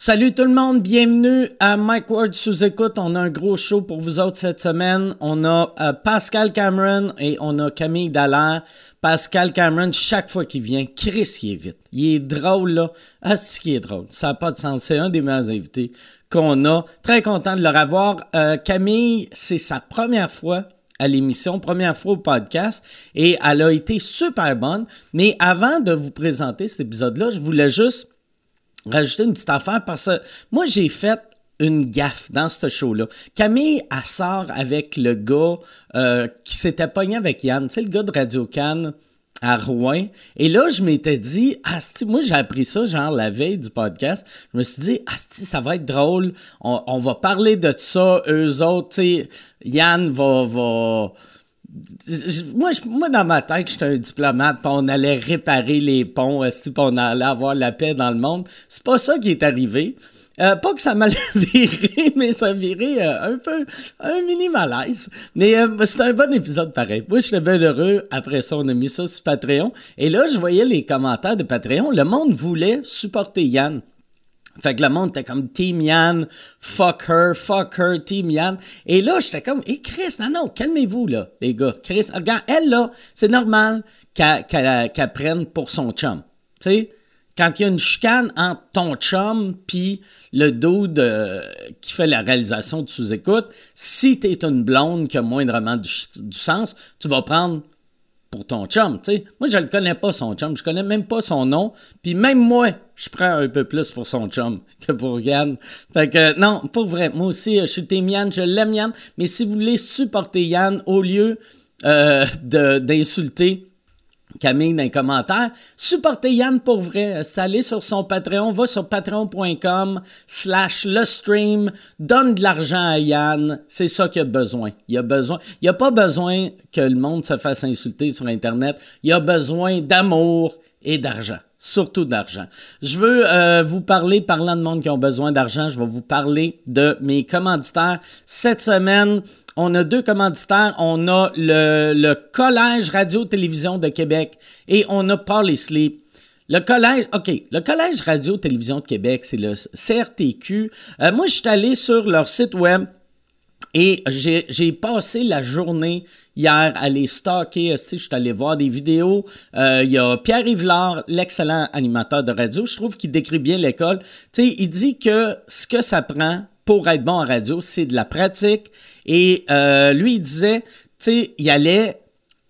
Salut tout le monde, bienvenue à Mike Ward sous écoute. On a un gros show pour vous autres cette semaine. On a euh, Pascal Cameron et on a Camille Dallaire. Pascal Cameron, chaque fois qu'il vient, Chris, il est vite. Il est drôle, là. Ah, c'est qui est drôle. Ça n'a pas de sens. C'est un des meilleurs invités qu'on a. Très content de le revoir. Euh, Camille, c'est sa première fois à l'émission, première fois au podcast, et elle a été super bonne. Mais avant de vous présenter cet épisode-là, je voulais juste rajouter une petite affaire parce que moi, j'ai fait une gaffe dans ce show-là. Camille, elle sort avec le gars euh, qui s'était pogné avec Yann, tu le gars de Radio Cannes à Rouen. Et là, je m'étais dit, Asti, moi j'ai appris ça genre la veille du podcast. Je me suis dit, Asti, ça va être drôle. On, va parler de ça, eux autres, Yann va moi, moi, dans ma tête, j'étais un diplomate, puis on allait réparer les ponts, puis on allait avoir la paix dans le monde. C'est pas ça qui est arrivé. Euh, pas que ça m'a viré, mais ça a viré euh, un peu, un mini malaise. Mais euh, c'était un bon épisode pareil. Moi, j'étais bien heureux. Après ça, on a mis ça sur Patreon. Et là, je voyais les commentaires de Patreon. Le monde voulait supporter Yann. Fait que le monde était comme Team Yann, fuck her, fuck her, Team Yann. Et là, j'étais comme, hé Chris, non, non, calmez-vous, là, les gars. Chris, regarde, elle, là, c'est normal qu'elle prenne pour son chum. Tu sais, quand il y a une chicane entre ton chum puis le dude qui fait la réalisation de sous-écoute, si t'es une blonde qui a moindrement du sens, tu vas prendre pour ton chum, tu sais. Moi, je le connais pas, son chum. Je connais même pas son nom. Puis même moi, je prends un peu plus pour son chum que pour Yann. Fait que, non, pour vrai, moi aussi, je suis Team Yann, je l'aime Yann. Mais si vous voulez supporter Yann, au lieu euh, d'insulter Camille dans les commentaires. Supportez Yann pour vrai. Allez sur son Patreon. Va sur patreon.com slash le stream. Donne de l'argent à Yann. C'est ça qu'il a besoin. Il a besoin. Il a pas besoin que le monde se fasse insulter sur Internet. Il a besoin d'amour et d'argent surtout d'argent. Je veux euh, vous parler, parlant de monde qui ont besoin d'argent, je vais vous parler de mes commanditaires. Cette semaine, on a deux commanditaires. On a le, Collège Radio-Télévision de Québec et on a Paul Sleep. Le collège, OK, le collège Radio-Télévision de Québec, c'est le CRTQ. Euh, moi, je suis allé sur leur site web et j'ai passé la journée hier à les stocker. Je suis allé voir des vidéos? Euh, il y a Pierre Yvelard, l'excellent animateur de radio. Je trouve qu'il décrit bien l'école. Il dit que ce que ça prend pour être bon en radio, c'est de la pratique. Et euh, lui, il disait, tu sais, il allait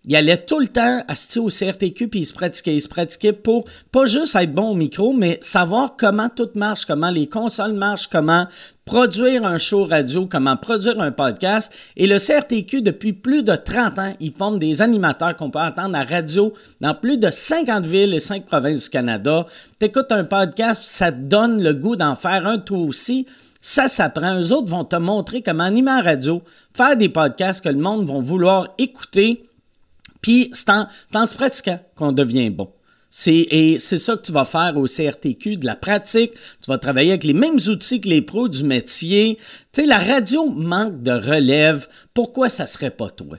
il allait tout le temps assister au CRTQ puis il se pratiquait. Il se pratiquait pour pas juste être bon au micro, mais savoir comment tout marche, comment les consoles marchent, comment produire un show radio, comment produire un podcast. Et le CRTQ, depuis plus de 30 ans, ils forment des animateurs qu'on peut entendre à radio dans plus de 50 villes et 5 provinces du Canada. T'écoutes un podcast, ça te donne le goût d'en faire un toi aussi. Ça s'apprend. Eux autres vont te montrer comment animer à radio, faire des podcasts que le monde va vouloir écouter puis c'est en, se pratiquant qu'on devient bon. Et c'est ça que tu vas faire au CRTQ, de la pratique. Tu vas travailler avec les mêmes outils que les pros du métier. Tu sais, la radio manque de relève. Pourquoi ça serait pas toi?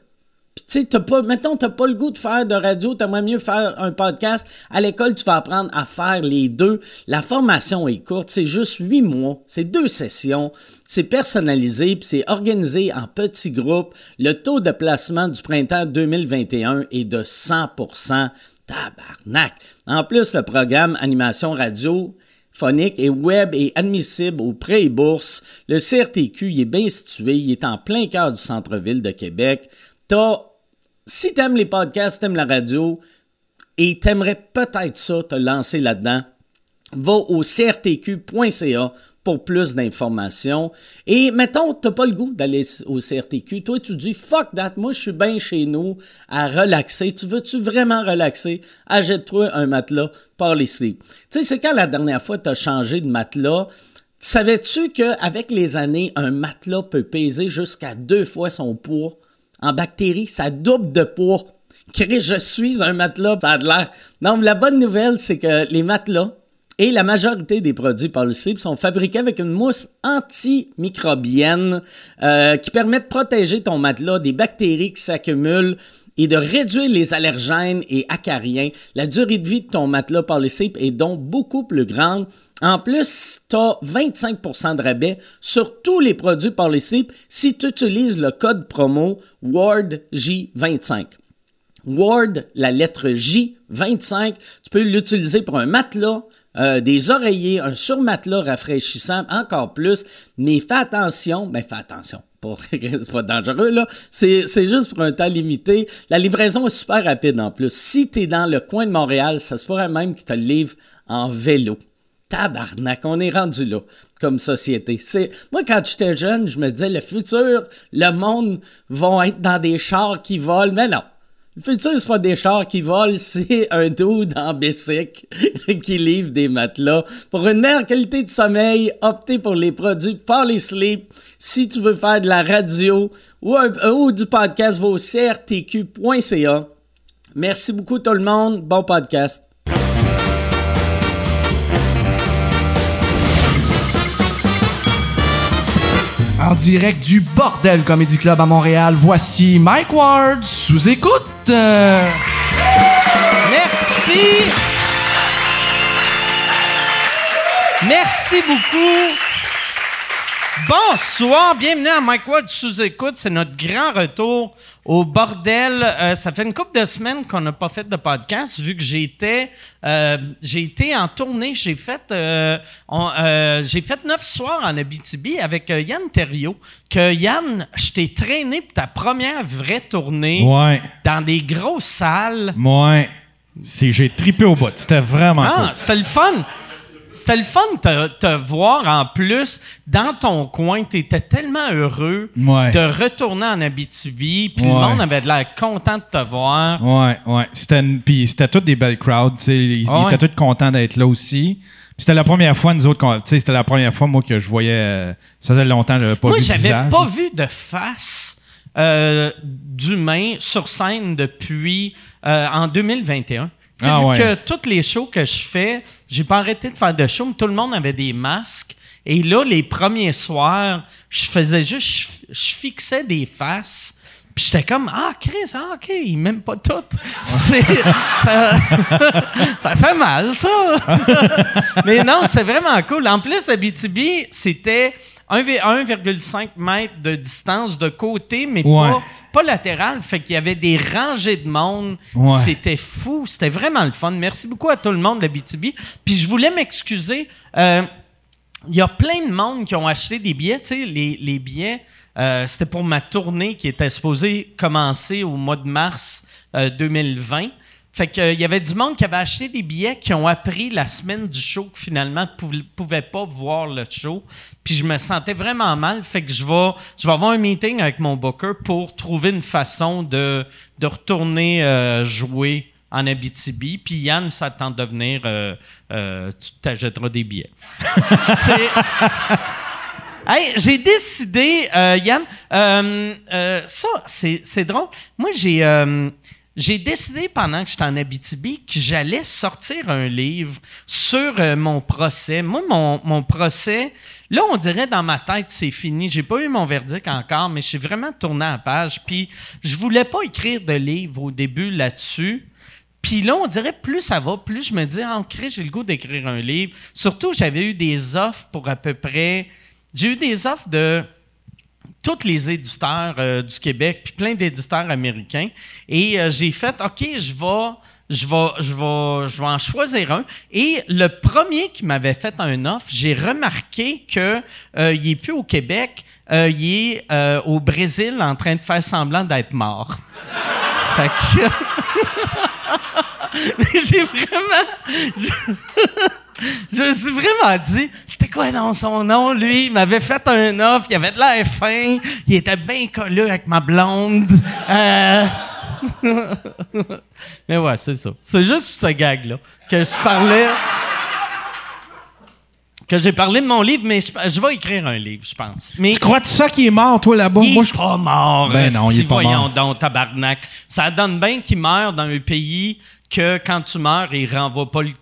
Tu sais, t'as pas, mettons, t'as pas le goût de faire de radio, t'aimerais mieux faire un podcast. À l'école, tu vas apprendre à faire les deux. La formation est courte, c'est juste huit mois, c'est deux sessions, c'est personnalisé, puis c'est organisé en petits groupes. Le taux de placement du printemps 2021 est de 100%. Tabarnak! En plus, le programme Animation Radio phonique et web est admissible au prêt et bourse. Le CRTQ il est bien situé, il est en plein cœur du centre-ville de Québec. T'as si t'aimes les podcasts, t'aimes la radio et t'aimerais peut-être ça, te lancer là-dedans, va au crtq.ca pour plus d'informations. Et mettons, t'as pas le goût d'aller au CRTQ. Toi, tu dis fuck that, moi je suis bien chez nous à relaxer. Tu veux-tu vraiment relaxer? Achète-toi un matelas par les. Tu sais, c'est quand la dernière fois tu as changé de matelas. Savais-tu qu'avec les années, un matelas peut peser jusqu'à deux fois son poids? En bactéries, ça double de poids. Je suis un matelas, ça a de l'air. Non, la bonne nouvelle, c'est que les matelas et la majorité des produits par le slip sont fabriqués avec une mousse antimicrobienne euh, qui permet de protéger ton matelas des bactéries qui s'accumulent et de réduire les allergènes et acariens. La durée de vie de ton matelas Polysleep est donc beaucoup plus grande. En plus, tu as 25% de rabais sur tous les produits Polysleep si tu utilises le code promo WARDJ25. Ward, la lettre J, 25, tu peux l'utiliser pour un matelas, euh, des oreillers, un surmatelas rafraîchissant, encore plus. Mais fais attention, ben fais attention. C'est pas dangereux, là. C'est juste pour un temps limité. La livraison est super rapide en plus. Si tu dans le coin de Montréal, ça se pourrait même qu'ils te le livrent en vélo. Tabarnak, on est rendu là comme société. C'est moi quand j'étais jeune, je me disais le futur, le monde vont être dans des chars qui volent, mais non. Le futur, c'est pas des chars qui volent, c'est un dude en bicycle qui livre des matelas. Pour une meilleure qualité de sommeil, optez pour les produits Polysleep. Si tu veux faire de la radio ou, ou du podcast, va au crtq.ca. Merci beaucoup tout le monde. Bon podcast. En direct du Bordel Comedy Club à Montréal, voici Mike Ward sous écoute. Merci. Merci beaucoup. Bonsoir, bienvenue à Mike Ward sous écoute. C'est notre grand retour au bordel. Euh, ça fait une couple de semaines qu'on n'a pas fait de podcast vu que j'étais euh, j'ai été en tournée. J'ai fait euh, j'ai fait neuf soirs en Abitibi avec Yann Terrio. Que Yann, je t'ai traîné pour ta première vraie tournée dans des grosses salles. Ouais. J'ai tripé au bout. C'était vraiment ah, cool. C'était le fun. C'était le fun de te, voir en plus dans ton coin. Tu étais tellement heureux de retourner en Abitibi. Puis le monde avait de l'air content de te voir. Ouais, ouais. C'était, puis c'était toutes des belles crowds. Ils, étaient tous contents d'être là aussi. C'était la première fois, nous autres, c'était la première fois, moi, que je voyais. Euh, ça faisait longtemps que je pas. Moi, j'avais pas vu de face euh, d'humain sur scène depuis euh, en 2021. Ah, vu que toutes les shows que je fais, j'ai pas arrêté de faire de shows, mais tout le monde avait des masques. Et là, les premiers soirs, je faisais juste, je, fixais des faces. Puis j'étais comme, ah, Chris, ah, OK, il m'aime pas toutes. ça, ça fait mal, ça. mais non, c'est vraiment cool. En plus, à BTB, c'était 1,5 mètres de distance de côté, mais pas, pas latéral. Fait qu'il y avait des rangées de monde. C'était fou. C'était vraiment le fun. Merci beaucoup à tout le monde de la BTB. Puis je voulais m'excuser. Euh, il y a plein de monde qui ont acheté des billets. Tu sais, les, les billets, euh, c'était pour ma tournée qui était supposée commencer au mois de mars 2020. Fait qu'il euh, y avait du monde qui avait acheté des billets qui ont appris la semaine du show que finalement ne pouvaient pas voir le show. Puis je me sentais vraiment mal. Fait que je vais, je vais avoir un meeting avec mon booker pour trouver une façon de, de retourner euh, jouer en Abitibi. Puis Yann s'attend de venir, euh, tu t'achèteras des billets. Hey, j'ai décidé, Yann, ça, c'est drôle. Moi, j'ai j'ai décidé pendant que j'étais en Abitibi que j'allais sortir un livre sur euh, mon procès. Moi, mon, mon, procès, là, on dirait dans ma tête, c'est fini. J'ai pas eu mon verdict encore, mais je suis vraiment tourné à la page. Puis, je voulais pas écrire de livre au début là-dessus. Puis là, on dirait plus ça va, plus je me dis, ah, j'ai le goût d'écrire un livre. Surtout, j'avais eu des offres pour à peu près. J'ai eu des offres de tous les éditeurs euh, du Québec, puis plein d'éditeurs américains. Et euh, j'ai fait, OK, je vais, je vais, je vais, je vais en choisir un. Et le premier qui m'avait fait un offre, j'ai remarqué que euh, il est plus au Québec, il est au Brésil en train de faire semblant d'être mort. fait que... j'ai vraiment je me suis vraiment dit, c'était quoi dans son nom, lui? Il m'avait fait un offre, il avait de l'air fin, il était bien collé avec ma blonde. Euh... Mais ouais, c'est ça. C'est juste ce gag-là que je parlais. Que j'ai parlé de mon livre, mais je, vais écrire un livre, je pense. Mais tu crois de ça qui est mort, toi, là-bas? Il est pas mort. Ben non, il est pas voyons mort. donc, tabarnak. Ça donne bien qu'il meurt dans un pays que quand tu meurs, il renvoie pas le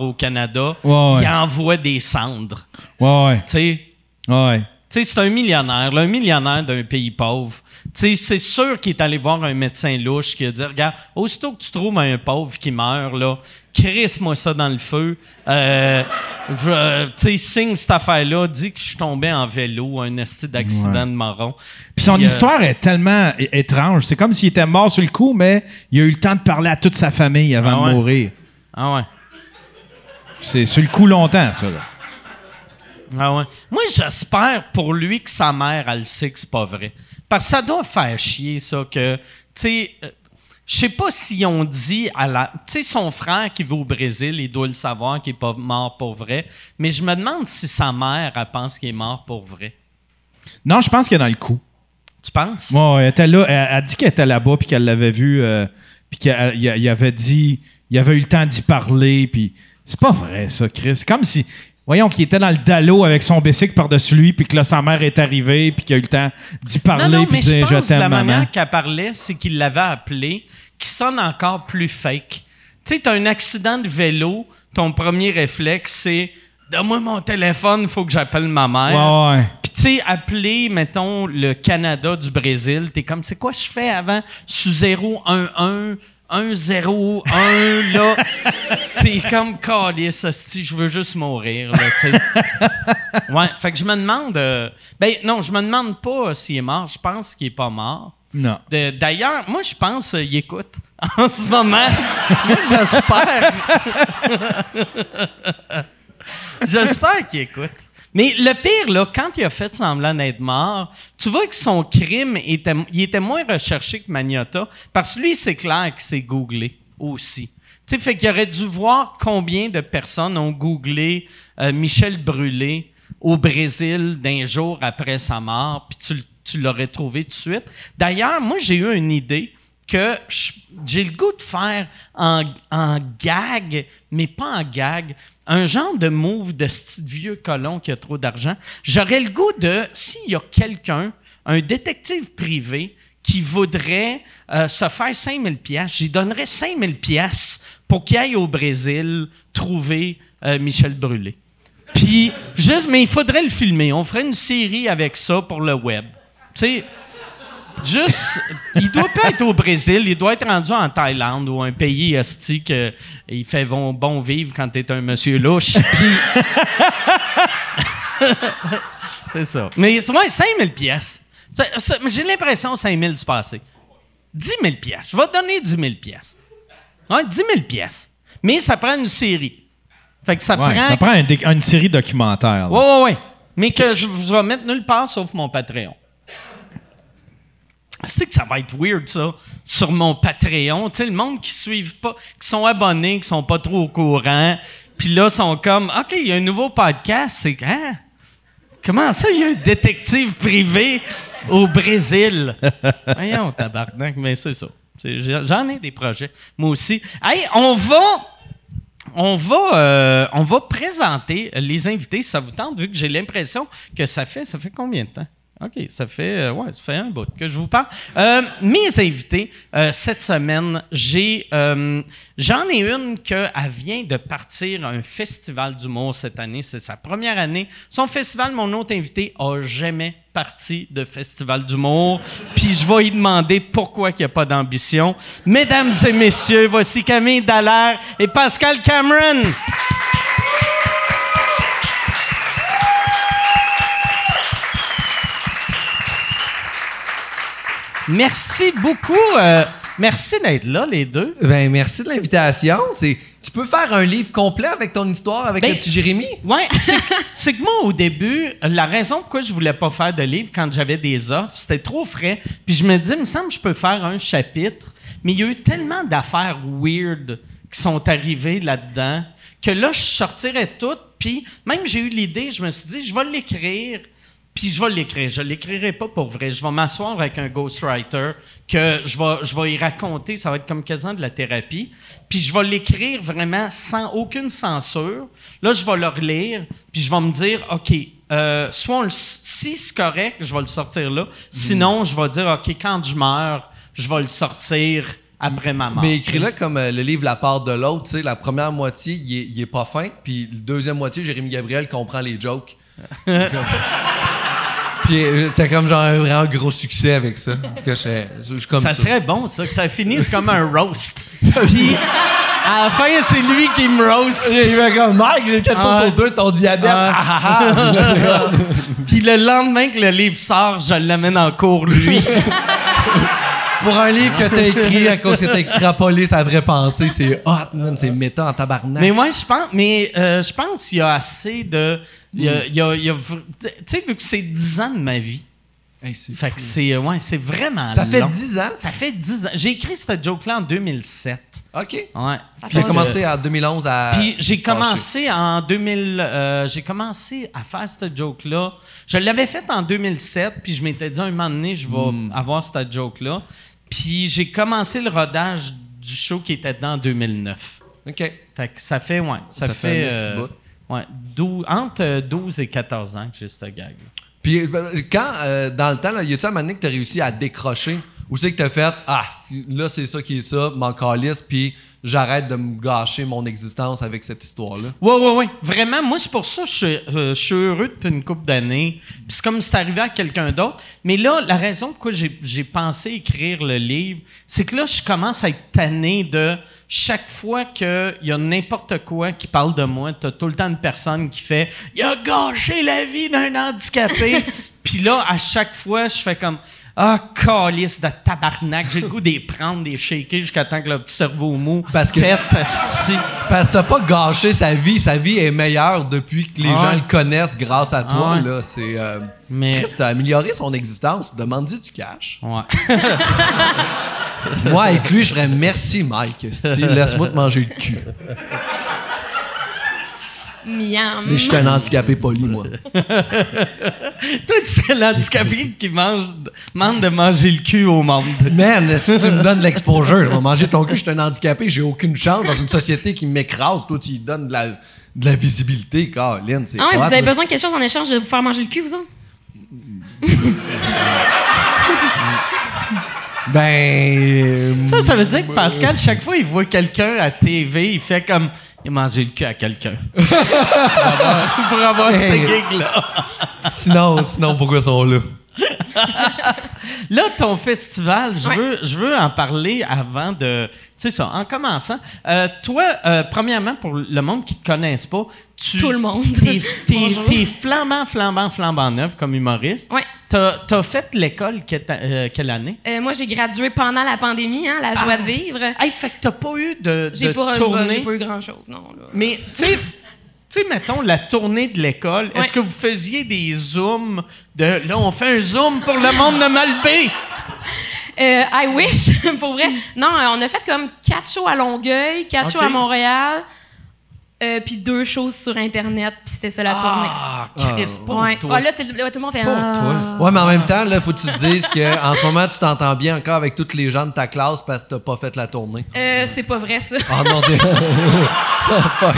au Canada, il envoie des cendres. Ouais. Tu sais? Ouais. Tu sais, c'est un millionnaire, un millionnaire d'un pays pauvre. Tu sais, c'est sûr qu'il est allé voir un médecin louche qui a dit Regarde, aussitôt que tu trouves un pauvre qui meurt, là, crisse-moi ça dans le feu. Euh, euh, tu sais, signe cette affaire-là, dis que je suis tombé en vélo, un esti d'accident de marron. Puis son histoire est tellement étrange. C'est comme s'il était mort sur le coup, mais il a eu le temps de parler à toute sa famille avant ah de mourir. Ah ouais. C'est sur le coup longtemps, ça. Là. Ah ouais. Moi, j'espère pour lui que sa mère, elle sait que c'est pas vrai. Parce que ça doit faire chier, ça, que, tu sais, euh, je sais pas si on dit à la. Tu sais, son frère qui va au Brésil, il doit le savoir qu'il est pas mort pour vrai. Mais je me demande si sa mère, elle pense qu'il est mort pour vrai. Non, je pense qu'il est dans le coup. Tu penses? Ouais, elle était là. Elle, a dit qu'elle était là-bas, puis qu'elle l'avait vu, euh, puis qu'il avait dit. Il avait eu le temps d'y parler, puis. C'est pas vrai, ça, Chris. Comme si. Voyons qu'il était dans le dallo avec son bicycle par-dessus lui, puis que là, sa mère est arrivée, puis qu'il a eu le temps d'y parler, puis de dire je t'aime, La manière qu'elle parlait, c'est qu'il l'avait appelé, qui sonne encore plus fake. Tu sais, t'as un accident de vélo, ton premier réflexe, c'est Donne-moi mon téléphone, il faut que j'appelle ma mère. Ouais, ouais. Puis, tu sais, appeler, mettons, le Canada du Brésil, t'es comme, c'est quoi je fais avant? Sous 0, 1, 1, 1, 0, 1, là. T'es comme calice, si je veux juste mourir, là, tu sais. Ouais, fait que je me demande. Euh, ben, non, je me demande pas s'il est mort. Je pense qu'il est pas mort. Non. D'ailleurs, moi, je pense qu'il écoute en ce moment. j'espère. j'espère qu'il écoute. Mais le pire, là, quand il a fait semblant d'être mort, tu vois que son crime était, il était moins recherché que Magnota, parce que lui, c'est clair qu'il s'est googlé aussi. Tu sais, fait qu'il aurait dû voir combien de personnes ont googlé euh, Michel Brûlé au Brésil d'un jour après sa mort, puis tu, l'aurais trouvé tout de suite. D'ailleurs, moi, j'ai eu une idée que j'ai le goût de faire en, gag, mais pas en gag, un genre de move de style vieux colon qui a trop d'argent. J'aurais le goût de, s'il y a quelqu'un, un détective privé, qui voudrait euh, se faire 5000 pièces, j'y donnerais 5000 pièces pour qu'il aille au Brésil trouver euh, Michel Brûlé. Puis juste mais il faudrait le filmer, on ferait une série avec ça pour le web. Tu sais Juste, il doit pas être au Brésil, il doit être rendu en Thaïlande ou un pays hostique. il fait bon, bon vivre quand t'es un monsieur louche. c'est ça. Mais souvent, 5000 pièces. J'ai l'impression 5000 se passer. 10 000 pièces. Je vais te donner 10 000 pièces. Ouais, 10 000 pièces. Mais ça prend une série. Fait que ça prend... Ça prend une série documentaire. Oui, oui, oui. Mais que je, je vais mettre nulle part sauf mon Patreon. C'est que ça va être weird, ça, sur mon Patreon. Tu sais, le monde qui suivent pas, qui sont abonnés, qui sont pas trop au courant, puis là, sont comme, OK, il y a un nouveau podcast. C'est, hein? Comment ça, il y a un détective privé au Brésil? Voyons, tabarnak, mais c'est ça. J'en ai des projets, moi aussi. Hey, on va... On va, euh, on va présenter les invités, si ça vous tente, vu que j'ai l'impression que ça fait, ça fait combien de temps? OK, ça fait, euh, ouais, ça fait un bout que je vous parle. Euh, mes invités, euh, cette semaine, j'ai, j'en ai une qu'elle vient de partir à un festival d'humour cette année. C'est sa première année. Son festival, mon autre invité, a jamais parti de festival d'humour. Puis je vais lui demander pourquoi il n'y a pas d'ambition. Mesdames et messieurs, voici Camille Dallaire et Pascal Cameron. Merci beaucoup. Euh, merci d'être là, les deux. Ben, merci de l'invitation. C'est, tu peux faire un livre complet avec ton histoire avec ben, le petit Jérémy? Oui, c'est, que moi, au début, la raison pourquoi je voulais pas faire de livre quand j'avais des offres, c'était trop frais. Puis je me dis, il me semble que je peux faire un chapitre. Mais il y a eu tellement d'affaires weird qui sont arrivées là-dedans que là, je sortirais tout. Puis même j'ai eu l'idée, je me suis dit, je vais l'écrire puis je vais l'écrire. Je l'écrirai pas pour vrai. Je vais m'asseoir avec un ghostwriter que je vais, je vais y raconter. Ça va être comme quasiment de la thérapie. Puis je vais l'écrire vraiment sans aucune censure. Là, je vais le relire. Puis je vais me dire, OK, euh, soit si c'est correct, je vais le sortir là. Sinon, je vais dire, OK, quand je meurs, je vais le sortir après ma mort. Mais écris-le comme euh, le livre La part de l'autre. Tu sais, la première moitié, il est, il est pas fin. Puis la deuxième moitié, Jérémy Gabriel comprend les jokes. Puis euh, t'as comme genre un vraiment gros succès avec ça. Parce que je comme ça. ça serait bon, ça, que ça finisse comme un roast. Puis, à la fin, c'est lui qui me roast. Il va comme Mike, j'ai quelque chose sur toi, ton diabète. Ah, ah, ah. Puis le lendemain que le livre sort, je l'amène en cours, lui. Pour un livre que t'as écrit à cause que t'as extrapolé sa vraie pensée, c'est hot, man, c'est méta en tabarnak. mais moi, je pense, mais euh, je pense qu'il y a assez de, il y a, il y a- il y a vr- tu sais, vu que c'est 10 ans de ma vie, Hey, c'est fait fou. que c'est, euh, ouais, c'est vraiment Ça fait long. 10 ans? Ça fait 10 ans. J'ai écrit ce joke-là en 2007. OK. Ouais. Puis il a passe. commencé en 2011 à. Puis j'ai fâcher. commencé en 2000, euh, j'ai commencé à faire cette joke-là. Je l'avais fait en 2007, puis je m'étais dit un moment donné, je vais Hmm. avoir cette joke-là. Puis j'ai commencé le rodage du show qui était dedans en 2009. OK. Fait que ça fait, ouais, ça, Ça fait fait, euh. Ouais, entre euh, 12 et 14 ans que j'ai cette gag. Puis euh, quand, euh, dans le temps, là, y a-tu un moment donné que t'as réussi à décrocher? Ou c'est que t'as fait, ah, là, c'est ça qui est ça, m'en calisse, puis j'arrête de me gâcher mon existence avec cette histoire-là. Oui, oui, oui. Vraiment, moi, c'est pour ça que je, suis- euh, je suis heureux depuis une couple d'années. Puis c'est comme si c'était arrivé à quelqu'un d'autre. Mais là, la raison pourquoi j'ai j'ai pensé écrire le livre, c'est que là, je commence à être tanné de chaque fois qu'il y a n'importe quoi qui parle de moi, t'as tout le temps une personne qui fait « Il a gâché la vie d'un handicapé! » Puis là, à chaque fois, je fais comme « Ah, calice de tabarnak! J'ai le goût des prendre, des shaker jusqu'à temps que le petit cerveau mou Parce que- pète, asti. Parce que t'as pas gâché sa vie. Sa vie est meilleure depuis que les Ah gens le connaissent grâce à toi. Ah là. C'est. Euh... Mais- Chris, t'as amélioré son existence. Demande-y du cash. Ouais. Moi, avec lui, je ferais merci, Mike. Si, Laisse-moi te manger le cul. Miam. Mais je suis un handicapé poli, moi. Toi, tu serais l'handicapé qui mange, demande de manger le cul au monde. Man, si tu me donnes de l'exposure, je vais manger ton cul, je suis un handicapé, j'ai aucune chance dans une société qui m'écrase. Toi, tu lui donnes de la, de la visibilité, Caroline. C'est Ah ouais, vous avez là. besoin de quelque chose en échange de vous faire manger le cul, vous autres? Ben. euh, Ça, ça veut dire que Pascal, chaque fois il voit quelqu'un à TV, il fait comme il a mangé le cul à quelqu'un. pour avoir, avoir Hey. cette gig-là. Sinon, sinon, pourquoi ils sont là? Là, ton festival, je, Ouais. veux, je veux en parler avant de. Sais ça, en commençant. Euh, toi, euh, premièrement, pour le monde qui te connaisse pas, tu. Tout le monde. T'es, t'es, flambant, flambant, flambant neuf comme humoriste. Ouais. T'as, t'as fait l'école quelle, euh, quelle année? Moi, j'ai gradué pendant la pandémie, hein, la joie de vivre. Hey, fait que t'as pas eu de, J'ai de pas, tournée? j'ai pas eu grand-chose, non. Là. Mais, tu sais, tu sais, mettons, la tournée de l'école, est-ce Ouais. que vous faisiez des zooms de. Là, on fait un zoom pour le monde de Malbé? Euh, I wish, pour vrai. Non, euh, on a fait comme quatre shows à Longueuil, quatre shows à Montréal, euh, puis deux choses sur Internet, puis c'était ça la tournée. Ah, Chris, pauvre Ouais. toi. Ah, là, c'est le- ouais, tout le monde fait Pauvre ah. toi. Ouais, mais en même temps, là, faut que tu te dises qu'en ce moment, tu t'entends bien encore avec tous les gens de ta classe parce que t'as pas fait la tournée. Euh, c'est pas vrai, ça. Oh non, t'es. oh, fuck.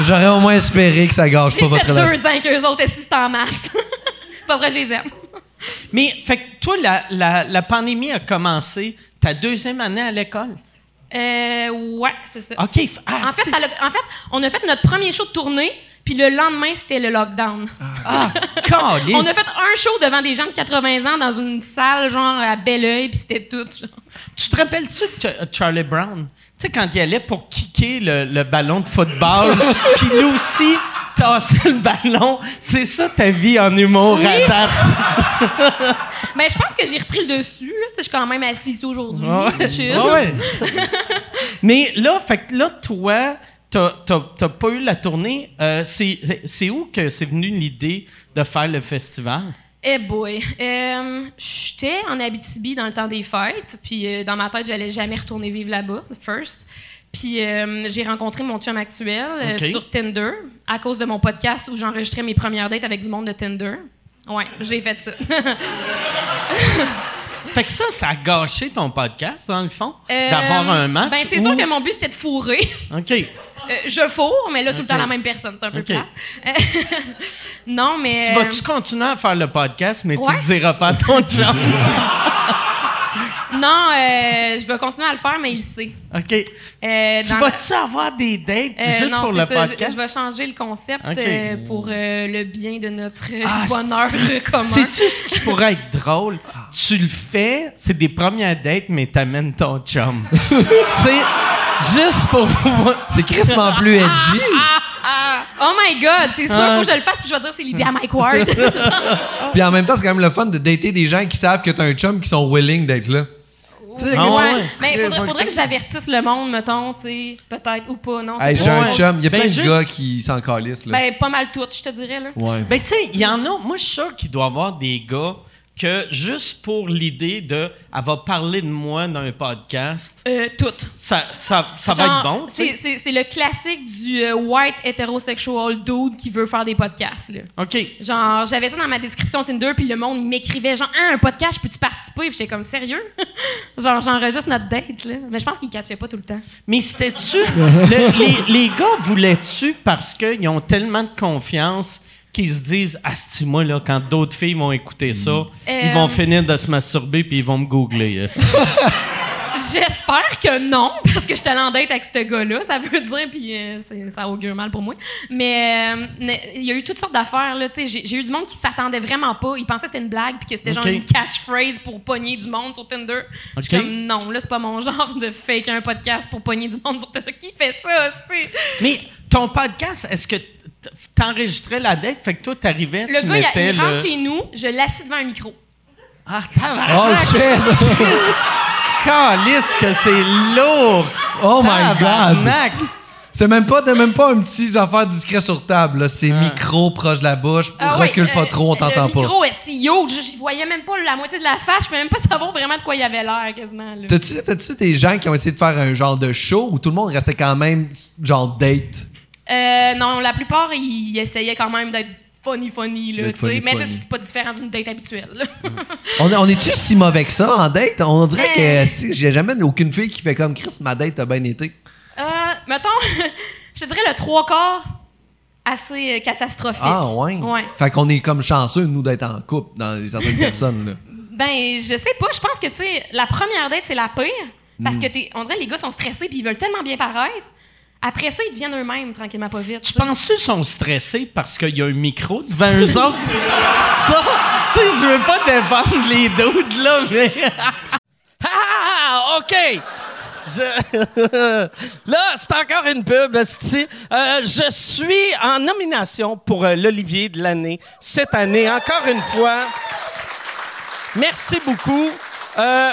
J'aurais au moins espéré que ça gâche pas J'ai votre fait relation. deux ans qu'eux autres assistent en masse. pas vrai, je les aime. Mais, fait que toi, la, la, la pandémie a commencé ta deuxième année à l'école? Euh, ouais, c'est ça. OK. Ah, En fait, c'est- ça l'a- en fait, on a fait notre premier show de tournée, puis le lendemain, c'était le lockdown. Ah, calice. On a fait un show devant des gens de 80 ans dans une salle, genre à Belleuil, puis c'était tout. genre. Tu te rappelles-tu de Ch- Charlie Brown? Tu sais, quand il allait pour kicker le, le ballon de football, puis lui aussi tassait le ballon. C'est ça ta vie en humour à date. Mais je pense que j'ai repris le dessus. là. Je suis quand même assise aujourd'hui. c'est chill. Ouais. Mais là, fait que là, toi, t'as pas eu la tournée. Euh, c'est où que c'est venu l'idée de faire le festival? Eh boy. Euh, J'étais en Abitibi dans le temps des fêtes, puis euh, dans ma tête, j'allais jamais retourner vivre là-bas, first. Puis euh, j'ai rencontré mon chum actuel euh, sur Tinder à cause de mon podcast où j'enregistrais mes premières dates avec du monde de Tinder. Ouais, j'ai fait ça. Fait que ça, ça a gâché ton podcast, dans le fond, Euh, d'avoir un match. Ben, c'est sûr que mon but, c'était de fourrer. OK. Euh, je fourre, mais là, tout le temps la même personne. C'est un peu Ok. plat. non, mais. Tu vas-tu continuer à faire le podcast, mais tu le diras pas à ton chum? Non, euh, je vais continuer à le faire, mais il sait. OK. Euh, Tu vas-tu avoir des dates Euh, juste non, pour c'est le ça, je- podcast? Je, vais changer le concept euh, pour euh, le bien de notre Ah, bonheur c'est- commun. Sais-tu ce qui pourrait être drôle? Tu le fais, c'est des premières dates, mais t'amènes ton chum. tu sais, juste pour C'est crissement plus edgy. Oh my God, c'est sûr, faut que je le fasse, puis je vais dire c'est l'idée à Mike Ward. Puis en même temps, c'est quand même le fun de dater des gens qui savent que t'as un chum qui sont willing d'être là. Ah ouais. Mais faudrait, faudrait que j'avertisse le monde, mettons, tu sais, peut-être ou pas, non? Hey, c'est j'ai pas- un Ouais. chum. Il y a Ben, plein juste- de gars qui s'en calissent, là. Ben, pas mal toutes, je te dirais, là. ouais. Ben, tu sais, il y en a. Moi, je suis sûr qu'il doit y avoir des gars que juste pour l'idée de. Elle va parler de moi dans un podcast, Euh, toutes. ça, ça, ça va être bon. C'est, le classique du euh, white hétérosexual dude qui veut faire des podcasts, là. OK. Genre, j'avais ça dans ma description Tinder, puis le monde, il m'écrivait genre, ah, un podcast, peux-tu participer? Puis j'étais comme, sérieux? genre, j'enregistre notre date, là. Mais je pense qu'il catchait pas tout le temps. Mais c'était-tu? le- les, les gars voulaient-tu parce qu'ils ont tellement de confiance qu'ils se disent Asti, moi, là, quand d'autres filles vont écouter ça, ils vont Euh. finir de se masturber puis ils vont me googler. J'espère que non, parce que je suis allée en date avec ce gars-là, ça veut dire, puis euh, ça augure mal pour moi. Mais euh, mais il y a eu toutes sortes d'affaires, là. Tu sais, j'ai- j'ai eu du monde qui s'attendait vraiment pas. Ils pensaient que c'était une blague, puis que c'était genre une catchphrase pour pogner du monde sur Tinder. Je suis Ok. comme, non, là, c'est pas mon genre de fake un podcast pour pogner du monde sur Tinder. Qui fait ça, c'est. Mais ton podcast, est-ce que t'enregistrais la date? Fait que toi, t'arrivais, Le tu gars, il, mettais il le... rentre chez nous, je l'assis devant un micro. Ah, tabarnak! Oh shit! Calisse que c'est lourd! Oh my god! C'est même pas, même pas un petit affaire discret sur table. C'est micro proche de la bouche. Ah recule pas euh, trop, on t'entend Le pas. micro, est si yo, je, je voyais même pas la moitié de la face, je pouvais même pas savoir vraiment de quoi il avait l'air, quasiment. T'as-tu des gens qui ont essayé de faire un genre de show où tout le monde restait quand même genre date? Euh, non, la plupart, ils essayaient quand même d'être funny, funny, là, tu sais. Mais tu sais, funny. c'est pas différent d'une date habituelle, là. On, on est-tu si mauvais que ça en date? On dirait Euh. que si, j'ai jamais aucune fille qui fait comme Chris, ma date a bien été. euh, mettons, je te dirais le trois quarts assez euh, catastrophique. Ah ouais? Ouais. Fait qu'on est comme chanceux, nous, d'être en couple dans les- certaines personnes. Là. Ben, je sais pas, je pense que, tu sais, la première date, c'est la pire. Parce Hmm. que, t'es, on dirait, les gars sont stressés puis ils veulent tellement bien paraître. Après ça, ils deviennent eux-mêmes, tranquillement, pas vite. Tu penses qu'ils sont stressés parce qu'il y a un micro devant eux autres? ça, tu sais, je veux pas défendre les doutes, là, mais... ah, OK! Je- Là, c'est encore une pub. Euh, je suis en nomination pour euh, l'Olivier de l'année cette année, encore une fois. Merci beaucoup. Euh,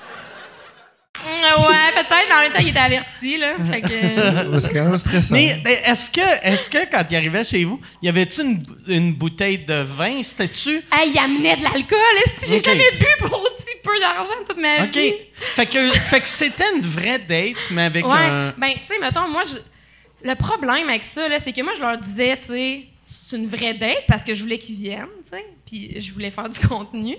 Mm, Ouais, peut-être. mais En même temps, il était averti, là. Fait que... euh, C'est quand même stressant. Mais mais est-ce que, est-ce que quand il arrivait chez vous, y avait-tu une, une bouteille de vin? C'était-tu? Hey, il amenait de l'alcool. est-ce que J'ai jamais bu pour aussi peu d'argent toute ma OK. vie? Fait que, fait que c'était une vraie date, mais avec Ouais. un. Ben, tu sais, mettons, moi, je... le problème avec ça, là, c'est que moi, je leur disais, tu sais, c'est une vraie date parce que je voulais qu'ils viennent, tu sais, puis je voulais faire du contenu.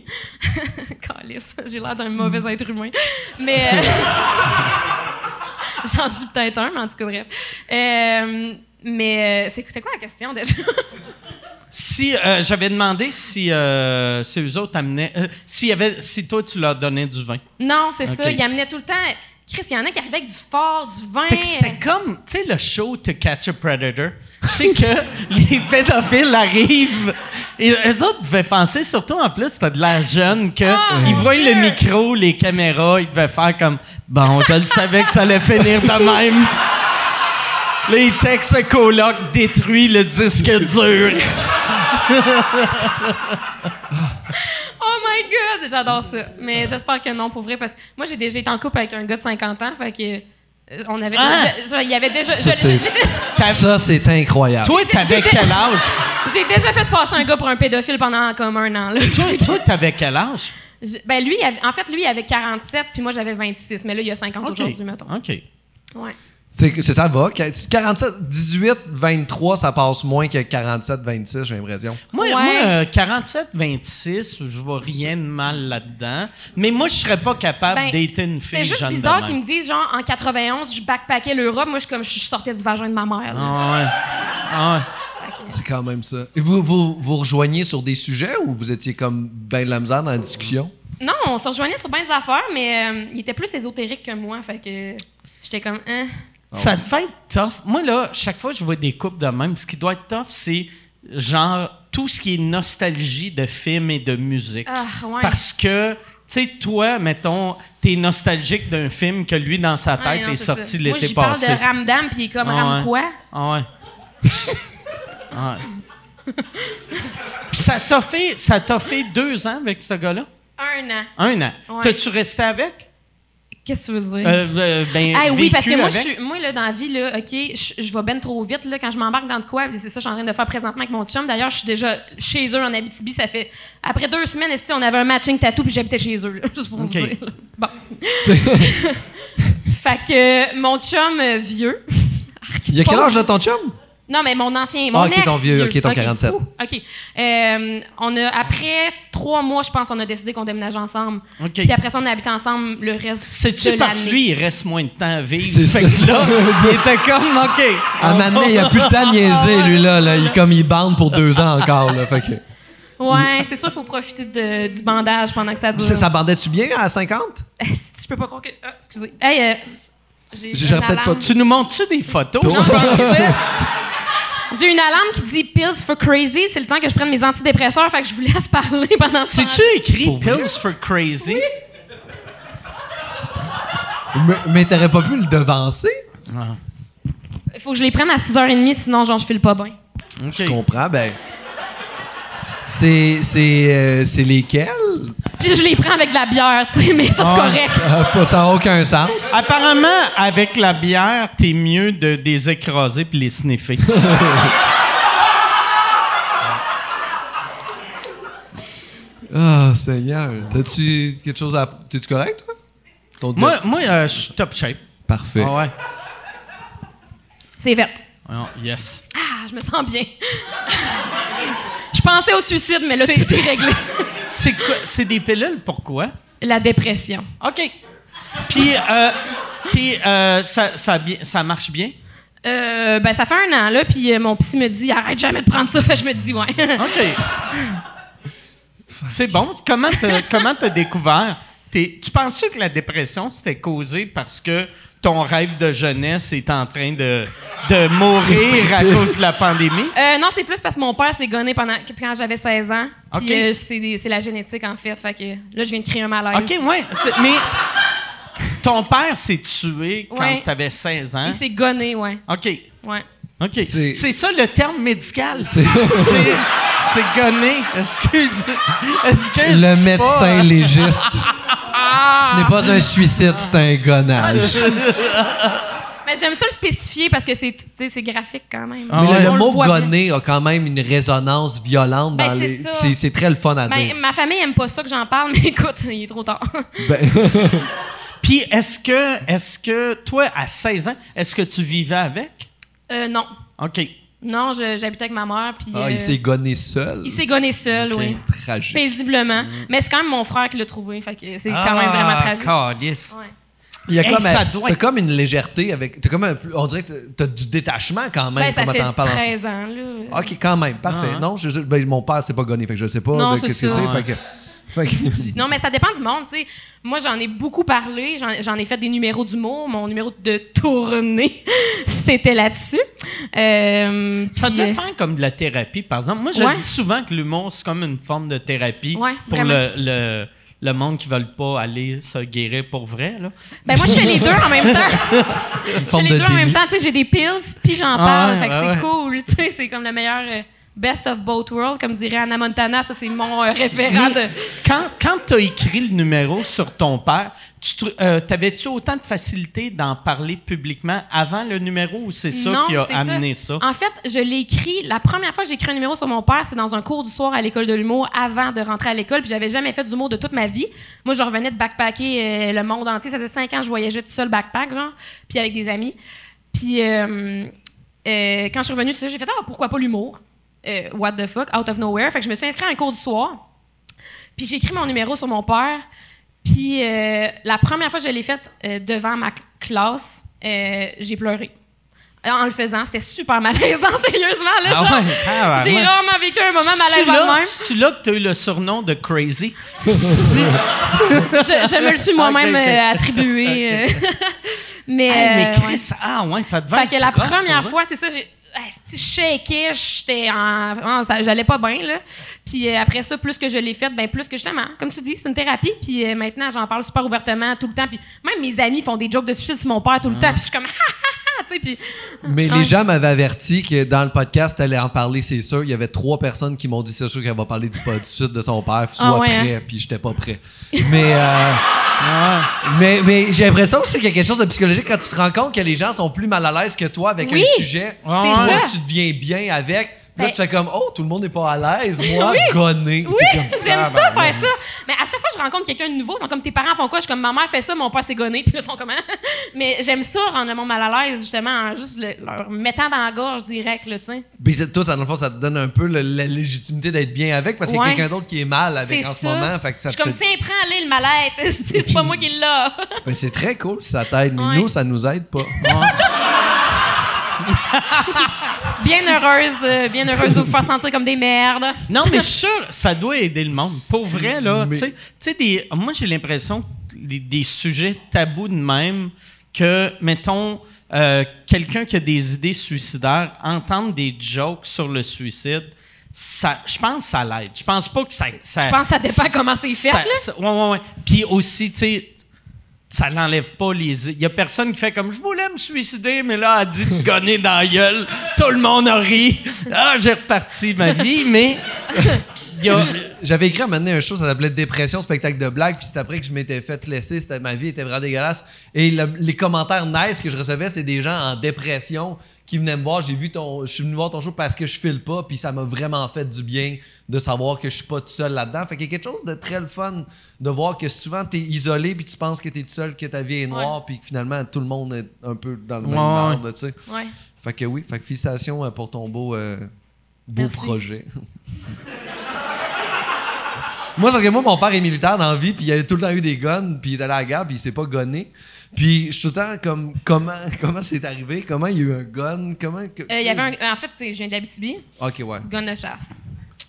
Calisse, j'ai l'air d'un mauvais être humain. Mais. euh, J'en suis peut-être un, mais en tout cas, bref. Euh, mais euh, c'est c'est quoi la question déjà? Si euh, j'avais demandé si, euh, si eux autres amenaient. s'il y avait, si toi, tu leur donnais du vin. non, c'est ça. Ils amenaient tout le temps. Chris, il y en a qui arrivaient avec du fort, du vin. Fait que c'était comme, tu sais, le show To Catch a Predator. sais que les pédophiles arrivent et eux autres devaient penser, surtout en plus, c'était de la jeune, que Ah, ils voient le micro, les caméras, ils devaient faire comme, bon, je le savais que ça allait finir de même. Là, ils textent le coloc, détruit le disque dur. Oh my god, j'adore ça. Mais j'espère que non, pour vrai, parce que moi, j'ai déjà été en couple avec un gars de 50 ans, fait que On avait, Ah! je- je- il y avait déjà, je- Ça, c'est- je- j'étais- Ça, c'est incroyable. Toi, t'avais quel âge? j'ai déjà fait passer un gars pour un pédophile pendant comme un an. Là. toi, toi, t'avais quel âge? Je- ben lui, avait- en fait, lui, il avait 47, puis moi, j'avais 26. Mais là, il y a 50 OK. aujourd'hui, mettons. OK. Ouais. C'est c'est ça va. 47, 18, 23, ça passe moins que 47, 26, j'ai l'impression. Moi, Ouais. moi euh, 47, 26, je vois rien de mal là-dedans. Mais moi, je serais pas capable Ben, d'être une fille C'est juste bizarre qu'ils me disent, genre, en 91, je backpackais l'Europe. Moi, je, suis comme, je sortais du vagin de ma mère. Ah ouais. Ah ouais. C'est quand même ça. Et vous, vous vous rejoignez sur des sujets ou vous étiez comme ben de la misère dans la discussion? Non, on se rejoignait sur bien des affaires, mais euh, il était plus ésotérique que moi. Fait que j'étais comme, hein? Ça devait être tough. Moi, là, chaque fois que je vois des couples de même, ce qui doit être tough, c'est genre tout ce qui est nostalgie de films et de musique. Ah, ouais. Parce que, tu sais, toi, mettons, t'es nostalgique d'un film que lui, dans sa tête, Ouais, non, est c'est sorti ça. Moi, l'été j'y parle passé. de Ramdam, puis il est comme, Ah Ram quoi? Ah ouais. Ah ouais. Puis ça t'a fait, ça t'a fait deux ans avec ce gars-là? Un an. Un an. Ouais. T'as-tu resté avec? Qu'est-ce que tu veux dire? Euh, euh, ben, Ah oui, parce que moi, je suis, moi là, dans la vie, là, OK, je, je vais ben trop vite. Là, quand je m'embarque dans de quoi, c'est ça que je suis en train de faire présentement avec mon chum. D'ailleurs, je suis déjà chez eux en Abitibi. Ça fait... Après deux semaines, on avait un matching tattoo, puis j'habitais chez eux, là, juste pour OK. vous dire. là. Bon. fait que mon chum euh, vieux... Il y a quel âge là ton chum? Non, mais mon ancien, mon Ah, ok, ex ton vieux, ok, ton 47. ouh, OK. Euh, on a, après trois mois, je pense, on a décidé qu'on déménage ensemble. OK. Puis après ça, on a habité ensemble le reste C'est-tu de parce que lui, il reste moins de temps à vivre? C'est Fait ça. que là, il était comme, OK. À un moment donné, il a plus le temps de niaiser, lui, là. là. Il, comme il bande pour deux ans encore, là. Fait que... Ouais, c'est sûr, il faut profiter de- du bandage pendant que ça dure. Ça, ça bandait-tu bien à 50? Je peux pas croire que. Ah, excusez. Hey, euh, j'ai peut-être alarme. Tu nous montres-tu des photos? Je pensais. J'ai une alarme qui dit Pills for Crazy. C'est le temps que je prenne mes antidépresseurs, fait que je vous laisse parler pendant ce C'est-tu temps. écrit Pour vrai? Pills for Crazy? Mais, mais t'aurais pas pu le devancer? Il faut que je les prenne à 6h30, sinon, genre, je file pas bien. Je comprends, ben... C'est... C'est... euh, c'est lesquels? Puis je les prends avec de la bière, tu sais, mais ça, c'est Ah. correct. Ça n'a aucun sens. Apparemment, avec la bière, t'es mieux de les écraser puis les sniffer. Ah, Seigneur. T'as-tu quelque chose à... T'es-tu correct, toi? Ton moi, moi euh, je suis top shape. Parfait. Ah ouais. C'est vert. Ah, yes. Ah, je me sens bien. Pensais au suicide, mais là, C'est- tout est réglé. C'est quoi? C'est des pilules, pourquoi? La dépression. OK. Puis, euh, euh, ça, ça, marche bien? Euh, ben, ça fait un an, là, puis euh, mon psy me dit arrête jamais de prendre ça. Fait je me dis ouais. OK. C'est bon. Comment t'as, comment t'as découvert? Tu penses que la dépression, c'était causé parce que ton rêve de jeunesse est en train de, de mourir à cause de la pandémie? Euh, non, c'est plus parce que mon père s'est gonné pendant quand j'avais 16 ans. Puis euh, c'est, c'est la génétique, en fait. Fait que là, je viens de créer un malaise. OK, ouais. Tu- Mais ton père s'est tué quand Ouais. t'avais 16 ans? Il s'est gonné, ouais. OK. Ouais. OK. C'est- C'est ça le terme médical. C'est- C'est c'est gonné. Excuse. Est-ce que Le médecin légiste. Ce n'est pas un suicide, c'est un gonnage. Mais j'aime ça le spécifier parce que c'est, graphique quand même. Ah Mais le- ouais. le, On mot voit bien. gonner a quand même une résonance violente Ben, dans c'est les. ça. C'est, c'est très le fun à Ben, dire. ma famille aime pas ça que j'en parle, mais écoute, il est trop tard. Ben, Puis est-ce que, est-ce que toi, à 16 ans, est-ce que tu vivais avec? Euh, non. OK. Non, je- j'habitais avec ma mère. Puis, ah, euh, il s'est gonné seul. il s'est gonné seul, Ok. oui. Tragique. Paisiblement. Mais c'est quand même mon frère qui l'a trouvé. Fait que c'est quand même vraiment tragique. Ah, calice. Ouais. Il y a Hey, comme, ça un- doit t'as être- comme une légèreté avec. T'as comme un, on dirait que t'as du détachement quand même. Ben, ça comment fait t'en parles en ce 13 ans, là. Ok, quand même, parfait. Ah, hein. Non, je, je- ben, mon père s'est pas gonné, fait que je sais pas Non, de c'est qu'est-ce que ça. c'est. Fait que- Non, mais ça dépend du monde, tu sais. Moi, j'en ai beaucoup parlé. J'en, ai fait des numéros d'humour. Mon numéro de tournée, c'était là-dessus. Euh, Ça devait euh, faire comme de la thérapie, par exemple. Moi, je Ouais. dis souvent que l'humour, c'est comme une forme de thérapie Ouais, pour le, le, le monde qui ne veulent pas aller se guérir pour vrai. Là. Ben, moi, je fais les deux en même temps. Je fais les de deux en même temps. Tu sais, j'ai des pills, puis j'en Ah parle. ouais, fait que ouais, c'est ouais. cool. Tu sais, c'est comme le meilleur, euh, Best of both worlds, comme dirait Anna Montana. Ça, c'est mon euh, référent de. quand quand tu as écrit le numéro sur ton père, tu euh, t'avais-tu autant de facilité d'en parler publiquement avant le numéro ou c'est ça Non, qui a amené ça? En fait, je l'ai écrit. La première fois que j'ai écrit un numéro sur mon père, c'est dans un cours du soir à l'école de l'humour avant de rentrer à l'école. Puis j'avais jamais fait d'humour de toute ma vie. Moi, je revenais de backpacker euh, le monde entier. Ça faisait cinq ans que je voyageais tout seul backpack, genre, puis avec des amis. Puis euh, quand je suis revenue, ça, j'ai fait ah pourquoi pas l'humour? Euh, what the fuck, out of nowhere. Fait que je me suis inscrite à un cours du soir. Puis j'ai écrit mon numéro sur mon père. Puis euh, la première fois que je l'ai fait euh, devant ma classe, j'ai pleuré. En le faisant, c'était super malaisant, sérieusement. Là, Ah ouais, ah ouais, j'ai ouais. vraiment vécu un moment malaisant même. c'est là que tu as eu le surnom de Crazy? Je, je me le suis moi-même attribué. mais Hey, mais Chris, ah ouais, ça devait Fait être que la première fois, c'est ça, j'ai. Si je shakais, j'étais en. ah, J'allais pas bien, là. Puis euh, après ça, plus que je l'ai fait, ben plus que justement, comme tu dis, c'est une thérapie. Puis euh, maintenant, j'en parle super ouvertement tout le temps. Puis même mes amis font des jokes de suicide sur mon père tout le temps. Puis je suis comme, ah, ah, ah, tu sais. Puis. Mais les gens m'avaient averti que dans le podcast, t'allais en parler, c'est sûr. Il y avait trois personnes qui m'ont dit, c'est sûr qu'elle va parler du, du suite de son père. Sois Ah ouais, prêt, puis j'étais pas prêt. Mais, euh, mais, mais j'ai l'impression aussi qu'il y a quelque chose de psychologique quand tu te rends compte que les gens sont plus mal à l'aise que toi avec Oui, un sujet. Toi, ça. tu deviens bien avec. Puis Là, Ben- tu fais comme, oh, tout le monde n'est pas à l'aise. Moi, gonné. Oui, T'es comme, j'aime ça, faire ça. Mais à chaque fois que je rencontre quelqu'un de nouveau, ils sont comme tes parents font quoi? Je suis comme ma mère fait ça, mon père s'est gonné, puis là, ils sont comme. Hein? Mais j'aime ça, rendre le monde mal à l'aise, justement, en juste le- leur mettant dans la gorge direct, là, tu sais. Puis c'est- toi, ça, dans le fond, ça te donne un peu le- la légitimité d'être bien avec parce qu'il y a Ouais. quelqu'un d'autre qui est mal avec en ce moment. Fait que ça Je suis comme, tiens, prends-le le mal-être. c'est pas moi qui l'ai. Ben, c'est très cool si ça t'aide, mais Ouais. nous, ça nous aide pas. Bien heureuse, euh, bien heureuse de vous faire sentir comme des merdes. Non, mais je suis sûr, ça doit aider le monde. Pour vrai, là, Mais- tu sais- des- moi, j'ai l'impression que des, des sujets tabous de même, que, mettons, euh, quelqu'un qui a des idées suicidaires, entendre des jokes sur le suicide, ça, je pense que ça l'aide. Je pense pas que ça... ça Je pense que ça dépend comment c'est fait, ça- là. ça- ouais, ouais, ouais. Puis aussi, tu sais, ça n'enlève pas les. Il y a personne qui fait comme je voulais me suicider, mais là, elle dit de gonner dans la gueule. Tout le monde a ri. Ah, j'ai reparti ma vie, mais. il y a- J'avais écrit à un moment donné un show, ça s'appelait Dépression, spectacle de blagues, puis c'est après que je m'étais fait laisser, c'était, ma vie était vraiment dégueulasse. Et le- les commentaires nice que je recevais, c'est des gens en dépression qui venaient me voir. J'ai vu ton, je suis venu voir ton show parce que je file pas, puis ça m'a vraiment fait du bien de savoir que je suis pas tout seul là-dedans. Fait qu'il y a quelque chose de très le fun de voir que souvent t'es isolé, puis tu penses que t'es tout seul, que ta vie est noire, puis que finalement tout le monde est un peu dans le même ouais. ordre, tu sais. Ouais. Fait que oui, fait que félicitations euh, pour ton beau, euh, beau Merci. projet. moi, parce que moi, mon père est militaire dans la vie, puis il a tout le temps eu des guns, puis il est allé à la guerre, puis il s'est pas gonné. Puis je suis tout le temps comme, comment comment c'est arrivé? Comment il y a eu un gun? Comment... que- Euh, Il y avait un. En fait, sais, je viens d'Abitibi, Ok, ouais. gun de chasse.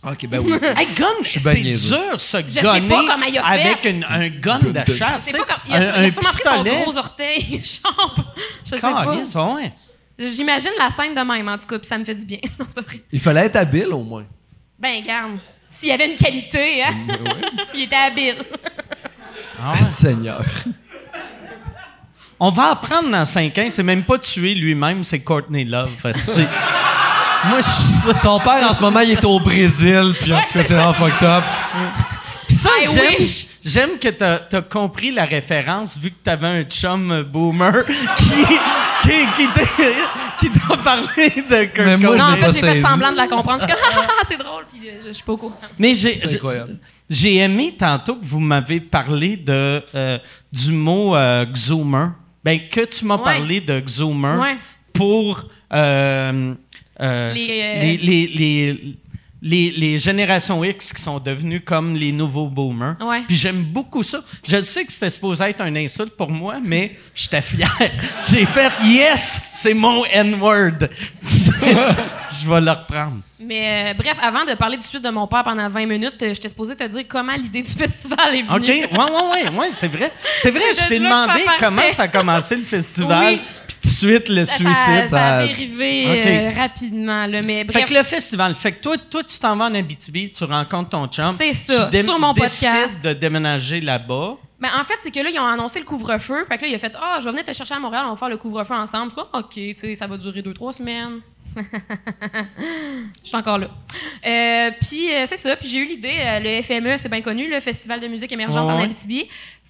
Ok, ben oui. Hey, gun, suis c'est dur, ça, sais gonner pas il a fait. avec une- un gun de, De- chasse. Je sais pas tu sais, comme. Il a, il a un, un sûrement pris son gros orteil. genre, je sais pas. Calisse, ouais. J'imagine la scène de même, en tout cas, puis ça me fait du bien. Non, c'est pas vrai. Il fallait être habile au moins. Ben, garde. S'il y avait une qualité, hein? il était habile. Ah ouais. Seigneur. On va apprendre dans 5 ans, c'est même pas tuer lui-même, c'est Courtney Love. Moi, je Son père, en ce moment, il est au Brésil, puis en tout cas, c'est vraiment fucked up. Ça, j'aime, que t'as as compris la référence vu que t'avais un chum boomer qui, qui, qui t'a parlé de Kurt Mais moi, Cobain? Non, en fait, j'ai fait saisi. semblant de la comprendre. Je suis comme, ah, ah, ah, c'est drôle, puis euh, je, je suis pas au courant. Mais j'ai, C'est j'ai- incroyable. j'ai aimé tantôt que vous m'avez parlé de, euh, du mot euh, Xoomer. Ben, que tu m'as Ouais. parlé de Xoomer Ouais. pour euh, euh, Les, euh, les, les, les, les- les générations X qui sont devenues comme les nouveaux boomers. Ouais. Puis j'aime beaucoup ça. Je le sais que c'était supposé être un insulte pour moi, mais j'étais fier. J'ai fait « Yes! C'est mon N-word! » Je vais le reprendre. Mais euh, bref, avant de parler du suite de mon père pendant 20 minutes, euh, j'étais supposée te dire comment l'idée du festival est venue. OK? Ouais, ouais, ouais, ouais, c'est vrai. C'est vrai, je t'ai demandé ça comment ça a commencé le festival, Oui. puis tout de suite le Ça, suicide. ça, ça a dérivé euh, rapidement. Là, mais Fait que le festival, fait que toi, toi tu t'en vas en Abitibi, tu rencontres ton chum. C'est ça, tu sur mon décides podcast. de déménager là-bas. ben, en fait, c'est que là, ils ont annoncé le couvre-feu. Fait que là, il a fait Ah, je vais venir te chercher à Montréal, on va faire le couvre-feu ensemble. Je OK, tu sais, ça va durer deux, trois semaines. Je suis encore là. Euh, puis euh, c'est ça. Puis j'ai eu l'idée. euh, le FME, c'est bien connu, le Festival de musique émergente Ouais, en. Abitibi.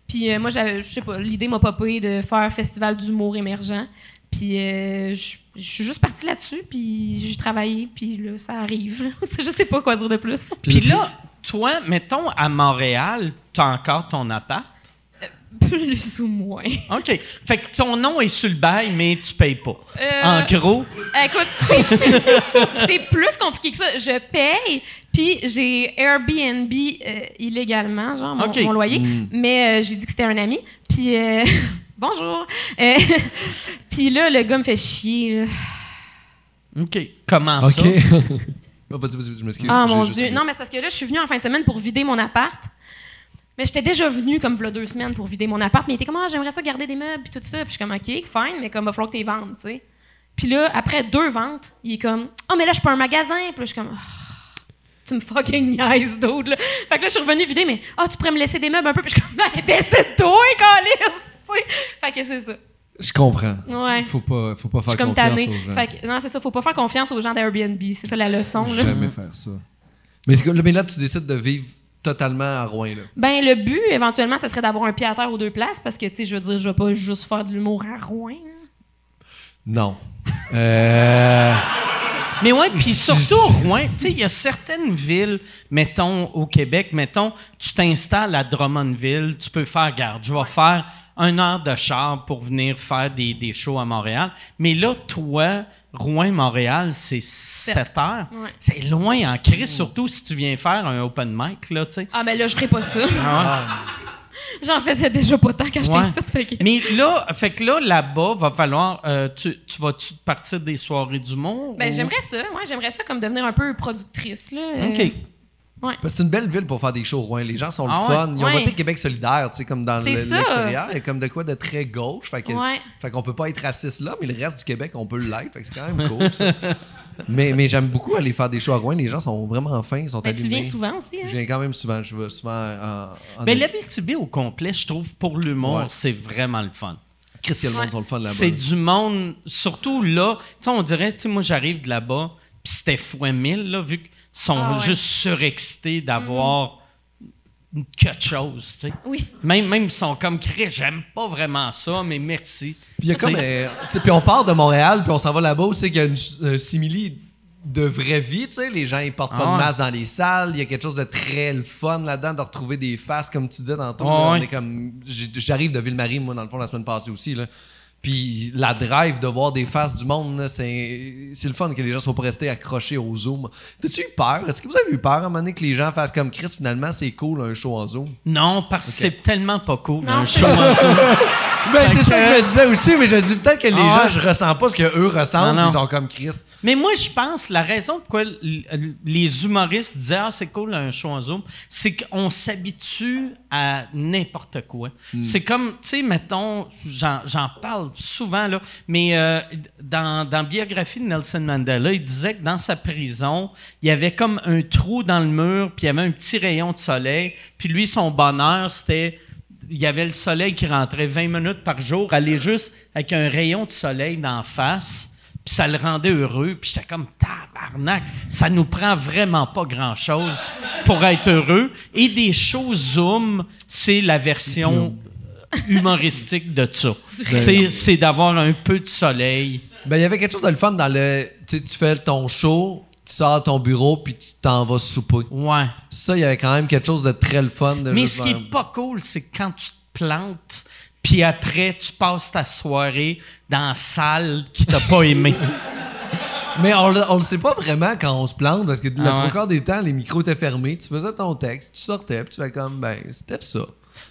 Puis euh, moi, j'avais, je sais pas, l'idée m'a popé de faire un festival d'humour émergent. Puis euh, je je suis juste partie là-dessus. Puis j'ai travaillé. Puis là, ça arrive. je sais pas quoi dire de plus. Puis là, toi, mettons, à Montréal, t'as encore ton appart? plus ou moins. OK. Fait que ton nom est sur le bail, mais tu payes pas. Euh, En gros, Écoute, c'est- plus compliqué que ça. Je paye, puis j'ai Airbnb euh, illégalement, genre mon, loyer, mais euh, j'ai dit que c'était un ami. Puis euh, bonjour. Euh, puis là, le gars me fait chier. là. OK. Comment ça? Oh, vas-y, vas-y, je m'excuse. Ah mon juste- dieu. Non, mais c'est parce que là, je suis venue en fin de semaine pour vider mon appart. Mais j'étais déjà venue comme v'là deux semaines pour vider mon appart, mais il était comme ah, j'aimerais ça garder des meubles puis tout ça. Puis je suis comme OK, fine, mais comme va falloir que tu vendes, tu sais. Puis là, après deux ventes, il est comme oh mais là je pas un magasin. Puis là, je suis comme Ah, tu me fucking niaises dude là. Fait que là je suis revenue vider mais ah tu pourrais me laisser des meubles un peu puis je suis comme ben décide-toi sais. Fait que c'est ça. Je comprends. Ouais. Faut pas, faut pas faire comme confiance tannée. aux gens. Fait que, non, c'est ça, faut pas faire confiance aux gens d'Airbnb, c'est ça la leçon là. Jamais faire ça. Mais, mais là, tu décides de vivre totalement à Rouen, là. Ben, le but, éventuellement, ce serait d'avoir un pied à terre aux deux places parce que, tu sais, je veux dire, je vais pas juste faire de l'humour à Rouen. Non. Euh... Mais ouais, puis surtout Rouen, tu sais, il y a certaines villes, mettons au Québec, mettons, tu t'installes à Drummondville, tu peux faire garde. Je vais faire une heure de char pour venir faire des, des shows à Montréal. Mais là, toi, Rouen-Montréal, c'est 7 heures. Ouais. C'est loin en crise, surtout si tu viens faire un open mic, là, tu sais. Ah, ben là, je ferai pas ça. Ah J'en faisais déjà pas tant quand j'étais Ouais. ici. Fait que... Mais là, fait que là, là-bas, va falloir. euh, tu, tu vas-tu partir des soirées d'humour? Ben, ou- j'aimerais ça. Ouais, j'aimerais ça comme devenir un peu productrice, là. Euh, Parce que c'est une belle ville pour faire des shows au Rouen. Les gens sont le Ah ouais? fun. Ils ont Ouais. voté Québec solidaire, tu sais, comme dans C'est le- ça. l'extérieur. Il y a comme de quoi de très gauche. Fait que- Ouais. fait qu'on peut pas être raciste là, mais le reste du Québec, on peut l'être. Fait que c'est quand même cool, ça. mais mais j'aime beaucoup aller faire des shows à Rouen. Les gens sont vraiment fins, ils sont Ben, tu viens souvent aussi, hein? Je viens quand même souvent. Je vais souvent en. en Mais l'Abitibi au complet, je trouve, pour l'humour, Ouais. c'est vraiment le fun. Qu'est-ce que le monde Ouais. sont le fun là-bas? C'est du monde, surtout là, tu sais, on dirait, tu sais, moi j'arrive de là-bas, puis c'était fois mille, là, vu qu'ils sont Ah ouais. Juste surexcités d'avoir quelque chose, tu sais. Oui. Même, même ils sont comme, Chris, j'aime pas vraiment ça, mais merci. Puis il y a Tu comme. sais, euh, tu sais, puis on part de Montréal, puis on s'en va là-bas aussi, qu'il y a une un simili de vraie vie, tu sais. Les gens, ils portent pas Ah de ouais. masque dans les salles. Il y a quelque chose de très le fun là-dedans, de retrouver des faces, comme tu disais tantôt. Ouais. est comme. J'arrive de Ville-Marie, moi, dans le fond, la semaine passée aussi, là. Puis la drive de voir des faces du monde, c'est c'est le fun que les gens soient pas restés accrochés au Zoom. T'as-tu eu peur? Est-ce que vous avez eu peur à un moment donné que les gens fassent comme Chris, finalement, c'est cool un show en Zoom? Non, parce que c'est tellement pas cool, Non, un show en Zoom. Ben, c'est ça que- je disais aussi, mais je dis peut-être que les Ah gens, je ressens pas ce qu'eux ressentent, Non, non. ils sont comme Chris. Mais moi, je pense, la raison pourquoi les humoristes disaient Ah, c'est cool un show en Zoom, c'est qu'on s'habitue à n'importe quoi. C'est comme, tu sais, mettons, j'en j'en parle souvent, là, mais euh, dans, dans la biographie de Nelson Mandela, il disait que dans sa prison, il y avait comme un trou dans le mur, puis il y avait un petit rayon de soleil, puis lui, son bonheur, c'était il y avait le soleil qui rentrait 20 minutes par jour, aller juste avec un rayon de soleil d'en face, puis ça le rendait heureux, puis j'étais comme tabarnak, ça nous prend vraiment pas grand-chose pour être heureux et des shows Zoom, c'est la version euh, humoristique de ça. C'est c'est d'avoir un peu de soleil. Ben, il y avait quelque chose de le fun dans le. Tu fais ton show, tu sors de ton bureau, puis tu t'en vas souper. Ouais. Ça, il y avait quand même quelque chose de très le fun. De Mais ce qui est pas cool, c'est quand tu te plantes, puis après tu passes ta soirée dans la salle qui t'a pas aimé. Mais on, le- on le sait pas vraiment quand on se plante, parce que le Ah trois ouais. quarts des temps, les micros étaient fermés, tu faisais ton texte, tu sortais, puis tu fais comme, ben, c'était ça.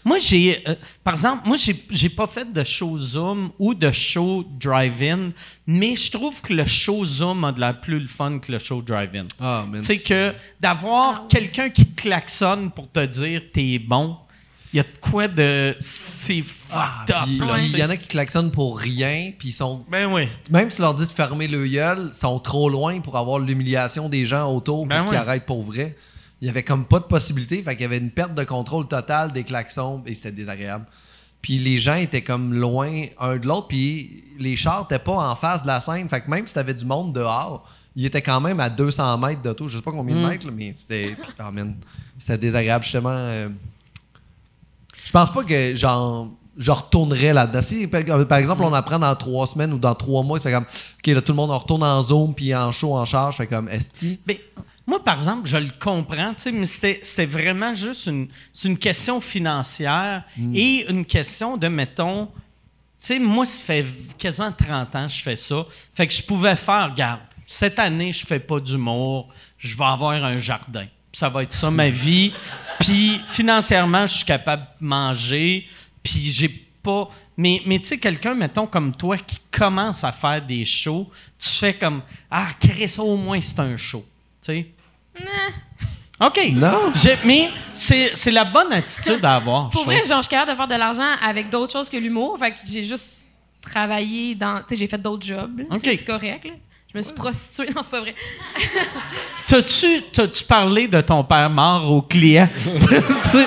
Moi, j'ai. euh, par exemple, moi, j'ai, j'ai pas fait de show Zoom ou de show drive-in, mais je trouve que le show Zoom a de la plus le fun que le show drive-in. Ah, sais, que d'avoir quelqu'un qui te klaxonne pour te dire t'es bon, il y a de quoi de. C'est fucked up, il y en a qui klaxonnent pour rien, puis ils sont. Ben oui. Même si tu leur dis de fermer le gueule, ils sont trop loin pour avoir l'humiliation des gens autour Ben pour qu'ils arrêtent pour vrai. Il y avait comme pas de possibilité, fait qu'il y avait une perte de contrôle totale des klaxons et c'était désagréable. Puis les gens étaient comme loin un de l'autre, puis les chars étaient pas en face de la scène. Fait que même si t'avais du monde dehors, ils étaient quand même à 200 mètres d'auto. Je sais pas combien de mètres, là, mais c'était man, c'était désagréable, justement. euh, je pense pas que, genre, je retournerais là-dedans. Si, par par exemple, on apprend dans trois semaines ou dans trois mois, ça fait comme, OK, là, tout le monde on retourne en Zoom, puis en show, en charge, fait comme, esti. Moi, par exemple, je le comprends, tu sais, mais c'était vraiment juste une, c'est une question financière et une question de, mettons, tu sais, moi, ça fait quasiment 30 ans que je fais ça. Fait que je pouvais faire, regarde, cette année, je fais pas d'humour, je vais avoir un jardin. Ça va être ça ma vie. Puis financièrement, je suis capable de manger. Puis j'ai pas. Mais, mais tu sais, quelqu'un, mettons, comme toi, qui commence à faire des shows, tu fais comme Ah, créer ça au moins, c'est un show. Tu sais? OK. Non. Mais c'est c'est la bonne attitude à avoir. Pour je vrai, trouve. genre, je suis capable de faire de l'argent avec d'autres choses que l'humour. Fait que j'ai juste travaillé dans. Tu sais, j'ai fait d'autres jobs. là. OK. Tu sais, C'est correct, là. Je me suis prostituée. Non, c'est pas vrai. T'as-tu t'as-tu parlé de ton père mort au client? Tu sais,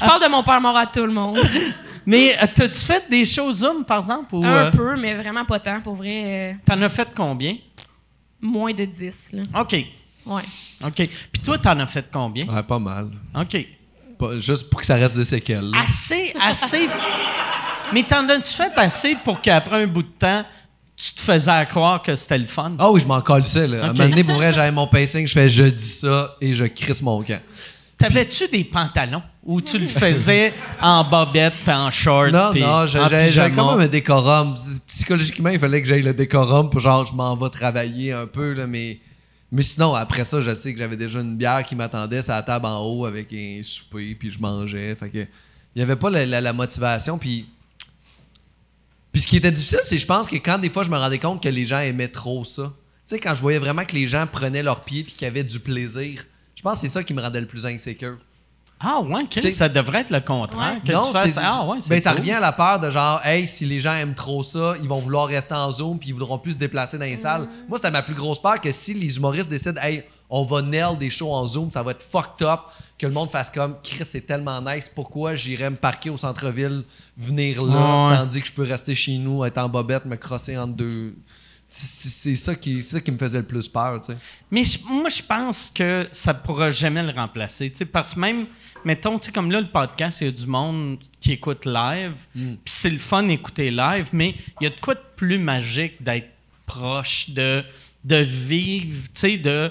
Je parle de mon père mort à tout le monde. mais euh, t'as-tu fait des choses Zoom, par exemple? Ou, Un euh, peu, mais vraiment pas tant. Pour vrai, euh, T'en as fait combien? Moins de 10. Là. OK. Ouais. OK. Puis toi, t'en as fait combien? Ouais, pas mal. OK. Pas- juste pour que ça reste des séquelles. là. Assez, assez. mais t'en as-tu fait assez pour qu'après un bout de temps, tu te faisais à croire que c'était le fun? Ah oui, je m'en colissais, là. À un moment donné, j'avais mon pacing, je fais je dis ça et je crisse mon camp. T'avais-tu des pantalons ou tu le faisais en bobette puis en short? Non, non, j'avais quand même un décorum. Psychologiquement, il fallait que j'aille le décorum pour genre, je m'en vais travailler un peu, là, mais, mais sinon, après ça, je sais que j'avais déjà une bière qui m'attendait sur la table en haut avec un souper, puis je mangeais. Fait que, il n'y avait pas la, la- la motivation, puis. Puis ce qui était difficile, c'est je pense que quand des fois je me rendais compte que les gens aimaient trop ça, tu sais, quand je voyais vraiment que les gens prenaient leur pied puis qu'ils avaient du plaisir, pense que c'est ça qui me rendait le plus insécure. Ah ouais, Chris, ça devrait être le contraire. Ouais. Que non, tu fasses, c'est, ah ouais, ben, ça cool. revient à la peur de genre, hey, si les gens aiment trop ça, ils vont vouloir rester en Zoom puis ils voudront plus se déplacer dans les salles. Moi, c'était ma plus grosse peur que si les humoristes décident, hey, on va nail des shows en Zoom, ça va être fucked up, que le monde fasse comme, Chris, c'est tellement nice, pourquoi j'irais me parquer au centre-ville, venir là, Ouais. tandis que je peux rester chez nous, être en bobette, me crosser entre deux. C'est, ça qui, ça qui me faisait le plus peur, tu sais. Mais je- moi, je pense que ça ne pourra jamais le remplacer. tu sais, Parce que même, mettons, tu sais, comme là, le podcast, il y a du monde qui écoute live. Puis c'est le fun d'écouter live, mais il y a de quoi de plus magique d'être proche, de, de vivre, tu sais, de.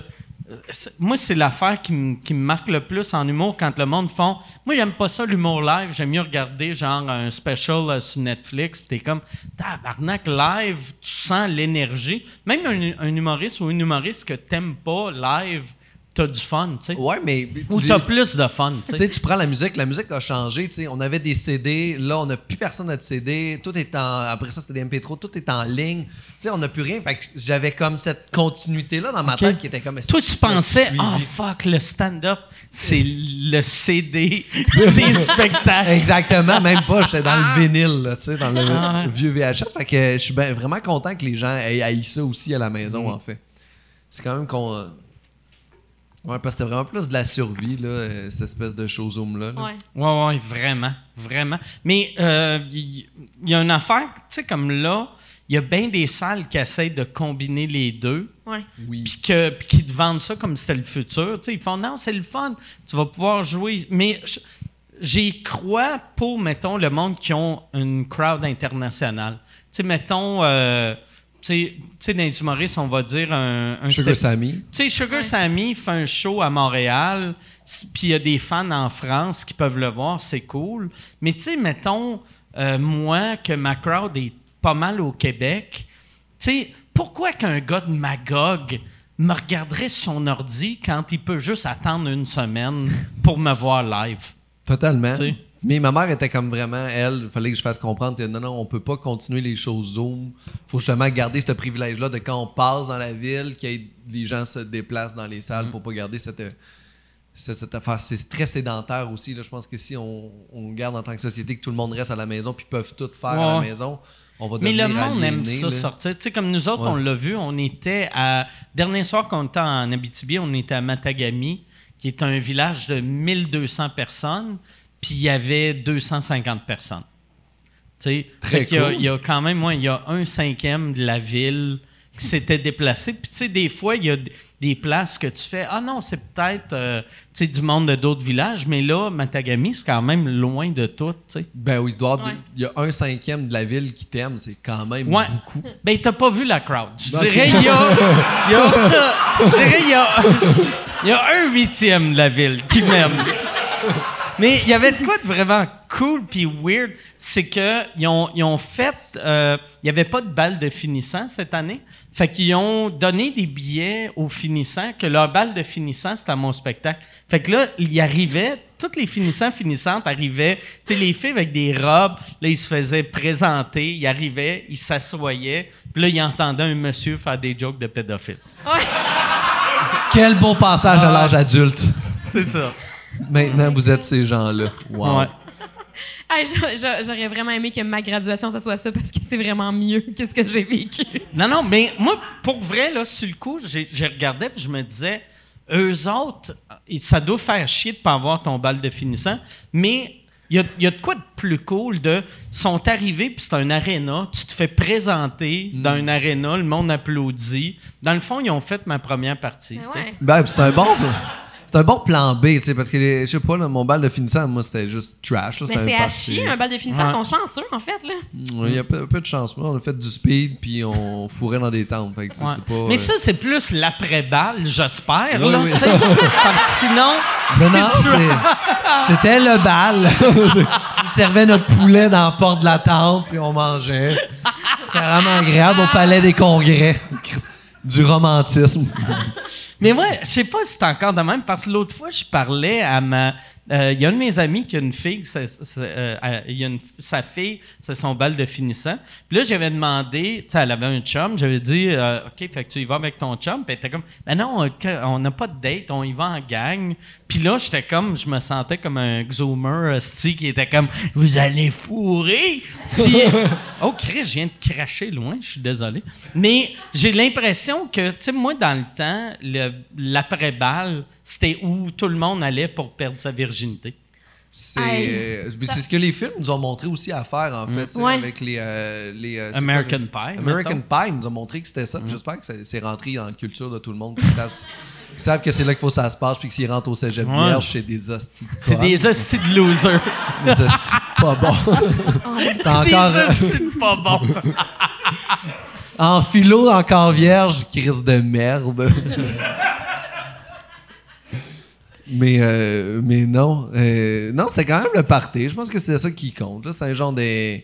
Euh, Moi, c'est l'affaire qui me marque le plus en humour quand le monde font. Moi, j'aime pas ça, l'humour live. J'aime mieux regarder, genre, un special euh, sur Netflix. Puis t'es comme, tabarnak, live, tu sens l'énergie. Même un, un humoriste ou une humoriste que t'aimes pas live, t'as du fun, tu sais. Ouais, mais. Ou t'as plus de fun, tu Tu sais. tu prends la musique, la musique a changé. tu sais. On avait des CD, là, on n'a plus personne à de CD. Tout est en. Après ça, c'était des MP3, tout est en ligne. Tu sais, on n'a plus rien. Fait que j'avais comme cette continuité-là dans ma tête qui était comme. Toi, tu pensais, ah fuck, le stand-up, c'est le CD des spectacles. Exactement, même pas. J'étais dans le vinyle, là, tu sais, dans le Ah ouais. vieux VHS. Fait que je suis ben- vraiment content que les gens aient ça aussi à la maison, Mm. en fait. C'est quand même qu'on. Euh, Ouais, parce que c'était vraiment plus de la survie, là, euh, cette espèce de show Zoom-là. là. Ouais. Ouais, ouais, vraiment, vraiment. Mais euh, il il y, a une affaire, tu sais, comme là, il y a bien des salles qui essayent de combiner les deux, Ouais. Oui. puis que- puis qui te vendent ça comme si c'était le futur. Tu sais, ils font non, c'est le fun, tu vas pouvoir jouer. Mais j'y crois pour, mettons, le monde qui ont une crowd internationale. Tu sais, mettons, euh, tu sais- dans les humoristes, on va dire un, un Sugar Sammy. tu sais, Sugar Ouais. Sammy fait un show à Montréal, puis il y a des fans en France qui peuvent le voir, c'est cool. Mais tu sais, mettons, euh, moi, que ma crowd est pas mal au Québec, tu sais, pourquoi qu'un gars de Magog me regarderait sur son ordi quand il peut juste attendre une semaine pour me voir live? Totalement. Tu sais. Mais ma mère était comme vraiment, elle, il fallait que je fasse comprendre que non, non, on peut pas continuer les choses Zoom. faut justement garder ce privilège-là de quand on passe dans la ville, que les gens se déplacent dans les salles pour pas garder cette, cette, cette affaire. C'est très sédentaire aussi. Là. Je pense que si on, on garde en tant que société que tout le monde reste à la maison puis peuvent tout faire à la maison, on va Mais le monde aime ça là. sortir. Tu sais, comme nous autres, Ouais. on l'a vu, on était à. Dernier soir qu'on était en Abitibi, on était à Matagami, qui est un village de 1200 personnes. Puis il y avait 250 personnes. Tu sais, y il y a quand même, moi, il y a un cinquième de la ville qui s'était déplacé. Puis tu sais, des fois, il y a des places que tu fais, ah non, c'est peut-être euh, tu sais, du monde de d'autres villages, mais là, Matagami, c'est quand même loin de tout, tu sais. Ben oui, il doit y avoir Ouais. des- il y a un cinquième de la ville qui t'aime, c'est quand même Ouais. beaucoup. Ben, t'as pas vu la crowd. Je dirais, il y a. il y a- je dirais, il y a. Il y a un huitième de la ville qui m'aime. Mais il y avait de quoi de vraiment cool puis weird, c'est que ils ont, ils ont fait, euh, il y avait pas de balle de finissant cette année, fait qu'ils ont donné des billets aux finissants que leur balle de finissant c'était à mon spectacle. Fait que là, il y arrivait, tous les finissants finissantes arrivaient, tu sais les filles avec des robes, là ils se faisaient présenter, ils arrivaient, ils s'assoyaient, puis là ils entendaient un monsieur faire des jokes de pédophile. Ouais. Quel beau passage Ah. à l'âge adulte. C'est ça. Maintenant, vous êtes ces gens-là. Wow. Ouais. Hey, J'aurais vraiment aimé que ma graduation, ça soit ça parce que c'est vraiment mieux que ce que j'ai vécu. Non, non, mais moi, pour vrai, là, sur le coup, j'ai regardé puis je me disais, eux autres, et ça doit faire chier de pas avoir ton bal de finissant, mais il y a, il y a de quoi de plus cool de sont arrivés puis c'est un aréna, tu te fais présenter dans un aréna, le monde applaudit. Dans le fond, ils ont fait ma première partie. Ben ouais. Ben, c'est un bon. C'est un bon plan B, tu sais, parce que, les- je sais pas, là, mon bal de finissant, moi, c'était juste trash. là, Mais c'était c'est à party. chier, un bal de finissant. Ouais. Ils sont chanceux, en fait. Là. Ouais, Il y a peu, peu de chance. Moi, on a fait du speed, puis on fourrait dans des tentes. Fait que, tu sais, Ouais. c'est pas, Mais euh, ça, c'est plus l'après-balle, j'espère. Oui, là, oui. tu sais. Parce que sinon, Non, non, c'est- c'était le bal. On servait notre poulet dans la porte de la tente, puis on mangeait. C'était vraiment agréable au palais des congrès. Du romantisme. Mais moi, je sais pas si c'est encore de même, parce que l'autre fois, je parlais à ma. Euh, Il y a un de mes amis qui a une fille, c'est, euh, euh, y a une- sa fille, c'est son bal de finissant. Puis là, j'avais demandé, tu sais, elle avait un chum, j'avais dit, euh, OK, fait que tu y vas avec ton chum. Puis elle était comme, ben non, on- n'a pas de date, on y va en gang. Puis là, j'étais comme, je me sentais comme un xoomer hostie qui était comme, vous allez fourrer? Puis, oh, Chris, je viens de cracher loin, je suis désolé. Mais j'ai l'impression que, tu sais, moi, dans le temps, le- l'après-balle, c'était où tout le monde allait pour perdre sa virginité. C'est euh, ce que les films nous ont montré aussi à faire, en fait, Ouais. avec les. euh, les euh, American Pie, American mettons. Pie nous a montré que c'était ça. puis J'espère que c'est- rentré dans la culture de tout le monde. qu'ils savent, que c'est là qu'il faut que ça se passe, puis que s'ils rentrent au cégep Ouais. vierge, c'est des hosties de C'est des hosties de losers. Des hosties pas bons. T'as des encore. hosties de pas bons. En philo, encore vierge, crise de merde. mais, euh, mais non. euh, non, c'était quand même le party. Je pense que c'est ça qui compte. là. C'est un genre de.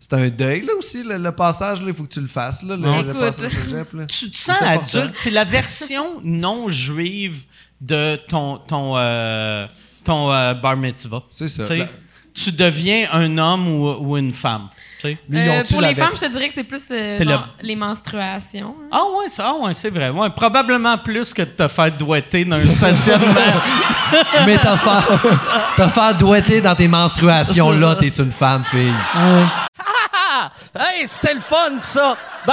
C'est un deuil, là aussi, le, le passage, il faut que tu le fasses, là, le, passage au cégep, là. Tu te sens adulte. C'est la version non juive de ton, ton, euh, ton euh, bar mitzvah. C'est ça. Tu sais, La- Tu deviens un homme ou, ou une femme. Mais Euh, pour les femmes, je te dirais que c'est plus euh, C'est genre, le- les menstruations. hein. Ah ouais, ça, ah ouais, c'est vrai. Ouais, probablement plus que de te faire doigter dans un stationnement. Mais t'as fait, t'as fait doigter dans tes menstruations, là, t'es une femme, fille. Ah! Hey, c'était le fun, ça! Bon!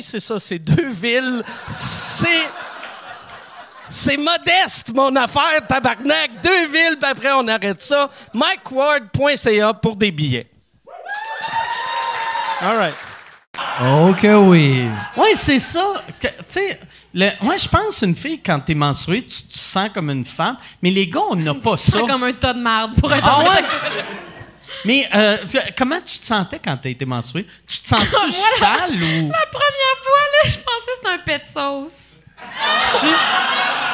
c'est ça, c'est deux villes. C'est... C'est modeste, mon affaire, tabarnak. Deux villes, puis après, on arrête ça. MikeWard.ca pour des billets. All right. Oh que oui. Oui, c'est ça. Tu sais, moi, je pense une fille, quand t'es menstruée, tu te sens comme une femme. Mais les gars, on n'a pas ça. C'est comme un tas de marde pour être Ah ouais? Mais euh, tu- comment tu te sentais quand t'as été menstruée? Tu te sens-tu sale ou... La première fois, là, je pensais que c'était un pet de sauce. Tu-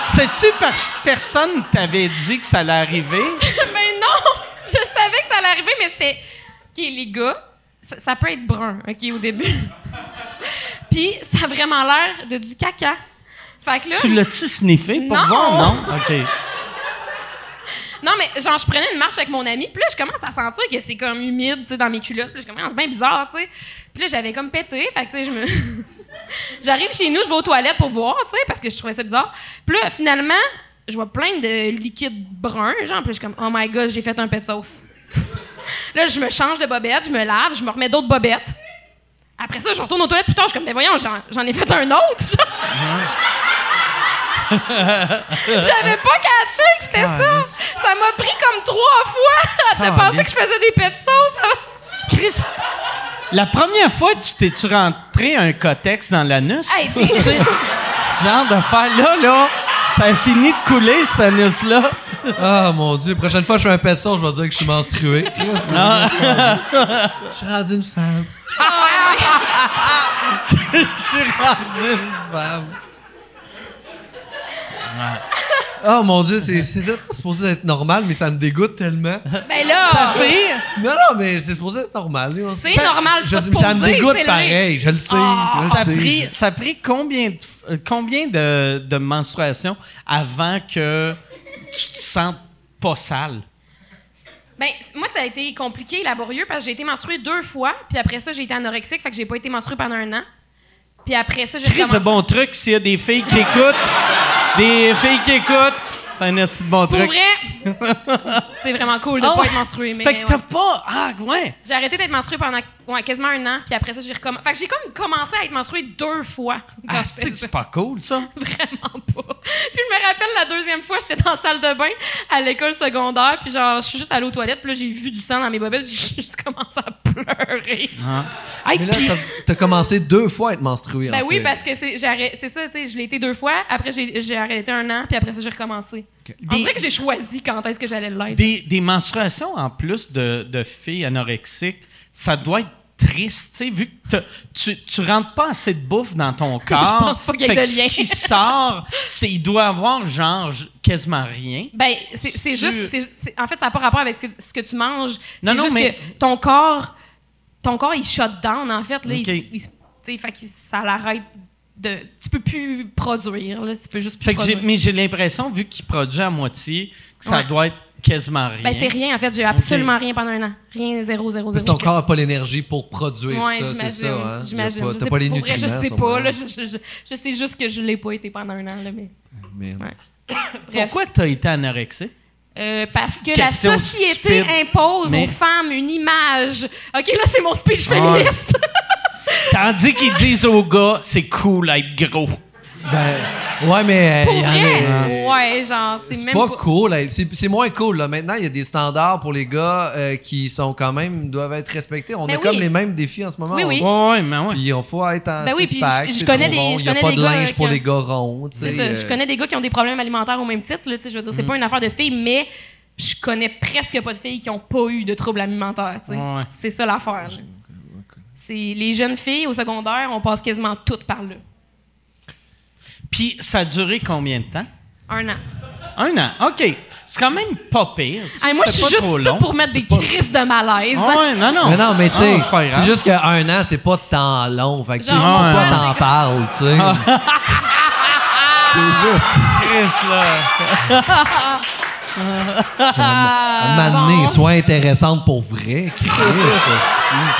C'était-tu parce que personne t'avait dit que ça allait arriver? mais non! Je savais que ça allait arriver, mais c'était. OK, les gars, ça, ça peut être brun, OK, au début. Puis, ça a vraiment l'air de du caca. Fait que là. Tu l'as-tu sniffé pour Non. voir? Non? OK. Non, mais genre, je prenais une marche avec mon ami, puis là, je commence à sentir que c'est comme humide, tu sais, dans mes culottes. Puis là, je commence, bien bizarre, tu sais. Puis là, j'avais comme pété, fait que, tu sais, je me. J'arrive chez nous, je vais aux toilettes pour voir, tu sais, parce que je trouvais ça bizarre. Puis là, finalement, je vois plein de liquide brun, genre, puis je suis comme, oh my god, j'ai fait un pet sauce. là, je me change de bobette, je me lave, je me remets d'autres bobettes. Après ça, je retourne aux toilettes plus tard, je suis comme, mais voyons, j'en, ai fait un autre, genre. J'avais pas catché que c'était ça. Ça m'a pris comme trois fois de Ah, penser mais- que je faisais des pets de sauce. Chris, la première fois, tu t'es-tu rentré un cotex dans l'anus? Hey, t'es- Tu sais, genre de faire là, là, ça a fini de couler, cet anus-là. Ah mon dieu, prochaine fois que je fais un pet son, je vais dire que je suis menstrué. Ah. Je suis rendu une femme. Je suis rendu une femme. Oh mon dieu, c'est c'est pas supposé être normal, mais ça me dégoûte tellement. Ben là, Ça fait... Non, non, mais c'est supposé être normal. c'est normal, c'est Je, mais ça me supposé, dégoûte c'est pareil, je le sais. Ah. je le Ça a sais. pris, ça a pris combien de, euh, combien de, de menstruations avant que tu te sentes pas sale? Ben, moi, ça a été compliqué, laborieux, parce que j'ai été menstruée deux fois, puis après ça, j'ai été anorexique, fait que j'ai pas été menstruée pendant un an. Puis après ça, j'ai Chris, recommencé. de bon truc s'il y a des filles qui écoutent. Des filles qui écoutent. C'est un assez de bon Pour truc. vrai, c'est vraiment cool de Ah pas être menstruée. Mais fait que t'as pas. Ah, ouais. J'ai arrêté d'être menstruée pendant ouais, quasiment un an, puis après ça, j'ai recommencé. Fait que j'ai comme commencé à être menstruée deux fois. Ah, c'est pas cool, ça? Vraiment pas. Puis je me rappelle la deuxième fois, j'étais dans la salle de bain à l'école secondaire, puis genre, je suis juste allée aux toilettes, puis là, j'ai vu du sang dans mes bobettes, puis j'ai juste commencé à pleurer. Hey, Mais là, puis- t'as commencé deux fois à être menstrué. Ben en oui, fait. parce que c'est j'ai arrêté- c'est ça, tu sais, je l'ai été deux fois, après j'ai j'ai arrêté un an, puis après ça, j'ai recommencé. On Des- dirait que j'ai choisi quand est-ce que j'allais l'être. des, des menstruations en plus de, de filles anorexiques, ça doit être triste, tu sais, vu que tu, tu rentres pas assez de bouffe dans ton corps. pense pas qu'il y ait de lien. Ce qui sort, c'est il doit avoir genre quasiment rien. Ben, c'est c'est Tu- juste. c'est- en fait, ça n'a pas rapport avec ce que, ce que tu manges. Non, C'est non, juste mais- que ton corps, ton corps, il shut down, en fait. Là, il Ok. se- il sais, fait ça l'arrête de. Tu peux plus produire, là. Tu peux juste plus Fait que j'ai- produire. mais j'ai l'impression, vu qu'il produit à moitié, que ça Ouais. doit être quasiment rien. Ben, c'est rien, en fait. J'ai absolument rien pendant un an. Rien, zéro, zéro, zéro. ton corps n'a pas l'énergie pour produire Ouais, ça, c'est ça. Hein? J'imagine. A pas- Je T'as sais- pas les pour vrai, nutriments. Je sais pas, là. Je, je- je- je sais juste que je l'ai pas été pendant un an, là, mais. Merde. Ouais. Bref. Pourquoi t'as été anorexique? Euh, parce que la société stupide. impose Mais- aux femmes une image. OK, là, c'est mon speech Ah. féministe. Tandis qu'ils disent aux gars, c'est cool être gros. Ben, ouais, mais euh, Pour il y en a. Ouais, genre, c'est même pas pas... cool. là. C'est c'est moins cool. Là. Maintenant, il y a des standards pour les gars euh, qui sont quand même doivent être respectés. On Ben a comme les mêmes défis en ce moment. Oui, oui. Ouais, mais ouais. Puis on faut être en Ben oui, puis je- connais des- rond, je Il n'y a connais pas des de gars linge pour qui- les gars ronds. tu sais, C'est ça. euh, Je connais des gars qui ont des problèmes alimentaires au même titre. Là, tu sais, je veux dire, c'est pas une affaire de filles, mais je connais presque pas de filles qui ont pas eu de troubles alimentaires. Ouais. C'est ça l'affaire. là. C'est les jeunes filles au secondaire, on passe quasiment toutes par là. Puis ça a duré combien de temps? Un an. Un an. OK. C'est quand même pas pire. tu Hey, moi, je c'est suis juste ça long. pour mettre des pas- crises de malaise. Ah ouais, non, non. Mais non, mais tu Ah, sais, c'est juste qu'un an, c'est pas de temps long. Fait que tu sais, Genre, pourquoi ouais. t'en parles, tu sais? C'est juste. Chris, là. Donné, bon. sois intéressante pour vrai. Chris, hostie.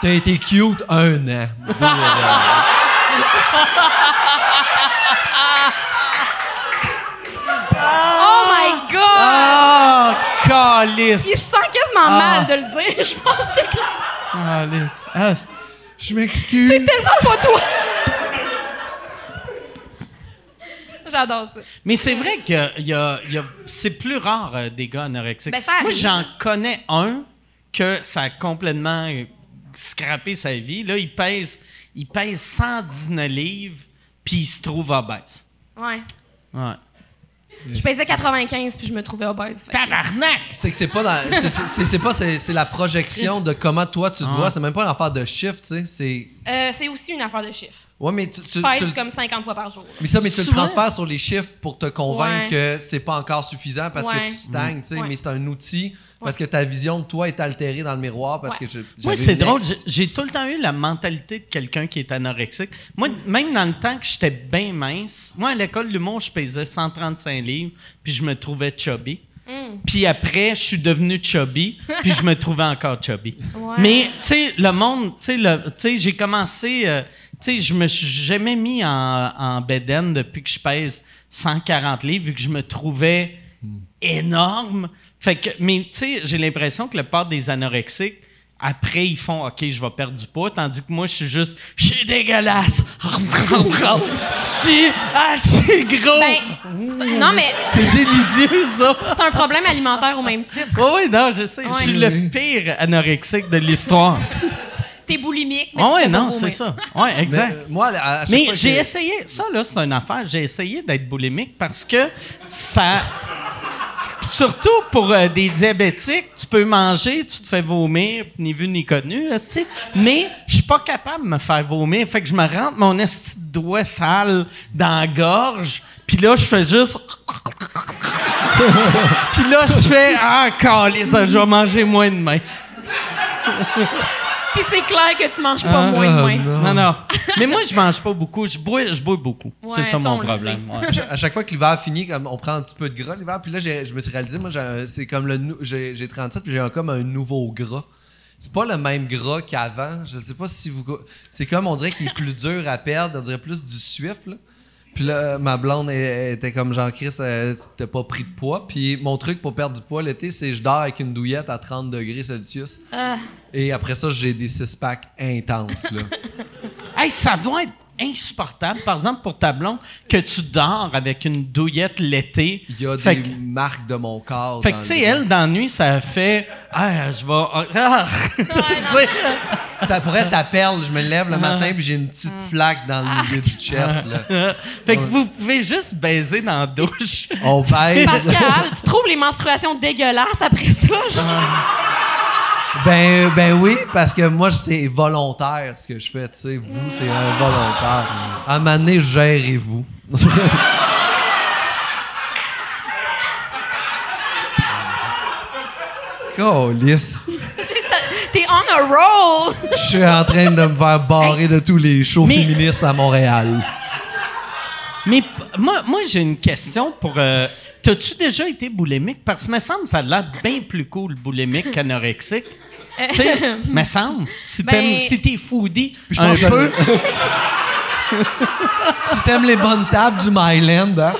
T'as été cute un an. Oh my God! Il calice. se sent quasiment Ah. mal de le dire. Je pense que Calice. Ah, c'est- Je m'excuse. c'est tellement pas toi. J'adore ça. Mais c'est vrai que y a, y a- c'est plus rare euh, des gars anorexiques. Ben, ça Moi, j'en connais un que ça a complètement scrappé sa vie. Là, il pèse, il pèse 119 livres, puis il se trouve obèse. Ouais. Ouais. Je pesais 95 puis je me trouvais obèse. Tabarnak! C'est que c'est pas dans- c'est- c'est- pas c'est c'est la projection de comment toi tu te Ah. vois, c'est même pas une affaire de chiffre, tu sais, c'est Euh, c'est aussi une affaire de chiffres. Ouais, mais tu, tu- comme 50 fois par jour. mais ça mais tu le transfères sur les chiffres pour te convaincre Ouais. que c'est pas encore suffisant parce Ouais. que tu stagnes, tu sais, Ouais. mais c'est un outil parce que ta vision de toi est altérée dans le miroir parce Ouais. que je Moi, j'avais c'est drôle. J'ai- tout le temps eu la mentalité de quelqu'un qui est anorexique. Moi, même dans le temps que j'étais bien mince, moi, à l'école l'humour, je pesais 135 livres, puis je me trouvais chubby. Puis après, je suis devenu chubby, puis je me trouvais encore chubby. Ouais. Mais, tu sais, le monde, tu sais, j'ai commencé, euh, sais, je me suis jamais mis en, en depuis que je pèse 140 livres, vu que je me trouvais énorme. Fait que, mais, tu sais, j'ai l'impression que le part des anorexiques, après, ils font OK, je vais perdre du poids, tandis que moi, je suis juste, je suis dégueulasse. Je suis, ah, je suis gros. Ben, c'est- non, mais c'est délicieux, ça. c'est un problème alimentaire au même titre. Oui, oui, non, je sais. Je suis le pire anorexique de l'histoire. T'es boulimique, mais Ah tu ouais, non, c'est ça. Oui, Mais, exact. euh, moi, à- à chaque Mais fois que j'ai essayé, ça là, c'est une affaire, j'ai essayé d'être boulimique parce que ça. Surtout pour euh, des diabétiques, tu peux manger, tu te fais vomir, ni vu ni connu, esti. mais je suis pas capable de me faire vomir. Fait que je me rentre mon esti de doigt sale dans la gorge, puis là, je fais juste. puis là, je fais Ah, calisse, je vais manger moins demain. Puis c'est clair que tu manges pas Ah, moins de ah, moins. non. Non, non. Mais moi, je mange pas beaucoup. Je bois, je bois beaucoup. Ouais, c'est ça, ça, mon problème. ouais. À chaque- fois que l'hiver finit, comme on prend un petit peu de gras l'hiver, puis là, j'ai- je me suis réalisé, moi, j'ai un- c'est comme le. J'ai j'ai 37, puis j'ai un- comme un nouveau gras. C'est pas le même gras qu'avant. Je sais pas si vous. C'est comme, on dirait qu'il est plus dur à perdre, on dirait plus du suif, là. Puis là, ma blonde elle- elle était comme Jean-Chris, euh, t'as pas pris de poids. Puis mon truc pour perdre du poids l'été, c'est je dors avec une douillette à 30 degrés Celsius. Ah. Et après ça, j'ai des six-packs intenses, là. Hey, ça doit être insupportable, par exemple, pour ta blonde, que tu dors avec une douillette l'été. Il y a Fait des que- marques de mon corps. Fait que, tu sais, elle, dans la nuit, ça fait Ah, je vais. Ah. Tu sais, Ça pourrait, ça perle. Je me lève le Ah. matin puis j'ai une petite flaque dans le milieu du chest. Là. fait que vous pouvez juste baiser dans la douche. On baise. Pascal, tu trouves les menstruations dégueulasses après ça? Genre? Ben, ben oui, parce que moi, c'est volontaire ce que je fais. Tu sais, vous, c'est involontaire. À un moment donné, gérez-vous. Calice. T'es on a roll! Je suis en train de me faire barrer de tous les shows Mais- féministes à Montréal. Mais moi, moi j'ai une question pour. euh, T'as-tu déjà été boulimique? Parce que me semble que ça a l'air bien plus cool, boulimique qu'anorexique. tu sais, me semble. Si Ben- t'aimes- si t'es foodie, je un pense que- peu. Si t'aimes les bonnes tables du Myland, hein?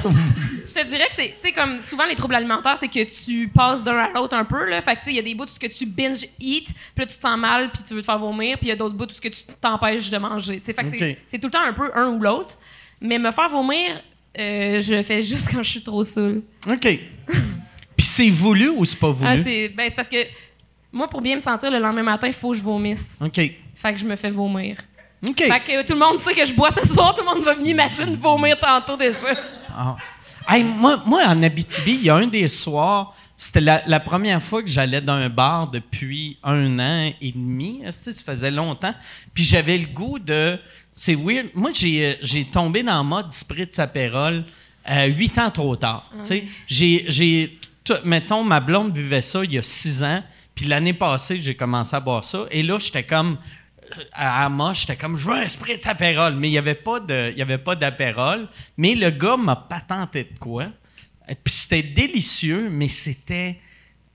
Je te dirais que c'est, tu sais, comme souvent les troubles alimentaires, c'est que tu passes d'un à l'autre un peu, là. Fait que, tu sais, il y a des bouts où tu binge eat, puis là, tu te sens mal, puis tu veux te faire vomir, puis il y a d'autres bouts où tu t'empêches de manger, tu sais. Fait que c'est tout le temps un peu un ou l'autre. Mais me faire vomir, euh, je le fais juste quand je suis trop saoule. OK. Puis c'est voulu ou c'est pas voulu? Ah, c'est, ben, parce que moi, pour bien me sentir le lendemain matin, il faut que je vomisse. OK. Fait que je me fais vomir. OK. Fait que euh, tout le monde sait que je bois ce soir, tout le monde va m'imaginer vomir tantôt déjà. Hey, moi, moi, en Abitibi, il y a un des soirs, c'était la, la première fois que j'allais dans un bar depuis un an et demi. Ça faisait longtemps? Puis j'avais le goût de. C'est weird. Moi, j'ai, euh, tombé dans le mode Spritz Aperol euh, huit ans trop tard. Sais, J'ai, mettons, ma blonde buvait ça il y a six ans. Puis l'année passée, j'ai commencé à boire ça. Et là, j'étais comme à Amma, j'étais comme je veux un spritz apérole, mais il n'y avait pas de il y avait pas d'apérole, mais le gars m'a patenté de quoi. Euh, Puis c'était délicieux, mais c'était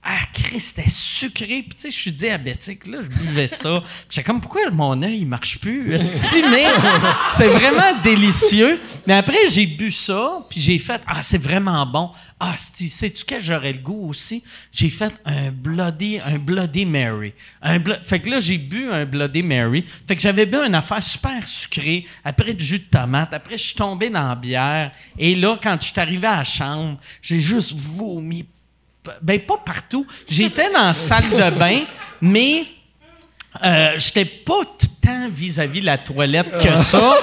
ah, Christ, c'était sucré. Puis, tu sais, je suis diabétique, là, je buvais ça. J'étais comme, pourquoi mon œil, il marche plus? C'était vraiment délicieux. Mais après, j'ai bu ça, puis j'ai fait, ah, c'est vraiment bon. Ah, sais-tu que j'aurais le goût aussi? J'ai fait un Bloody, un Bloody Mary. Fait que là, j'ai bu un Bloody Mary. Fait que j'avais bu une affaire super sucrée, après du jus de tomate, après, je suis tombé dans la bière. Et là, quand je suis arrivé à la chambre, j'ai juste vomi ben pas partout. J'étais dans la salle de bain, mais euh, j'étais pas tout le temps vis-à-vis de la toilette que ça.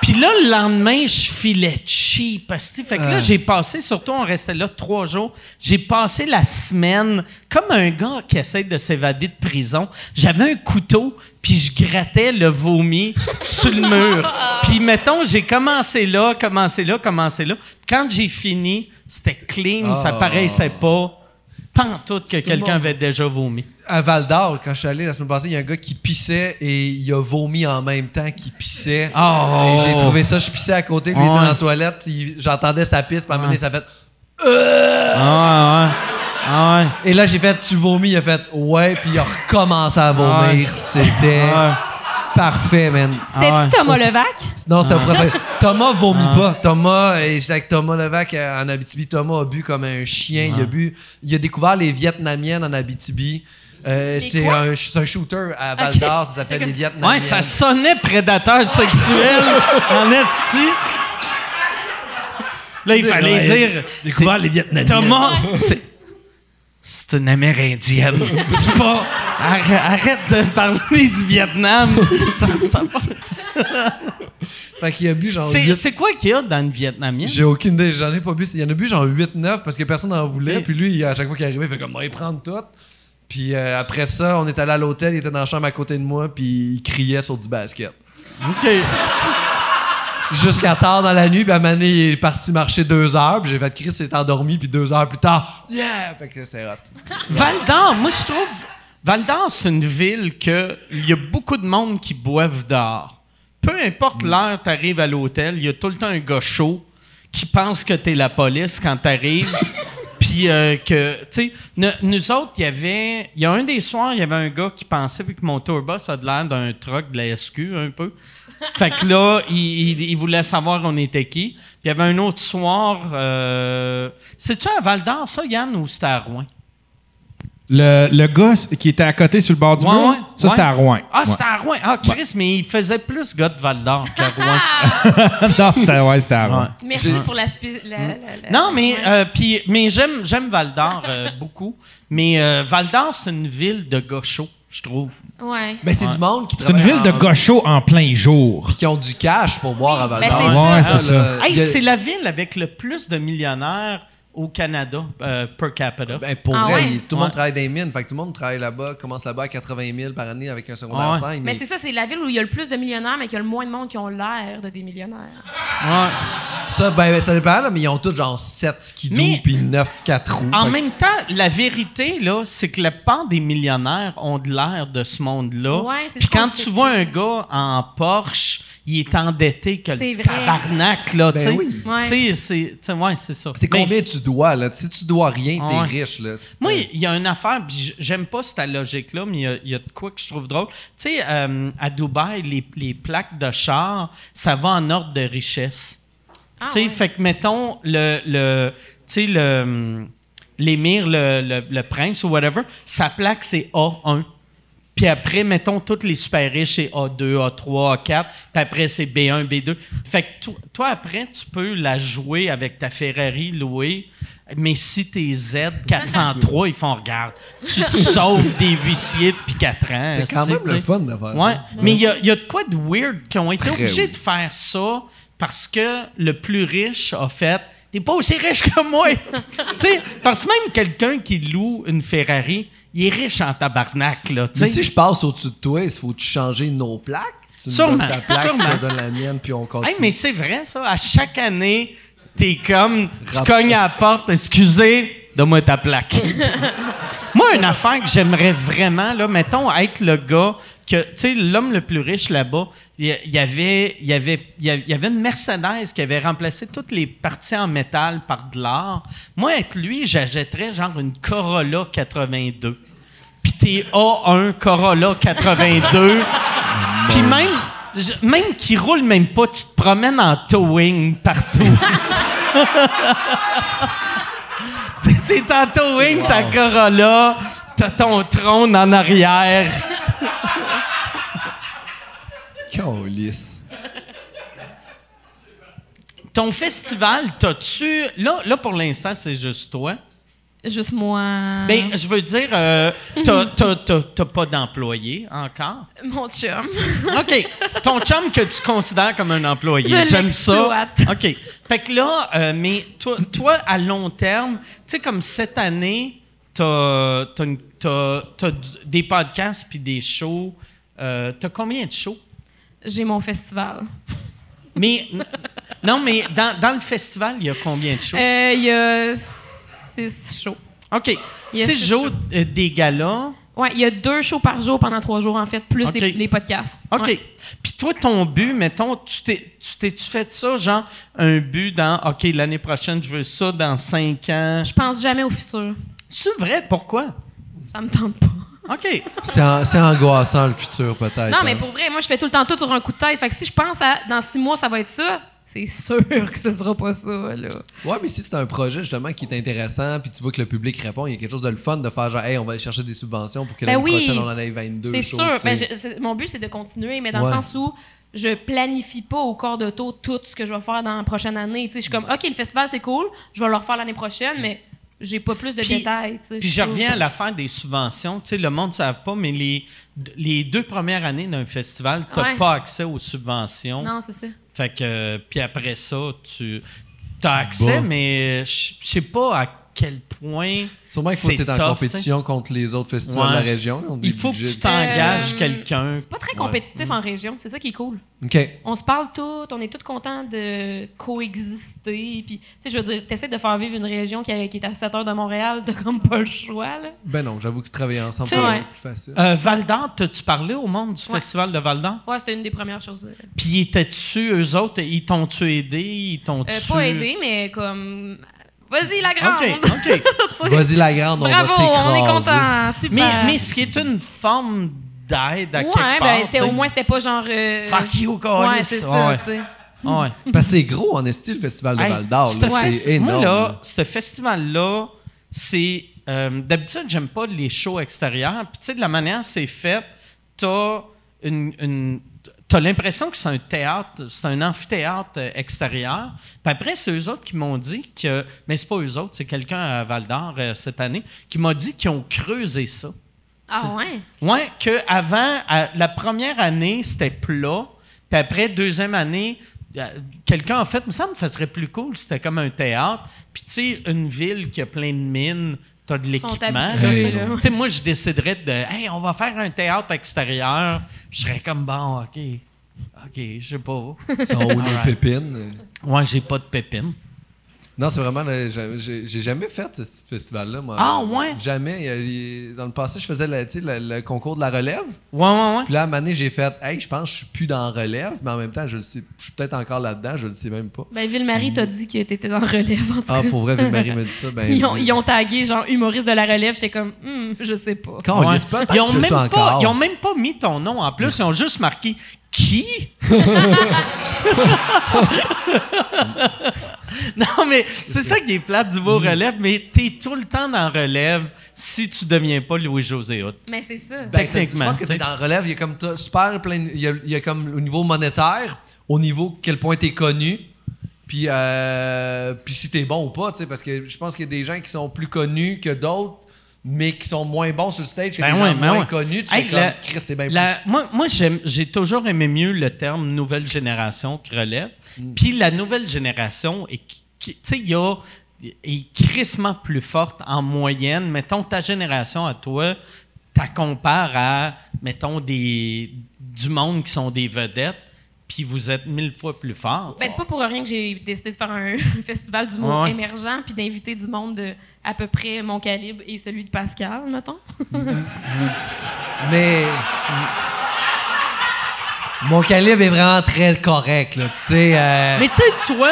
Puis là, le lendemain, je filais cheap. asti. Fait que là, j'ai passé, surtout, on restait là trois jours. J'ai passé la semaine comme un gars qui essaie de s'évader de prison. J'avais un couteau, puis je grattais le vomi sur le mur. Puis mettons, j'ai commencé là, commencé là, commencé là. Quand j'ai fini, c'était clean, ça Ah. paraissait pas pantoute que quelqu'un avait déjà vomi. À Val d'Or, quand je suis allé la semaine passée, il y a un gars qui pissait et il a vomi en même temps qu'il pissait. Oh! Et j'ai trouvé ça, je pissais à côté, lui il était dans la toilette, puis j'entendais sa pisse, puis à un moment donné, ça fait. Ah ouais. Ah ouais. Et là, j'ai fait Tu vomis? Il a fait Ouais, puis il a recommencé à vomir. C'était Ouais. Parfait, man. C'était-tu Ah ouais. Thomas Levac? Non, c'était pas ça. Thomas vomit Ah. pas. Thomas, et j'étais avec Thomas Levac euh, en Abitibi. Thomas a bu comme un chien. Il a bu. Il a découvert les Vietnamiennes en Abitibi. Euh, c'est un, shooter à Val d'Or, ça s'appelle les Vietnamiennes. Ouais, ça sonnait prédateur sexuel en esti. Là, il fallait dire. Découvert les Vietnamiens. Thomas, c'est. Une Amérindienne. C'est pas. Arrête, arrête de parler du Vietnam. Ça- ça- Fait qu'il a bu genre c'est, quoi qu'il y a dans une Vietnamienne? J'ai aucune idée, j'en ai pas bu. Il y en a bu genre 8-9 parce que personne n'en voulait. Puis lui, à chaque fois qu'il arrivait, il fait comme, on va y prendre tout. Puis euh, après ça, on est allé à l'hôtel, il était dans la chambre à côté de moi, puis il criait sur du basket. OK. Jusqu'à tard dans la nuit, puis à donné, il est parti marcher deux heures, puis j'ai fait Chris s'est endormi, puis deux heures plus tard, yeah! Fait que c'est hot. Val d'Or, moi, je trouve. Val d'Or, c'est une ville que il y a beaucoup de monde qui boivent dehors. Peu importe l'heure, tu arrives à l'hôtel, il y a tout le temps un gars chaud qui pense que tu es la police quand tu arrives. Puis euh, que, tu sais, nous autres, il y avait. Il y a un des soirs, il y avait un gars qui pensait puis que mon tourbus a de l'air d'un truck de la SQ, un peu. Fait que là, il, il- il voulait savoir on était qui. Puis il y avait un autre soir. Euh, C'est-tu à Val d'Or, ça, Yann, ou c'était à Rouen? Le, le gars qui était à côté sur le bord du Ouais, mur, ouais, ça ouais. c'était à Rouen. Ah, Ouais. c'était à Rouen. Ah, Chris, mais il faisait plus gars de Val d'Or qu'à Rouen. non, c'était ouais, c'était à Rouen. Ouais. Merci pour la, spi- la- la- la- Non, mais, Ouais. euh, puis- mais j'aime, j'aime Val d'Or euh, beaucoup. Mais euh, Val d'Or, c'est une ville de gars chauds, je trouve. Ouais. Ben, c'est du monde qui C'est une ville de en- gauchos en plein jour. Puis qui ont du cash pour boire à Val Ben, d'Or. c'est Ouais, ça. c'est ça. là, Hey, il y a- c'est la ville avec le plus de millionnaires au Canada euh, per capita. Ben, pour Ah vrai, ouais? il- tout le monde travaille dans les mines. Fait que tout le monde travaille là-bas, commence là-bas à 80 000 par année avec un secondaire Ouais. 5. Mais Mais c'est ça, c'est la ville où il y a le plus de millionnaires, mais qu'il y a le moins de monde qui ont l'air de des millionnaires. Ouais. ça, ben, ça dépend, là, mais ils ont tous genre 7 skidoo puis 9 4 roues. En que même temps, la vérité, là, c'est que la part des millionnaires ont de l'air de ce monde-là. Ouais, c'est Puis quand tu vois un gars en Porsche, il est endetté que C'est le vrai. tabarnak, là, Ben tu sais. oui. Ouais. Tu sais, c'est, tu sais, ouais, c'est ça. C'est combien tu dois, là? Si tu dois rien, t'es Ouais. riche, là. Moi, il y a une affaire, puis j'aime pas cette logique-là, mais il y a- il y, a de quoi que je trouve drôle. Tu sais, euh, à Dubaï, les, les plaques de char, ça va en ordre de richesse. Ah, tu sais, ouais. fait que mettons le, le tu sais le l'émir, le, le, le prince ou whatever, sa plaque c'est A1. Puis après, mettons, tous les super riches, c'est A2, A3, A4. Puis après, c'est B1, B2. Fait que toi, toi, après, tu peux la jouer avec ta Ferrari louée. Mais si t'es Z403, ils font, regarde, tu te sauves des huissiers depuis 4 ans. C'est quand même le fun de faire Ouais, ça. mais il y a, il y a de quoi de weird qui ont été Très obligés weird. de faire ça parce que le plus riche a fait T'es pas aussi riche que moi! tu sais, parce que même quelqu'un qui loue une Ferrari, il est riche en tabarnak, là. Mais si je passe au-dessus de toi, il faut-tu changer nos plaques? Tu me Sûrement, donnes ta plaque, sûrement. tu me donnes la mienne, puis on continue. Hey, mais c'est vrai, ça. À chaque année, t'es comme, tu cognes à la porte, excusez, donne-moi ta plaque. Moi, une affaire que j'aimerais vraiment, là, mettons, être le gars que, tu sais, l'homme le plus riche là-bas, il y, avait, il y avait, il y avait une Mercedes qui avait remplacé toutes les parties en métal par de l'or. Moi, être lui, j'achèterais genre une Corolla 82. Puis t'es A1 Corolla 82. Puis même, même qui roule même pas, tu te promènes en towing partout. T'es- en towing, ta Corolla, t'as ton trône en arrière. Câlisse. Ton festival, t'as-tu. Là, là, pour l'instant, c'est juste toi? Juste moi. Ben, je veux dire, euh, t'as- pas d'employé encore? Mon chum. OK. Ton chum que tu considères comme un employé. J'aime ça. OK. Fait que là, euh, mais toi, toi, à long terme, tu sais, comme cette année, t'as du- des podcasts puis des shows. Euh, t'as combien de shows? J'ai mon festival. Mais, non, mais dans, dans le festival, il y a combien de shows? Euh, Il y a six shows. OK. il y a C'est six shows shows. euh, des galas. Ouais, il y a deux shows par jour pendant trois jours, en fait, plus les podcasts. OK. Ouais. Puis toi, ton but, mettons, tu t'es, tu t'es-tu fait ça, genre, un but dans, OK, l'année prochaine, je veux ça dans cinq ans? Je pense jamais au futur. C'est vrai? Pourquoi? Ça me tente pas. OK. C'est angoissant le futur, peut-être. Non, mais hein. pour vrai, moi, je fais tout le temps tout sur un coup de tête. Fait que si je pense à dans six mois, ça va être ça, c'est sûr que ce sera pas ça, là. Ouais, mais si c'est un projet justement qui est intéressant, puis tu vois que le public répond, il y a quelque chose de le fun de faire genre, hey, on va aller chercher des subventions pour que Ben l'année oui. prochaine on en ait 22 C'est sûr. Ben, je- mon but, c'est de continuer, mais dans Ouais. le sens où je planifie pas au corps de tour tout ce que je vais faire dans la prochaine année. Tu sais, je suis comme, OK, le festival, c'est cool, je vais le refaire l'année prochaine, mais j'ai pas plus de Puis- détails. tu sais, Puis je trouve. reviens à l'affaire des subventions. Tu sais, le monde ne savent pas, mais les, les deux premières années d'un festival, tu n'as Ouais. pas accès aux subventions. Non, c'est ça. Fait que, euh, puis après ça, tu as accès, mais je je sais pas à quel point. Sûrement qu'il faut que c'est tu en tough, compétition contre les autres festivals Ouais. de la région. Il faut que tu t'engages Euh, quelqu'un. C'est pas très compétitif en région, c'est ça qui est cool. OK. On se parle tout, on est tous contents de coexister. Puis, tu sais, je veux dire, t'essaies de faire vivre une région qui, a- qui est à 7 heures de Montréal, t'as comme pas le choix, là. Ben non, j'avoue que travailler ensemble, c'est ouais. plus facile. Euh, Val d'Or, t'as-tu parlé au monde du Ouais. festival de Val d'Or? Ouais, c'était une des premières choses. euh, Puis étais-tu, eux autres, ils t'ont-tu aidé? Ils t'ont-tu... Euh, pas aidé, mais comme. Vas-y, la grande! OK, OK. Vas-y la grande, on Bravo, va on est content. Super. mais, mais ce qui est une forme d'aide à ouais, quelque part. ben, sais. au moins, c'était pas genre. euh, Fuck you, Ouais, c'est ça, Ouais. tu sais. Ouais. Parce que c'est gros en esti le festival de Hey, Val d'Or. C'est énorme. Moi, là, là. ce festival-là, c'est. euh, D'habitude, j'aime pas les shows extérieurs. Puis, tu sais, de la manière que c'est fait, t'as une. une T'as l'impression que c'est un théâtre, c'est un amphithéâtre euh, extérieur. Puis après, c'est eux autres qui m'ont dit que. Mais c'est pas eux autres, c'est quelqu'un à Val d'Or euh, cette année qui m'a dit qu'ils ont creusé ça. Ah ouais? Ouais, que avant, à- la première année, c'était plat. Puis après, deuxième année, euh, quelqu'un a fait, il me semble que ça serait plus cool, c'était comme un théâtre. Puis tu sais, une ville qui a plein de mines, t'as de l'équipement. Tu sais, moi, je déciderais de, hey, on va faire un théâtre extérieur. Je serais comme, bon, OK, OK, je sais pas. Ils sont où les pépines? Ouais, j'ai pas de pépines. Non, c'est vraiment. le- j'ai- jamais fait ce petit festival-là, moi. Ah, ouais? Jamais. Il il- Dans le passé, je faisais le, tu sais, le, le concours de la relève. Ouais, ouais, ouais. Puis là, à un moment donné, j'ai fait, hey, je pense que je suis plus dans relève, mais en même temps, je le sais, je suis peut-être encore là-dedans, je le sais même pas. Ben, Ville-Marie t'a dit que t'étais dans relève, en tout Ah, cas. pour vrai, vu que Marie m'a dit ça, ben. Ils ont, ils ont tagué, genre, humoriste de la relève. J'étais comme, Hmm, je sais pas. Quand on Ouais. pas, ils, ont même pas, encore. ils ont même pas mis ton nom en plus, ils ont juste marqué qui? non, mais c'est ça qui est plate du mot relève, mais t'es tout le temps dans relève si tu deviens pas Louis-José Hood. Mais c'est ça. Ben, Techniquement, Je pense que t'es dans relève, il y a comme super plein. de- Il y a, il y a comme au niveau monétaire, au niveau quel point t'es connu, puis, euh, puis si t'es bon ou pas, tu sais, parce que je pense qu'il y a des gens qui sont plus connus que d'autres, mais qui sont moins bons sur le stage que Ben des ouais, gens ben moins ouais. connus. Tu Hey, fais comme, la- Chris, t'es bien La- moi, moi j'ai toujours aimé mieux le terme nouvelle génération que relève. Puis la nouvelle génération, est qui- qui- tu sais, il y a est crissement plus forte en moyenne. Mettons, ta génération à toi, tu compares à, mettons, des, du monde qui sont des vedettes, puis vous êtes mille fois plus forts. tu Ben, c'est pas pour rien que j'ai décidé de faire un festival d'humour Ouais. émergent puis d'inviter du monde de à peu près mon calibre et celui de Pascal, mettons. Mais. Mon calibre est vraiment très correct, là. Tu sais. euh, Mais tu sais, toi,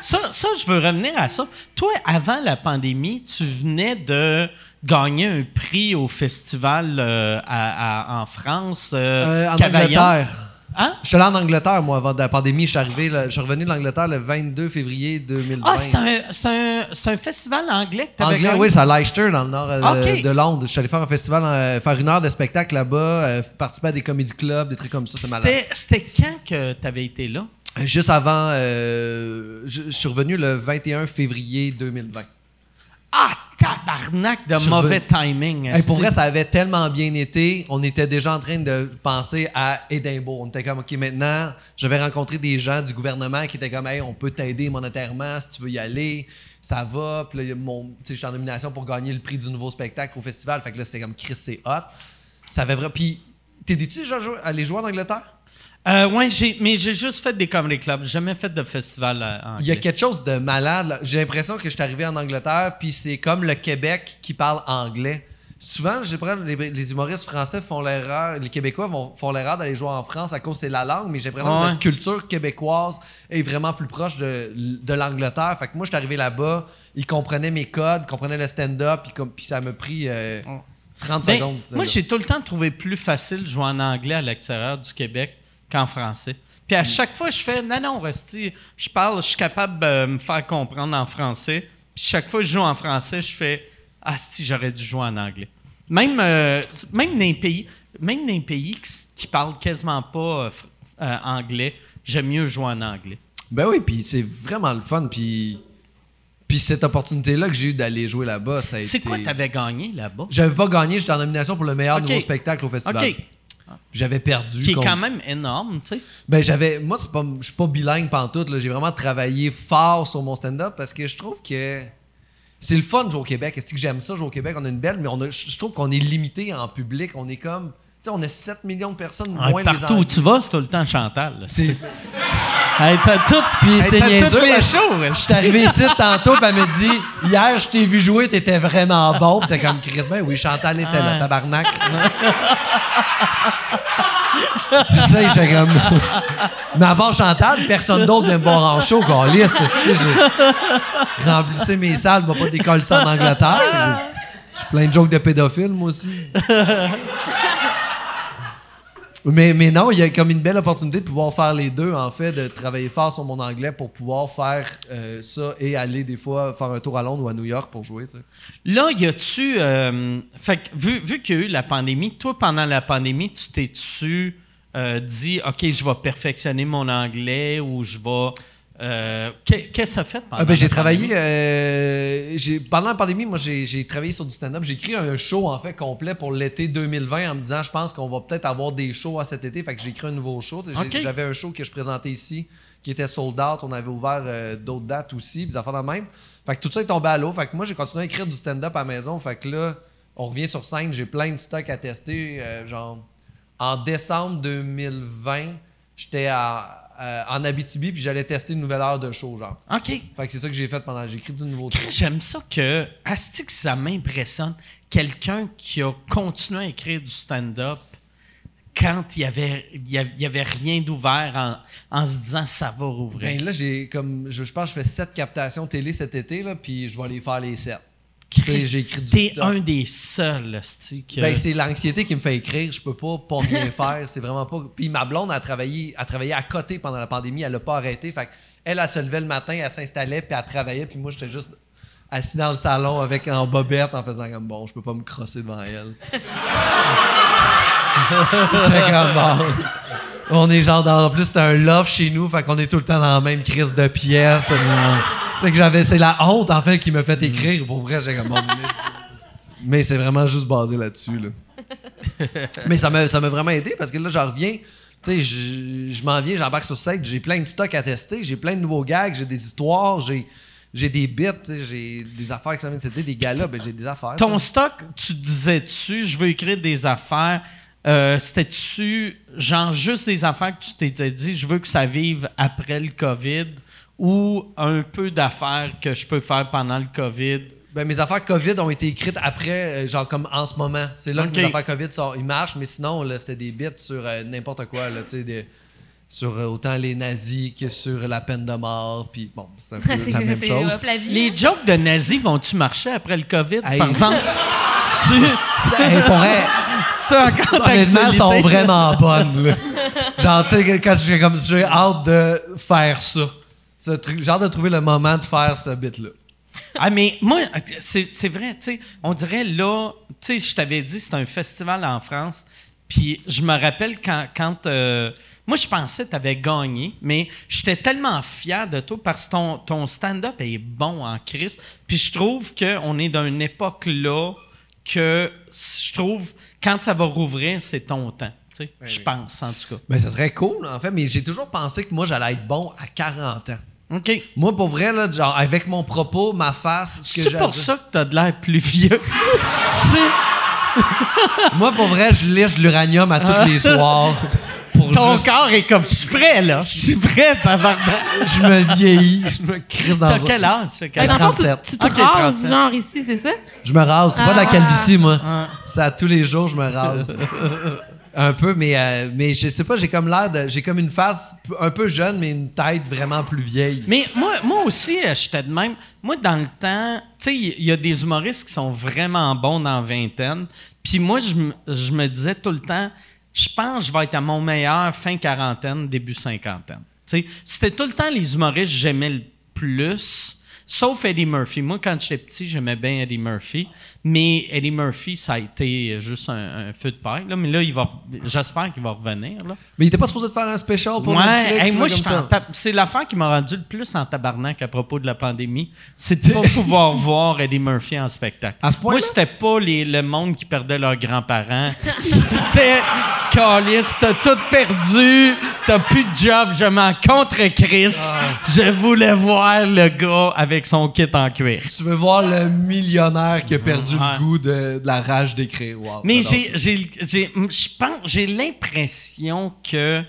ça, ça, je veux revenir à ça. Toi, avant la pandémie, tu venais de gagner un prix au festival euh, à- à- en France. euh, euh, en Cavaillon. Angleterre. Hein? Je suis allé en Angleterre, moi, avant la pandémie. Je suis arrivé, là, je suis revenu de l'Angleterre le 22 février 2020. Ah, c'est un, un, un festival anglais que Anglais, oui, c'est à Leicester, dans le nord euh, de Londres. Je suis allé faire un festival, euh, faire une heure de spectacle là-bas, euh, participer à des comédie clubs, des trucs comme ça, c'est malade. C'était quand que t'avais été là? Juste avant, euh, je, je suis revenu le 21 février 2020. Ah, tabarnak de Je mauvais veux- timing. Hey, pour vrai, ça avait tellement bien été. On était déjà en train de penser à Édimbourg. On était comme, OK, maintenant, je vais rencontrer des gens du gouvernement qui étaient comme, hey, on peut t'aider monétairement si tu veux y aller. Ça va. Puis là, mon, tu je suis en nomination pour gagner le prix du nouveau spectacle au festival. Fait que là, c'était comme, Chris, c'est hot. Ça avait vraiment. Puis, t'es-tu déjà joué- allé jouer en Angleterre? Euh, ouais, j'ai, mais j'ai juste fait des comedy clubs. J'ai jamais fait de festival euh, anglais. Il y a quelque chose de malade. là. J'ai l'impression que je suis arrivé en Angleterre, puis c'est comme le Québec qui parle anglais. souvent, j'ai l'impression que les, les humoristes français font l'erreur, les Québécois vont, font l'erreur d'aller jouer en France à cause c'est la langue, mais j'ai l'impression que Ouais. notre culture québécoise est vraiment plus proche de, de l'Angleterre. Fait que moi, je suis arrivé là-bas, ils comprenaient mes codes, ils comprenaient le stand-up, puis, comme, puis ça m'a pris euh, 30 Ben, secondes. moi, là. j'ai tout le temps trouvé plus facile de jouer en anglais à l'extérieur du Québec qu'en français. Puis à chaque fois, je fais non, non, Rusty, je parle, je suis capable de me faire comprendre en français. Puis chaque fois que je joue en français, je fais ah si j'aurais dû jouer en anglais. Même euh, même dans les pays, même dans les pays qui, qui parlent quasiment pas euh, euh, anglais, j'aime mieux jouer en anglais. Ben oui, puis c'est vraiment le fun, puis... Puis cette opportunité-là que j'ai eu d'aller jouer là-bas, ça a été... C'est quoi t'avais gagné là-bas? J'avais pas gagné, j'étais en nomination pour le meilleur nouveau spectacle au festival. Ok, J'avais perdu. qui est contre- quand même énorme, tu sais. Ben j'avais moi c'est pas je suis pas bilingue pantoute là, j'ai vraiment travaillé fort sur mon stand-up parce que je trouve que c'est le fun de jouer au Québec. Est-ce que j'aime ça jouer au Québec? On a une belle mais on a, je trouve qu'on est limité en public, on est comme tu sais on a 7 millions de personnes Ouais, moins les partout où tu vas, c'est tout le temps Chantal. C'est- Hey, t'as tout, Puis c'est niaiseux, les shows. Je suis arrivé ici tantôt, puis elle me dit Hier, je t'ai vu jouer, t'étais vraiment bon. Puis t'es comme Chris, ben oui, Chantal était là, tabarnak. Puis tu sais, j'étais comme. Mais part Chantal, personne d'autre vient me voir en show, Carlis. Tu sais, j'ai remplissé mes salles, m'a pas décollé ça en Angleterre. J'ai- J'ai plein de jokes de pédophiles, moi aussi. Mais, non, il y a comme une belle opportunité de pouvoir faire les deux, en fait, de travailler fort sur mon anglais pour pouvoir faire euh, ça et aller des fois faire un tour à Londres ou à New York pour jouer. Tu sais. Là, y a-tu. euh, fait que vu, vu qu'il y a eu la pandémie, toi, pendant la pandémie, tu t'es-tu euh, dit, OK, je vais perfectionner mon anglais ou je vais. Euh, qu'est- Qu'est-ce que ça fait pendant Ah, ben, j'ai travaillé. euh, pendant la pandémie, moi, j'ai travaillé sur du stand-up. J'ai écrit un show, en fait, complet pour l'été 2020 en me disant, je pense qu'on va peut-être avoir des shows à cet été. Fait que j'ai écrit un nouveau show. J'avais un show que je présentais ici qui était sold out. On avait ouvert euh, d'autres dates aussi, puis même. Fait que tout ça est tombé à l'eau. Fait que moi, j'ai continué à écrire du stand-up à la maison. Fait que là, on revient sur scène. J'ai plein de stocks à tester. genre, en décembre 2020, j'étais à- euh, en Abitibi, puis j'allais tester une nouvelle heure de show, genre. OK. Fait que c'est ça que j'ai fait pendant. J'ai écrit du nouveau truc. J'aime ça que. Asti que ça m'impressionne. Quelqu'un qui a continué à écrire du stand-up quand il y avait, y avait, il y avait rien d'ouvert en, en se disant ça va rouvrir. Ben là, j'ai comme. Je, je pense que je fais sept captations télé cet été, là, puis je vais aller faire les sept. J'ai écrit du T'es un des seuls, que... Ben, c'est l'anxiété qui me fait écrire. Je peux pas pas bien faire. C'est vraiment pas. Puis ma blonde a travaillé, a travaillé à côté pendant la pandémie. Elle a pas arrêté. Fait elle, elle se levait le matin, elle s'installait, puis elle travaillait. Puis moi, j'étais juste assis dans le salon avec en bobette en faisant comme bon, je peux pas me crosser devant elle. On est genre dans. En plus, c'est un love chez nous, fait qu'on est tout le temps dans la même crise de pièces. Fait que j'avais. C'est la honte, en fait, qui me fait écrire. Pour vrai, j'ai comme bon. Mais, mais c'est vraiment juste basé là-dessus, là. mais ça m'a ça m'a vraiment aidé parce que là, j'en reviens. Tu sais, je, je m'en viens, j'embarque sur site, j'ai plein de stocks à tester, j'ai plein de nouveaux gags, j'ai des histoires, j'ai. J'ai des bits, j'ai des affaires qui s'en viennent été, des galas, ben j'ai des affaires. Ton stock, tu disais-tu, je veux écrire des affaires. Euh, C'était-tu, genre, juste des affaires que tu t'étais dit, je veux que ça vive après le COVID ou un peu d'affaires que je peux faire pendant le COVID? Ben, mes affaires COVID ont été écrites après, euh, genre comme en ce moment. C'est là que mes affaires COVID sont, ils marchent, mais sinon, là, c'était des bits sur euh, n'importe quoi, là, tu sais, sur euh, autant les nazis que sur la peine de mort, puis bon, c'est un peu c'est la même chose. hop la vie. Les jokes de nazis vont-tu marcher après le COVID, Hey. par exemple? tu, Hey, pour ça honnêtement, sont vraiment bonnes, là. Genre, tu sais, quand j'ai comme, j'ai hâte de faire ça. J'ai hâte de trouver le moment de faire ce bit-là. Ah, mais moi, c'est vrai, tu sais, on dirait là, tu sais, je t'avais dit, c'est un festival en France, puis je me rappelle quand, quand euh, moi, je pensais que tu avais gagné, mais j'étais tellement fier de toi parce que ton, ton stand-up est bon en crise, puis je trouve qu'on est dans une époque là que je trouve, quand ça va rouvrir, c'est ton temps, tu sais, je oui. pense, en tout cas. Ben, ça serait cool, en fait, mais j'ai toujours pensé que moi, j'allais être bon à 40 ans. OK. Moi, pour vrai, là, genre, avec mon propos, ma face, ce que C'est pour ça que t'as de l'air plus vieux? Moi, pour vrai, je lèche l'uranium à tous les soirs pour Ton juste- corps est comme, je suis prêt, là. Je suis prêt, tabarnak. Je me vieillis, je me crisse dans T'as un- quel âge? T'as quel Fait que âge? dans le fond, tu, 37. tu te Ok, rases, 37. genre ici, c'est ça? Je me rase. C'est pas de la Ah. calvitie, moi. Ah. C'est à tous les jours, je me rase. un peu, mais, euh, mais je sais pas, j'ai comme l'air de. J'ai comme une face un peu jeune, mais une tête vraiment plus vieille. Mais moi, moi aussi, euh, j'étais de même. Moi, dans le temps, tu sais, il y, a des humoristes qui sont vraiment bons dans la vingtaine. Puis moi, je, me- disais tout le temps, je pense que je vais être à mon meilleur fin quarantaine, début cinquantaine. C'était tout le temps les humoristes que j'aimais le plus. Sauf Eddie Murphy. Moi, quand j'étais petit, j'aimais bien Eddie Murphy. Mais Eddie Murphy, ça a été juste un, un feu de paille. Là. Mais là, il va, j'espère qu'il va revenir. Là. Mais il était pas supposé de faire un special pour Ouais, Netflix, hey, moi, tab- c'est l'affaire qui m'a rendu le plus en tabarnak à propos de la pandémie. C'est de pas pouvoir voir Eddie Murphy en spectacle. À ce point-là? Moi, c'était pas les- le monde qui perdait leurs grands-parents. C'était Calis, t'as tout perdu, t'as plus de job, je m'en contre Chris. Ah. Je voulais voir le gars avec son kit en cuir. Tu veux voir le millionnaire qui a perdu Ouais. le goût de, de la rage d'écrire. Wow, Mais j'ai, j'ai, j'ai, je pense, j'ai l'impression que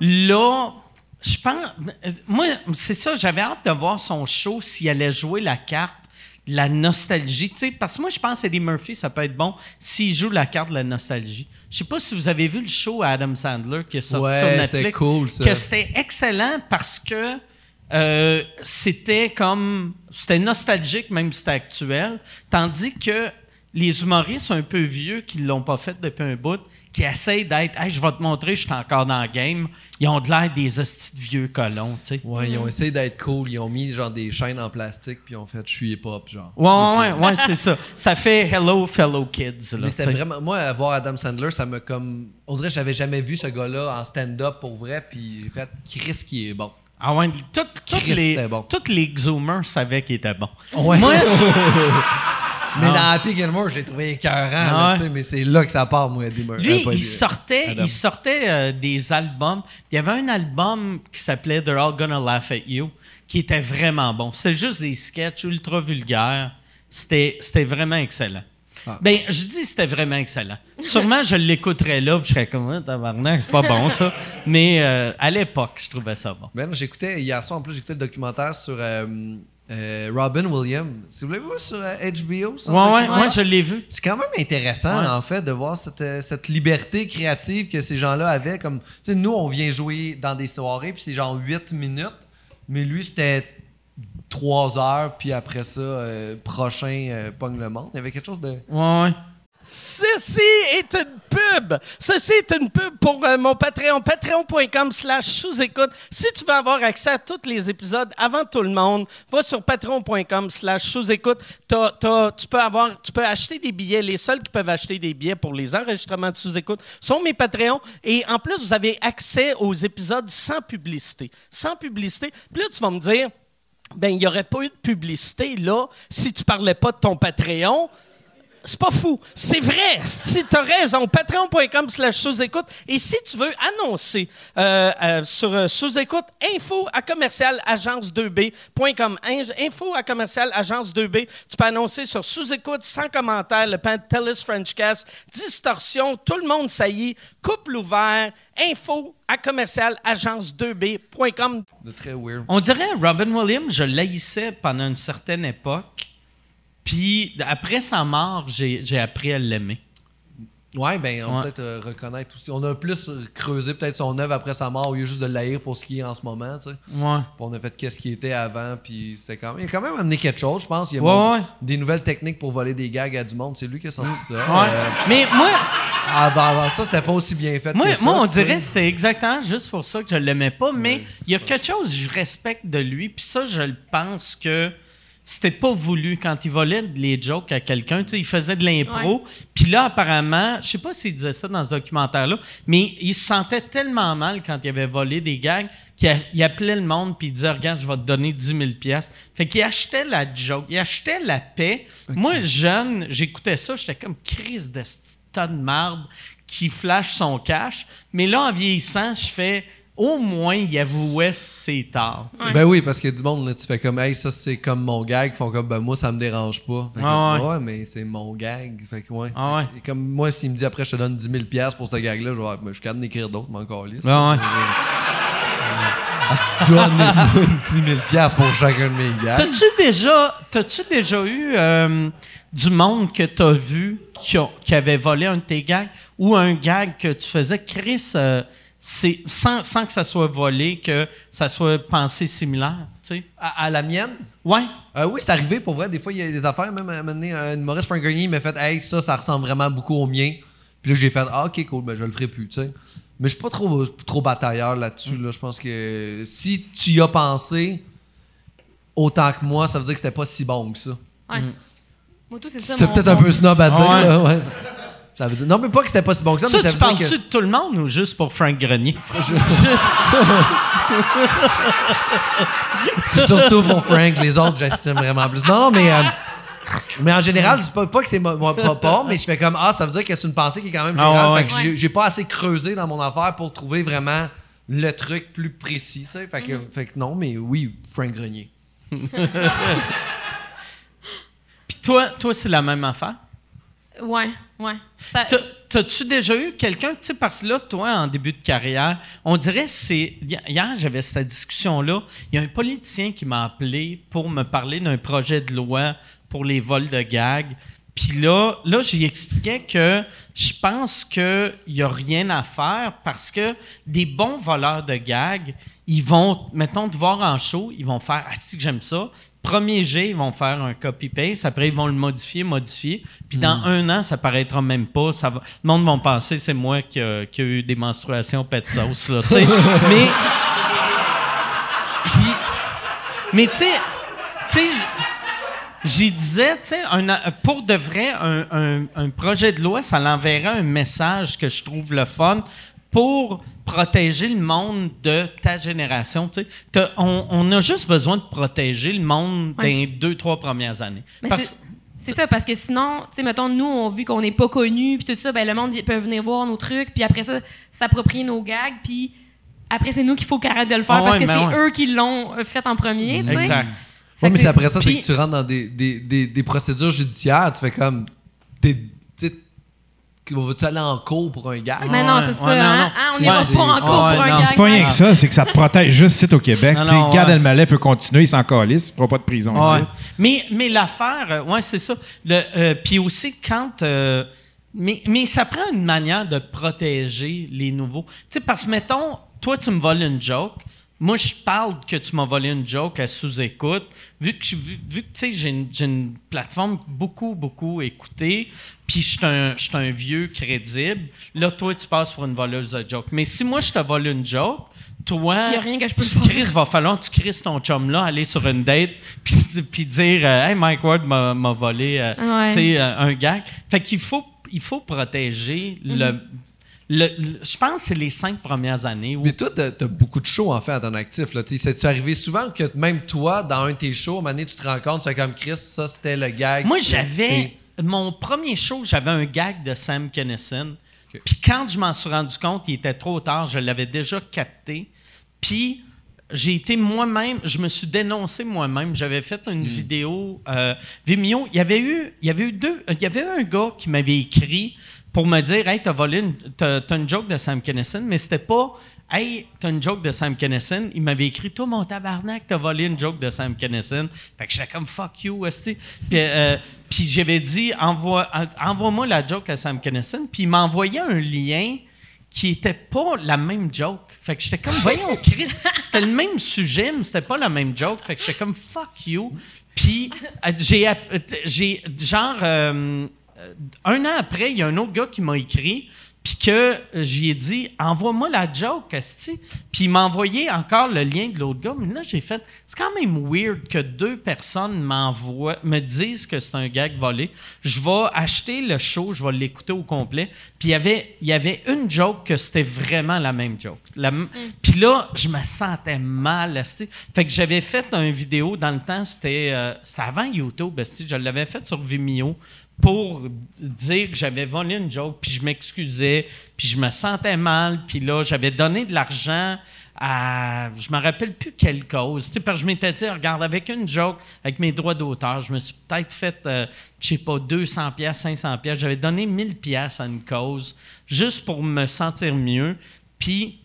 là, je pense, moi, c'est ça, j'avais hâte de voir son show s'il allait jouer la carte de la nostalgie, tu sais, parce que moi, je pense que Eddie Murphy, ça peut être bon s'il joue la carte de la nostalgie. Je sais pas si vous avez vu le show à Adam Sandler qui est sorti Ouais, sur c'était Netflix. cool, ça. Que c'était excellent parce que euh, c'était comme c'était nostalgique même si c'était actuel tandis que les humoristes un peu vieux qui l'ont pas fait depuis un bout qui essayent d'être hey, je vais te montrer je suis encore dans le game ils ont de l'air des hosties de vieux colons tu sais Ouais, ils ont essayé d'être cool. Ils ont mis genre des chaînes en plastique, puis ils ont fait je suis hip-hop, genre. ouais ouais C'est ouais, c'est ça ça fait hello fellow kids là, Mais tu c'était sais. vraiment. Moi, voir Adam Sandler, ça me comme. On dirait que j'avais jamais vu ce gars-là en stand-up pour vrai, puis j'ai fait Chris qui est bon. Ah ouais tout- les bon. toutes les zoomers savaient qu'il était bon Ouais. moi Mais Ah. dans Happy Gilmore, j'ai trouvé écœurant, Ah là, ouais. tu sais, mais c'est là que ça part, moi, Eddie Murphy. Lui, il sortait, Adam. il sortait euh, des albums. Il y avait un album qui s'appelait They're All Gonna Laugh at You, qui était vraiment bon. C'était juste des sketchs ultra vulgaires. C'était vraiment excellent. Ah. Ben, je dis c'était vraiment excellent. Sûrement, je l'écouterais là, puis je serais comme, Ah, tabarnak, c'est pas bon ça. Mais euh, à l'époque, je trouvais ça bon. Ben, j'écoutais hier soir, en plus, j'écoutais le documentaire sur euh, euh, Robin Williams. Si vous l'avez vu sur HBO, ça, Ouais, ouais, ouais, je l'ai vu. C'est quand même intéressant, Ouais. en fait, de voir cette, cette liberté créative que ces gens-là avaient. Comme, tu sais, nous, on vient jouer dans des soirées, puis c'est genre 8 minutes, mais lui, c'était 3 heures, puis après ça, euh, prochain euh, Pogne le Monde. Il y avait quelque chose de. Ouais, ouais. Ceci est une pub. Ceci est une pub pour euh, mon Patreon. Patreon.com slash sous-écoute. Si tu veux avoir accès à tous les épisodes avant tout le monde, va sur patreon.com slash sous-écoute. T'as- t'as- tu, peux avoir, tu peux acheter des billets. Les seuls qui peuvent acheter des billets pour les enregistrements de sous-écoute sont mes Patreons. Et en plus, vous avez accès aux épisodes sans publicité. Sans publicité. Puis là, tu vas me dire, ben, il n'y aurait pas eu de publicité là si tu parlais pas de ton Patreon. C'est pas fou. C'est vrai. Si t'as raison, patreon.com slash sous-écoute. Et si tu veux annoncer euh, euh, sur euh, sous-écoute, info à commercial agence2b.com. In- Info à commercial agence2b. Tu peux annoncer sur sous-écoute, sans commentaire, le Pantelis Frenchcast, distorsion, tout le monde saillit, couple ouvert, info à commercial agence2b.com. de très weird. On dirait Robin Williams, je l'haïssais pendant une certaine époque. Puis après sa mort, j'ai appris à l'aimer. Ouais, ben, on Ouais. peut peut-être euh, reconnaître aussi. On a plus creusé peut-être son œuvre après sa mort, au lieu juste de l'haïr pour ce qui est en ce moment, tu sais. Ouais. Puis on a fait qu'est-ce qui était avant, puis c'était quand même. Il a quand même amené quelque chose, je pense. Il a Ouais, mon- ouais. des nouvelles techniques pour voler des gags à du monde. C'est lui qui a sorti ça. Euh, Mais moi, avant, avant ça, c'était pas aussi bien fait moi, que ça. moi, on dirait que c'était exactement juste pour ça que je l'aimais pas. Mais il y a quelque chose que je respecte de lui. Puis ça, je le pense que c'était pas voulu quand il volait les jokes à quelqu'un. Tu sais, il faisait de l'impro. Puis là, apparemment, je sais pas s'il disait ça dans ce documentaire-là, mais il se sentait tellement mal quand il avait volé des gags qu'il appelait le monde puis il disait Regarde, je vais te donner 10 000 pièces. Fait qu'il achetait la joke, il achetait la paix. Moi, jeune, j'écoutais ça, j'étais comme crise de ce tas de marde qui flash son cash. Mais là, en vieillissant, je fais au moins, il avouait ses torts. Ouais. Ben oui, parce que du monde, là, tu fais comme, hey, ça c'est comme mon gag. Ils font comme, ben moi, ça me dérange pas. Fait que, Ah ouais. ouais, mais c'est mon gag. Fait que, ouais. Ah ouais. Et comme moi, s'il me dit après, je te donne 10 000 piastres pour ce gag-là, je vais ben, je suis capable d'écrire d'autres, mais encore liste. Ah ouais. Donnez-moi 10 000 piastres pour chacun de mes gags. T'as-tu déjà, t'as-tu déjà eu euh, du monde que t'as vu qui, a- qui avait volé un de tes gags ou un gag que tu faisais, Chris, euh, c'est, sans, sans que ça soit volé, que ça soit pensé similaire, tu sais? À, à la mienne? Ouais. Euh, oui, c'est arrivé pour vrai. Des fois, il y a des affaires. Même à un moment donné, un humoriste Frank m'a fait Hey, ça, ça ressemble vraiment beaucoup au mien. Puis là, j'ai fait Ah, ok, cool, ben je le ferai plus, tu sais. Mais je suis pas trop, trop batailleur là-dessus. Là. Je pense que si tu y as pensé autant que moi, ça veut dire que c'était pas si bon que ça. Ouais. Moi, tout, c'est ça. C'est peut-être un peu snob à dire. Ah ouais. là, ouais. Ça veut dire- non, mais pas que c'était pas si bon que ça, Ça, mais ça tu parles-tu que. de tout le monde ou juste pour Frank Grenier? Juste. C'est surtout pour Frank. Les autres, j'estime vraiment plus. Non, non, mais. euh, mais en général, je dis pas, pas que c'est pas, pas, mais je fais comme Ah, ça veut dire que c'est une pensée qui est quand même Ah, générale. ouais, fait que ouais. j'ai- j'ai pas assez creusé dans mon affaire pour trouver vraiment le truc plus précis. tu sais. Fait, que, fait que non, mais oui, Frank Grenier. Puis toi, toi c'est la même affaire? Ouais, ouais. T'as-tu déjà eu quelqu'un, tu sais, parce que là, toi, en début de carrière, on dirait, c'est. hi- Hier, j'avais cette discussion-là. Il y a un politicien qui m'a appelé pour me parler d'un projet de loi pour les vols de gags. Puis là, là j'y expliquais que je pense qu'il n'y a rien à faire parce que des bons voleurs de gags, ils vont, mettons, te voir en show, ils vont faire Ah, si que j'aime ça. Premier jet, ils vont faire un copy-paste. Après, ils vont le modifier, modifier. Puis dans un an, ça paraîtra même pas. Ça va, le monde va penser c'est moi qui a, qui a eu des menstruations pet sauce, là. Mais. Puis. Mais tu sais. Tu sais, j- J'y disais, tu sais, un- pour de vrai, un, un- un projet de loi, ça l'enverrait un message que je trouve le fun pour protéger le monde de ta génération. tu sais. T'as- On, on a juste besoin de protéger le monde Ouais. dans les deux, trois premières années. Mais Parce- c'est- C'est ça, parce que sinon, tu sais, mettons, nous, on, vu qu'on n'est pas connus, puis tout ça, ben, le monde peut venir voir nos trucs, puis après ça, s'approprier nos gags, puis après, c'est nous qu'il faut qu'arrête de le faire Ah parce que c'est ouais. eux qui l'ont euh, fait en premier, tu sais. Exact. Mais c'est après ça, c'est que tu rentres dans des, des, des, des procédures judiciaires. Tu fais comme. T'es. Vas-tu aller en cours pour un gag? Mais non, Ouais, c'est ça. ouais, hein? non. Ah, on n'ira pas en cours Ouais, pour un non, gag. C'est pas rien que ça, c'est que ça te protège juste ici au Québec. Gad ouais. Elmaleh peut continuer, il s'en calisse, il fera pas de prison Ouais. ici. Mais, mais l'affaire, euh, ouais, c'est ça. Euh, Puis aussi, quand. euh, mais, mais ça prend une manière de protéger les nouveaux. Tu sais, parce que, mettons, toi, tu me voles une joke. Moi, je parle que tu m'as volé une joke à sous-écoute. Vu que, vu, vu que tu sais, j'ai une, une plateforme beaucoup, beaucoup écoutée, puis je suis un, un vieux crédible, là, toi, tu passes pour une voleuse de joke. Mais si moi, je te vole une joke, toi. Y a rien que je peux tu crises, va falloir que tu crises ton chum-là, aller sur une date, puis, dire euh, Hey, Mike Ward m'a volé euh, Ouais. euh, un gag. Fait qu'il faut, il faut protéger le. Mhm. le- le- je pense que c'est les cinq premières années où. Mais toi, t'as t'as beaucoup de shows en fait à ton actif. C'est-tu arrivé souvent que même toi, dans un de tes shows, à tu te rends compte, c'est comme Chris, ça c'était le gag. Moi, j'avais. Et- Mon premier show, j'avais un gag de Sam Kennison. Puis quand je m'en suis rendu compte, il était trop tard, je l'avais déjà capté. Puis j'ai été moi-même, je me suis dénoncé moi-même. J'avais fait une vidéo euh, Vimeo. Il y avait eu, il y avait eu deux, il y avait eu un gars qui m'avait écrit pour me dire, hey, t'as volé, une, t'as, t'as une joke de Sam Kennison, mais c'était pas, hey, t'as une joke de Sam Kennison. Il m'avait écrit, toi mon tabarnak, t'as volé une joke de Sam Kennison. Fait que j'étais comme fuck you, esti. Puis, euh, puis j'avais dit, envoie, en- envoie-moi la joke à Sam Kennison. Puis il m'a envoyé un lien qui était pas la même joke. Fait que j'étais comme, voyons, Chris, c'était le même sujet, mais c'était pas la même joke. Fait que j'étais comme, fuck you. Puis euh, j'ai, euh, j'ai genre, euh, un an après, il y a un autre gars qui m'a écrit, puis que euh, j'y ai dit, envoie-moi la joke, esti. Puis il m'a envoyé encore le lien de l'autre gars. Mais là, j'ai fait, c'est quand même weird que deux personnes m'envoient, me disent que c'est un gag volé. Je vais acheter le show, je vais l'écouter au complet. Puis il y avait, il y avait une joke que c'était vraiment la même joke. La m- Puis là, je me sentais mal, esti. Fait que j'avais fait une vidéo dans le temps, c'était, euh, c'était avant YouTube, esti. Je l'avais fait sur Vimeo pour dire que j'avais volé une joke, puis je m'excusais, puis je me sentais mal, puis là, j'avais donné de l'argent à je me rappelle plus quelle cause. Tu parce que je m'étais dit, regarde, avec une joke, avec mes droits d'auteur, je me suis peut-être fait, euh, je sais pas, 200 pièces, 500 pièces. J'avais donné 1000 pièces à une cause juste pour me sentir mieux. Puis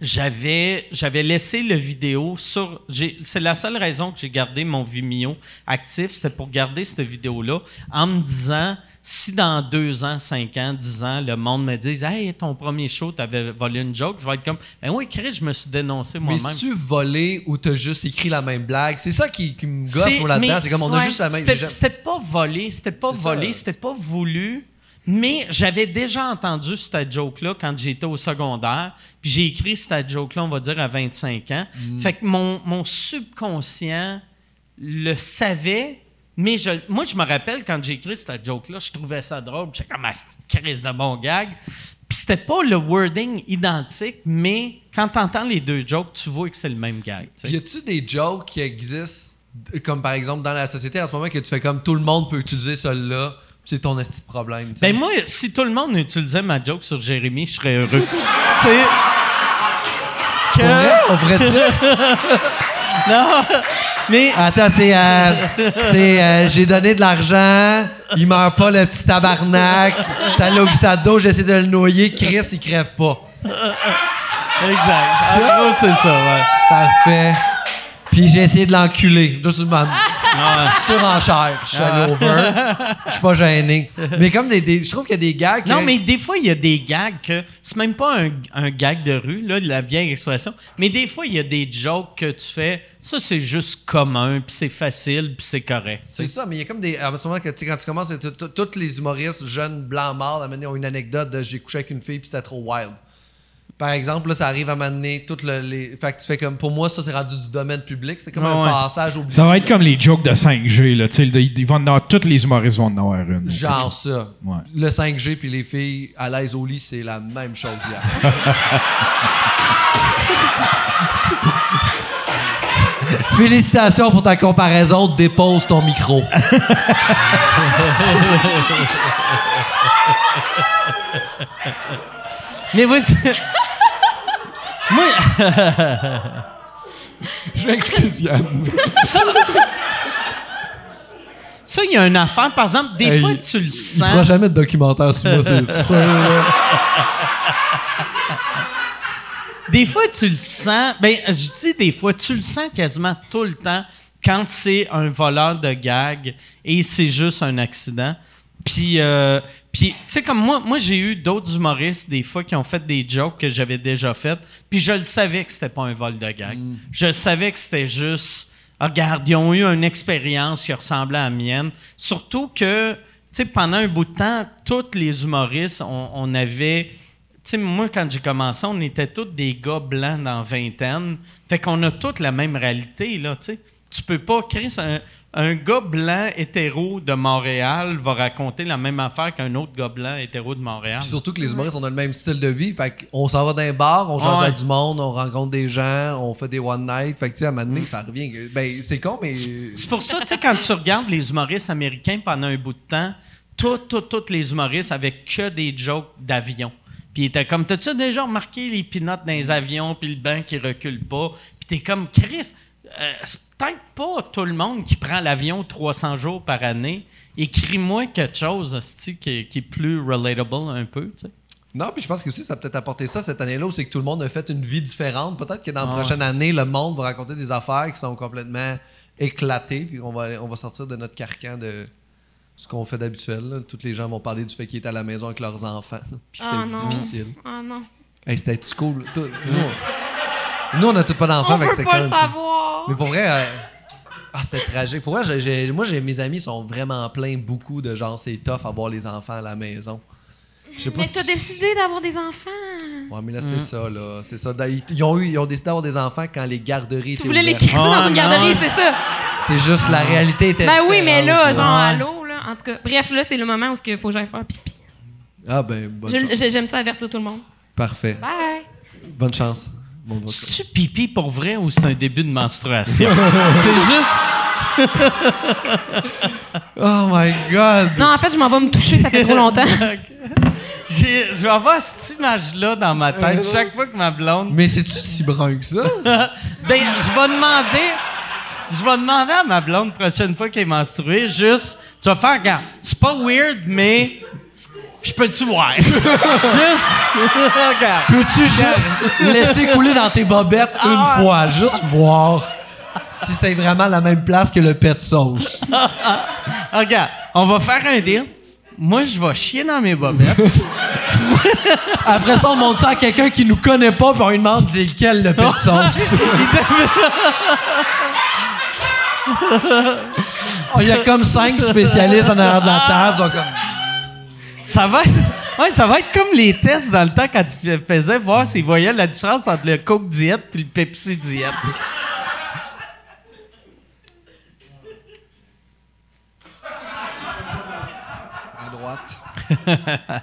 j'avais j'avais laissé le vidéo sur j'ai- c'est la seule raison que j'ai gardé mon Vimeo actif c'est pour garder cette vidéo là en me disant si dans deux ans, cinq ans, dix ans, le monde me dise Hey, ton premier show, t'avais volé une joke, je vais être comme Ben oui, Chris, je me suis dénoncé Mais moi-même. si tu volé ou t'as juste écrit la même blague, c'est ça qui, qui me gosse là-dedans. mais- C'est comme on a juste la même. C'était pas volé, c'était pas volé, c'était pas voulu. Mais j'avais déjà entendu cette joke-là quand j'étais au secondaire. Puis j'ai écrit cette joke-là, on va dire, à 25 ans. Mm. Fait que mon, mon subconscient le savait. Mais je, moi, je me rappelle quand j'ai écrit cette joke-là, je trouvais ça drôle. J'étais comme, ah, crise de bon gag. Puis c'était pas le wording identique, mais quand t'entends les deux jokes, tu vois que c'est le même gag. Y a-tu des jokes qui existent, comme par exemple dans la société en ce moment, que tu fais comme tout le monde peut utiliser celui-là, c'est ton esti de problème. tu sais? Ben moi, si tout le monde utilisait ma joke sur Jérémy, je serais heureux. tu sais. Vrai, on pourrait dire? Non, mais Attends, c'est. euh, c'est euh, j'ai donné de l'argent, il meurt pas le petit tabarnak. T'as glissade j'essaie de le noyer, Chris, il crève pas. exact. En gros, c'est ça, ouais. Parfait. Puis j'ai essayé de l'enculer. Juste une Ah, surenchère. Je suis allé over. Je suis pas gêné. Mais comme des. des- je trouve qu'il y a des qui. Non, mais des fois, il y a des gags que c'est même pas un, un gag de rue, là, la vieille expression. Mais des fois, il y a des jokes que tu fais. Ça, c'est juste commun, puis c'est facile, puis c'est correct. C'est ça, mais il y a comme des. À ce moment que quand tu commences, tous les humoristes jeunes, blancs, morts, ont une anecdote de j'ai couché avec une fille puis c'était trop wild. Par exemple, là, ça arrive à m'amener toutes le- les. Fait que tu fais comme. Pour moi, ça, c'est rendu du domaine public. C'était comme un ouais. passage obligé. Ça va être comme les jokes de 5G, là. Tu sais, ils vont en avoir, tous les humoristes vont en avoir une. Genre ça. Ouais. Le 5G puis les filles à l'aise au lit, c'est la même chose hier. Félicitations pour ta comparaison. Dépose ton micro. Mais tu- Moi, Je m'excuse, Yann. ça. Ça, il y a une affaire. Par exemple, des fois, tu le Il fera sens. jamais de documentaire sur moi, c'est sûr. Des fois, tu le sens. Ben, je dis des fois, tu le sens quasiment tout le temps quand c'est un voleur de gag et c'est juste un accident. Puis, euh, puis tu sais, comme moi, moi j'ai eu d'autres humoristes des fois qui ont fait des jokes que j'avais déjà faites. Puis je le savais que c'était pas un vol de gag. Je savais que c'était juste. Ah, Regarde, ils ont eu une expérience qui ressemblait à la mienne. Surtout que, tu sais, pendant un bout de temps, tous les humoristes, on, on avait. Tu sais, moi, quand j'ai commencé, on était tous des gars blancs dans vingtaine. Fait qu'on a toutes la même réalité, là, tu sais. Tu peux pas, Chris, un, un gars blanc hétéro de Montréal va raconter la même affaire qu'un autre gars blanc hétéro de Montréal. Puis surtout que les humoristes, on a le même style de vie. Fait qu'on s'en va dans un bar, on jase Ouais. avec du monde, on rencontre des gens, on fait des one night. Fait que, tu sais, à un moment donné, ça revient. Ben, c'est con, mais. C'est pour ça, tu sais, quand tu regardes les humoristes américains pendant un bout de temps, tous, tous les humoristes avaient que des jokes d'avion. Puis étaient comme, t'as-tu déjà remarqué les pinottes dans les avions, puis le banc qui recule pas? Puis t'es comme, Chris, euh, c'est peut-être pas tout le monde qui prend l'avion 300 jours par année. Écris-moi quelque chose qui, qui est plus relatable un peu, tu sais. Non, puis je pense que aussi, ça a peut-être apporté ça cette année-là, où c'est que tout le monde a fait une vie différente. Peut-être que dans la prochaine année, le monde va raconter des affaires qui sont complètement éclatées, puis on va, on va sortir de notre carcan de ce qu'on fait d'habituel. Tous les gens vont parler du fait qu'ils étaient à la maison avec leurs enfants. Puis c'était Ah difficile. Ah non. Hey, c'était cool. Tout- nous, on a tout pas d'enfants, On veut c'est pas le savoir. Mais pour vrai, euh, ah, c'était tragique. Pour vrai, j'ai- j'ai- moi, j'ai, mes amis sont vraiment pleins beaucoup de genre, c'est tough avoir les enfants à la maison. Je sais pas Mais t'as si- décidé d'avoir des enfants. Ouais, mais là, c'est ça, là. C'est ça. Ils, ils ont eu, ils ont décidé d'avoir des enfants quand les garderies Tu voulais les crisser dans Ah, une garderie, c'est ça? C'est juste la réalité était Ben oui, mais là, genre, Ouais. allô, là. En tout cas, bref, là, c'est le moment où il faut que j'aille faire pipi. Ah, ben, bonne Je- chance. je- J'aime ça avertir tout le monde. Parfait. Bye. Bonne chance. Bon, bon, C'est-tu pipi pour vrai ou c'est un début de menstruation? c'est juste. Oh my God! Non, en fait, je m'en vais me toucher, ça fait trop longtemps. j'ai- je vais avoir cette image-là dans ma tête chaque fois que ma blonde. Mais c'est-tu si brun que ça? ben, je vais demander. Je vais demander à ma blonde prochaine fois qu'elle est menstruée, juste, tu vas faire, regarde, c'est pas weird, mais je peux-tu voir? juste, regarde. Peux-tu juste laisser couler dans tes bobettes une fois? Juste voir si c'est vraiment la même place que le pet sauce? Regarde, on va faire un deal. Moi, je vais chier dans mes bobettes. Après ça, on montre ça à quelqu'un qui nous connaît pas, puis on lui demande c'est lequel le pet sauce? Il y a comme cinq spécialistes en arrière de la table. ils sont comme, Ça va être, ouais, ça va être comme les tests dans le temps quand tu faisais voir s'ils voyaient la différence entre le Coke diète et le Pepsi diète. à droite.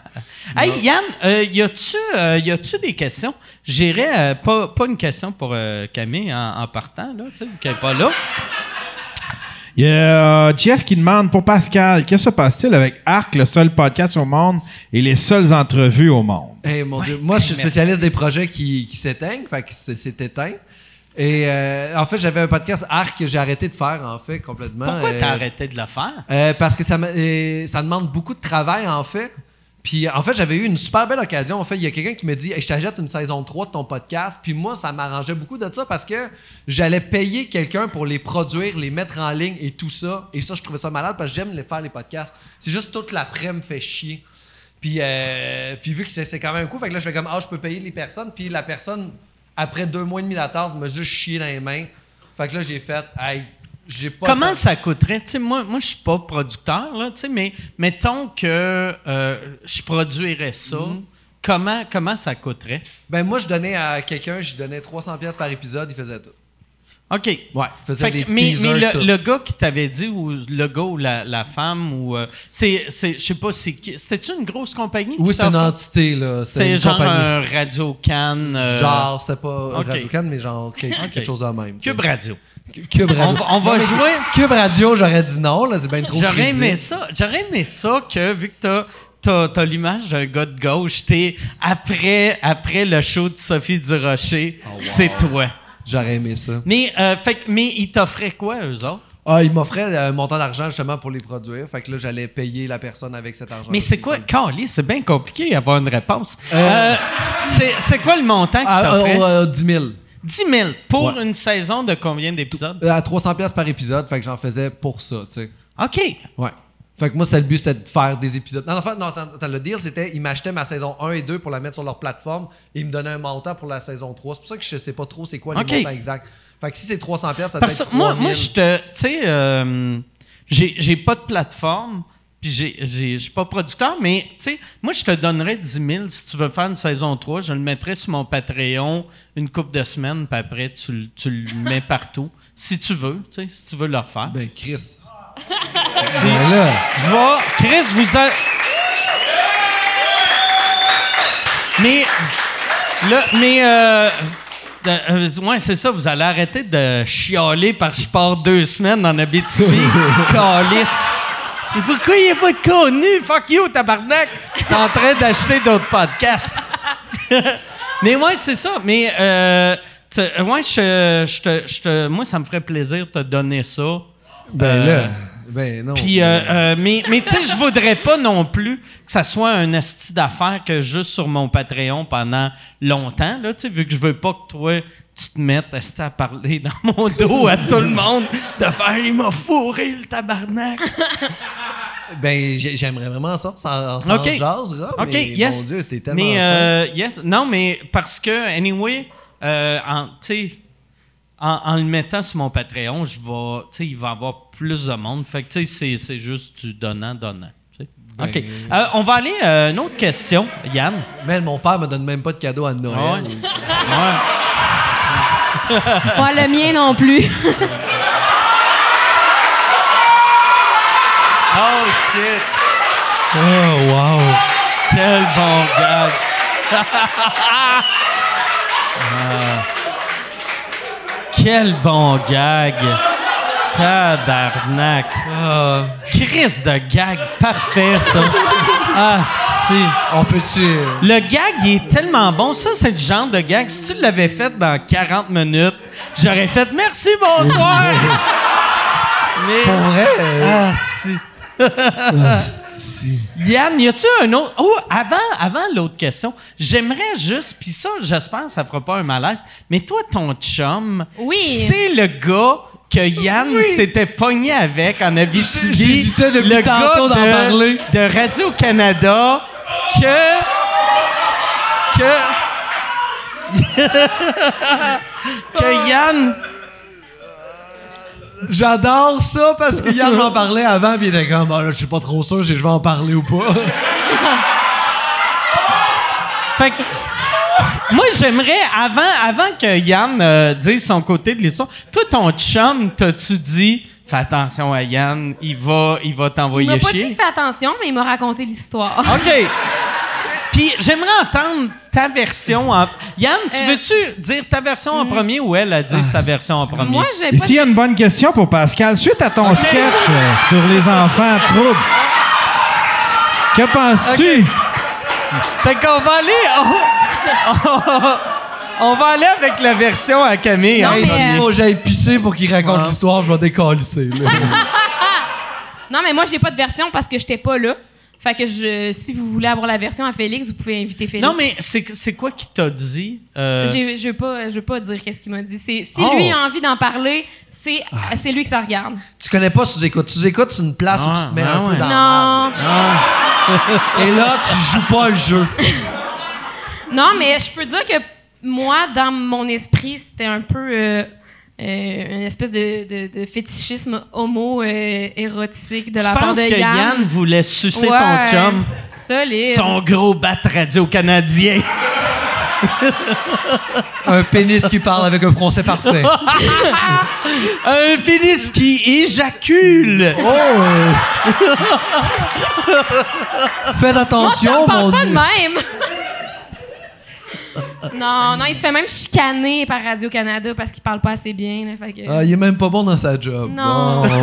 Hey Yann, euh, y a-tu euh, y a-tu des questions? J'irais euh, pas, pas une question pour euh, Camille en, en partant là, tu sais, vu qu'elle est pas là. Il y a euh, Jeff qui demande pour Pascal, qu'est-ce qui se passe-t-il avec Arc, le seul podcast au monde et les seules entrevues au monde? Hey, mon Dieu. Moi, je suis merci. spécialiste des projets qui, qui s'éteignent, fait que c'est éteint. Et euh, en fait, j'avais un podcast Arc que j'ai arrêté de faire, en fait, complètement. Pourquoi Euh, t'as arrêté de le faire? Euh, parce que ça, me- euh, ça demande beaucoup de travail, en fait. Puis, en fait, j'avais eu une super belle occasion. En fait, il y a quelqu'un qui me dit Je t'achète une saison 3 de ton podcast. Puis, moi, ça m'arrangeait beaucoup de ça parce que j'allais payer quelqu'un pour les produire, les mettre en ligne et tout ça. Et ça, je trouvais ça malade parce que j'aime les faire, les podcasts. C'est juste toute l'après me fait chier. Puis, euh, puis vu que c'est quand même cool, fait que là, je fais comme Ah, je peux payer les personnes. Puis, la personne, après deux mois et demi d'attente, m'a juste chié dans les mains. Fait que là, j'ai fait Hey, pas. Comment ça coûterait? Moi, moi je suis pas producteur, là, mais mettons que euh, je produirais ça. Mhm. Comment, comment ça coûterait? Ben, moi, je donnais à quelqu'un, je donnais 300$ pièces par épisode, il faisait tout. OK. Ouais, faisait Fait que- des mais le, le gars qui t'avait dit, ou le gars ou la, la femme, ou. euh, c'est, je sais pas, c'est qui- c'était-tu une grosse compagnie? Oui, c'est une entité, là. C'est genre compagnie. un Radio Can. euh, Genre, c'est pas ok. Radio-Can, mais genre quelque, quelque chose de même. Cube Radio. Cube Radio. On va- on va Non, mais jouer. Cube Radio, j'aurais dit non, là, c'est bien trop J'aurais aimé ça. J'aurais aimé ça que, vu que t'as. T'as, t'as l'image d'un gars de gauche, t'es après, après le show de Sophie Durocher, Oh, wow. c'est toi. J'aurais aimé ça. Mais, euh, fait, que- mais ils t'offraient quoi, eux autres? Ah, il m'offrait un montant d'argent justement pour les produire. Fait que là, j'allais payer la personne avec cet argent. Mais c'est quoi? Carly, c'est bien compliqué d'avoir une réponse. Euh, c'est, c'est quoi le montant euh, euh, 10 000. 10 000 pour Ouais. une saison de combien d'épisodes? Euh, À 300$ pièces par épisode, fait que j'en faisais pour ça, tu sais. OK. Ouais. Fait que moi, c'était le but, c'était de faire des épisodes. Non, en fait, non, attends, attends, le deal, c'était ils m'achetaient ma saison 1 et 2 pour la mettre sur leur plateforme et ils me donnaient un montant pour la saison 3. C'est pour ça que je sais pas trop c'est quoi les Ok. montants exacts. Fait que si c'est 300$, piastres, ça peut Parce que être moi, 3000. moi je te. Tu sais, euh, j'ai pas de plateforme, puis j'ai, j'ai, je suis pas producteur, mais tu sais, moi, je te donnerais 10 000 si tu veux faire une saison 3. Je le mettrais sur mon Patreon une couple de semaines, puis après, tu, le- tu le mets partout. Si tu veux, tu sais, si tu veux le refaire. Ben, Chris. Si- Ben là. Je vais. Chris, vous allez. Mais. Là, mais. Euh, euh, ouais, c'est ça, vous allez arrêter de chialer parce que je pars deux semaines en Abitibi. Calice. Mais pourquoi il n'y a pas de contenu? Fuck you, tabarnak! T'es en train d'acheter d'autres podcasts. mais ouais, c'est ça. Mais, euh, ouais, je, moi, ça me ferait plaisir de te donner ça. Ben Euh, là. Ben non. puis, euh, euh, mais, mais tu sais, je voudrais pas non plus que ça soit un esti d'affaires que juste sur mon Patreon pendant longtemps, là, tu sais, vu que je veux pas que toi, tu te mettes à parler dans mon dos à tout le monde, de faire « il m'a fourré le tabarnak Ben, j'ai- j'aimerais vraiment ça. Ça, ça Ok. en jasera, ». OK, mais yes. mon Dieu, t'es tellement mais, euh, yes, non, mais parce que, anyway, en, tu sais, en, en le mettant sur mon Patreon, je vais, tu sais, il va avoir plus de monde. Fait que, tu sais, c'est- c'est juste du donnant-donnant. Ben- OK. Euh, on va aller à une autre question, Yann. Man, mon père me donne même pas de cadeau à Noël. Ouais. Ouais. Pas le mien non plus. Oh shit! Oh, wow. Quel bon gag! Ah. Quel bon gag! Tabarnak. Ah, Chris de gag, parfait, ça. Ah, si. on peut-tu. Le gag, il est tellement bon. Ça, c'est le genre de gag. Si tu l'avais fait dans 40 minutes, j'aurais fait merci, bonsoir. Mais. Pour vrai? euh, Ah, si. Yann, y a-tu un autre. Oh, avant, avant l'autre question, j'aimerais juste. Puis ça, j'espère que ça fera pas un malaise. Mais toi, ton chum. Oui. C'est le gars que Yann s'était pogné avec en Abitibi. J'hésitais depuis le tantôt d'en de, parler. de Radio-Canada que. Que. que Yann. J'adore ça parce que Yann m'en parlait avant, puis il était comme, Ah, là, je suis pas trop sûr si je vais en parler ou pas. Fait que, moi, j'aimerais, avant, avant que Yann euh, dise son côté de l'histoire, toi, ton chum, t'as-tu dit, fais attention à Yann, il va, il va Il t'envoyer m'a pas chier? dit fais attention, mais il m'a raconté l'histoire. OK. Puis, j'aimerais entendre ta version. En... Yann, tu Euh, veux-tu dire ta version en premier ou elle a dit sa version en premier? Moi, j'ai pas s'il y a une bonne question pour Pascal, suite à ton sketch euh, sur les enfants troubles, que penses-tu? Fait qu'on va aller. On, on va aller avec la version à Camille. Non, en mais. S'il faut que j'aille pisser pour qu'il raconte l'histoire, je vais décalisser. là. Non, mais moi, j'ai pas de version parce que j'étais pas là. Fait que je, si vous voulez avoir la version à Félix, vous pouvez inviter Félix. Non, mais c'est c'est quoi qui t'a dit? euh, J'ai- Je veux pas, je veux pas dire qu'est-ce qu'il m'a dit. C'est- Si Oh. lui a envie d'en parler, c'est c'est lui que ça regarde. tu connais pas sous-écoute. Sous-écoute, c'est une place où Ah, tu te mets un ouais. peu dans la Non. Et là, tu joues pas le jeu. non, mais je peux dire que moi, dans mon esprit, c'était un peu euh, euh, une espèce de, de- de fétichisme homo-érotique de tu la part de que Yann. Yann. voulait sucer Ouais. ton chum? Solide. Son gros bat radio-canadien. Un pénis qui parle avec un français parfait. Un pénis qui éjacule. Faites Mon attention, chum parle mon pas de Dieu. même. Non, non, il se fait même chicaner par Radio-Canada parce qu'il parle pas assez bien. là, fait que- Ah, il est même pas bon dans sa job. Non. Bon.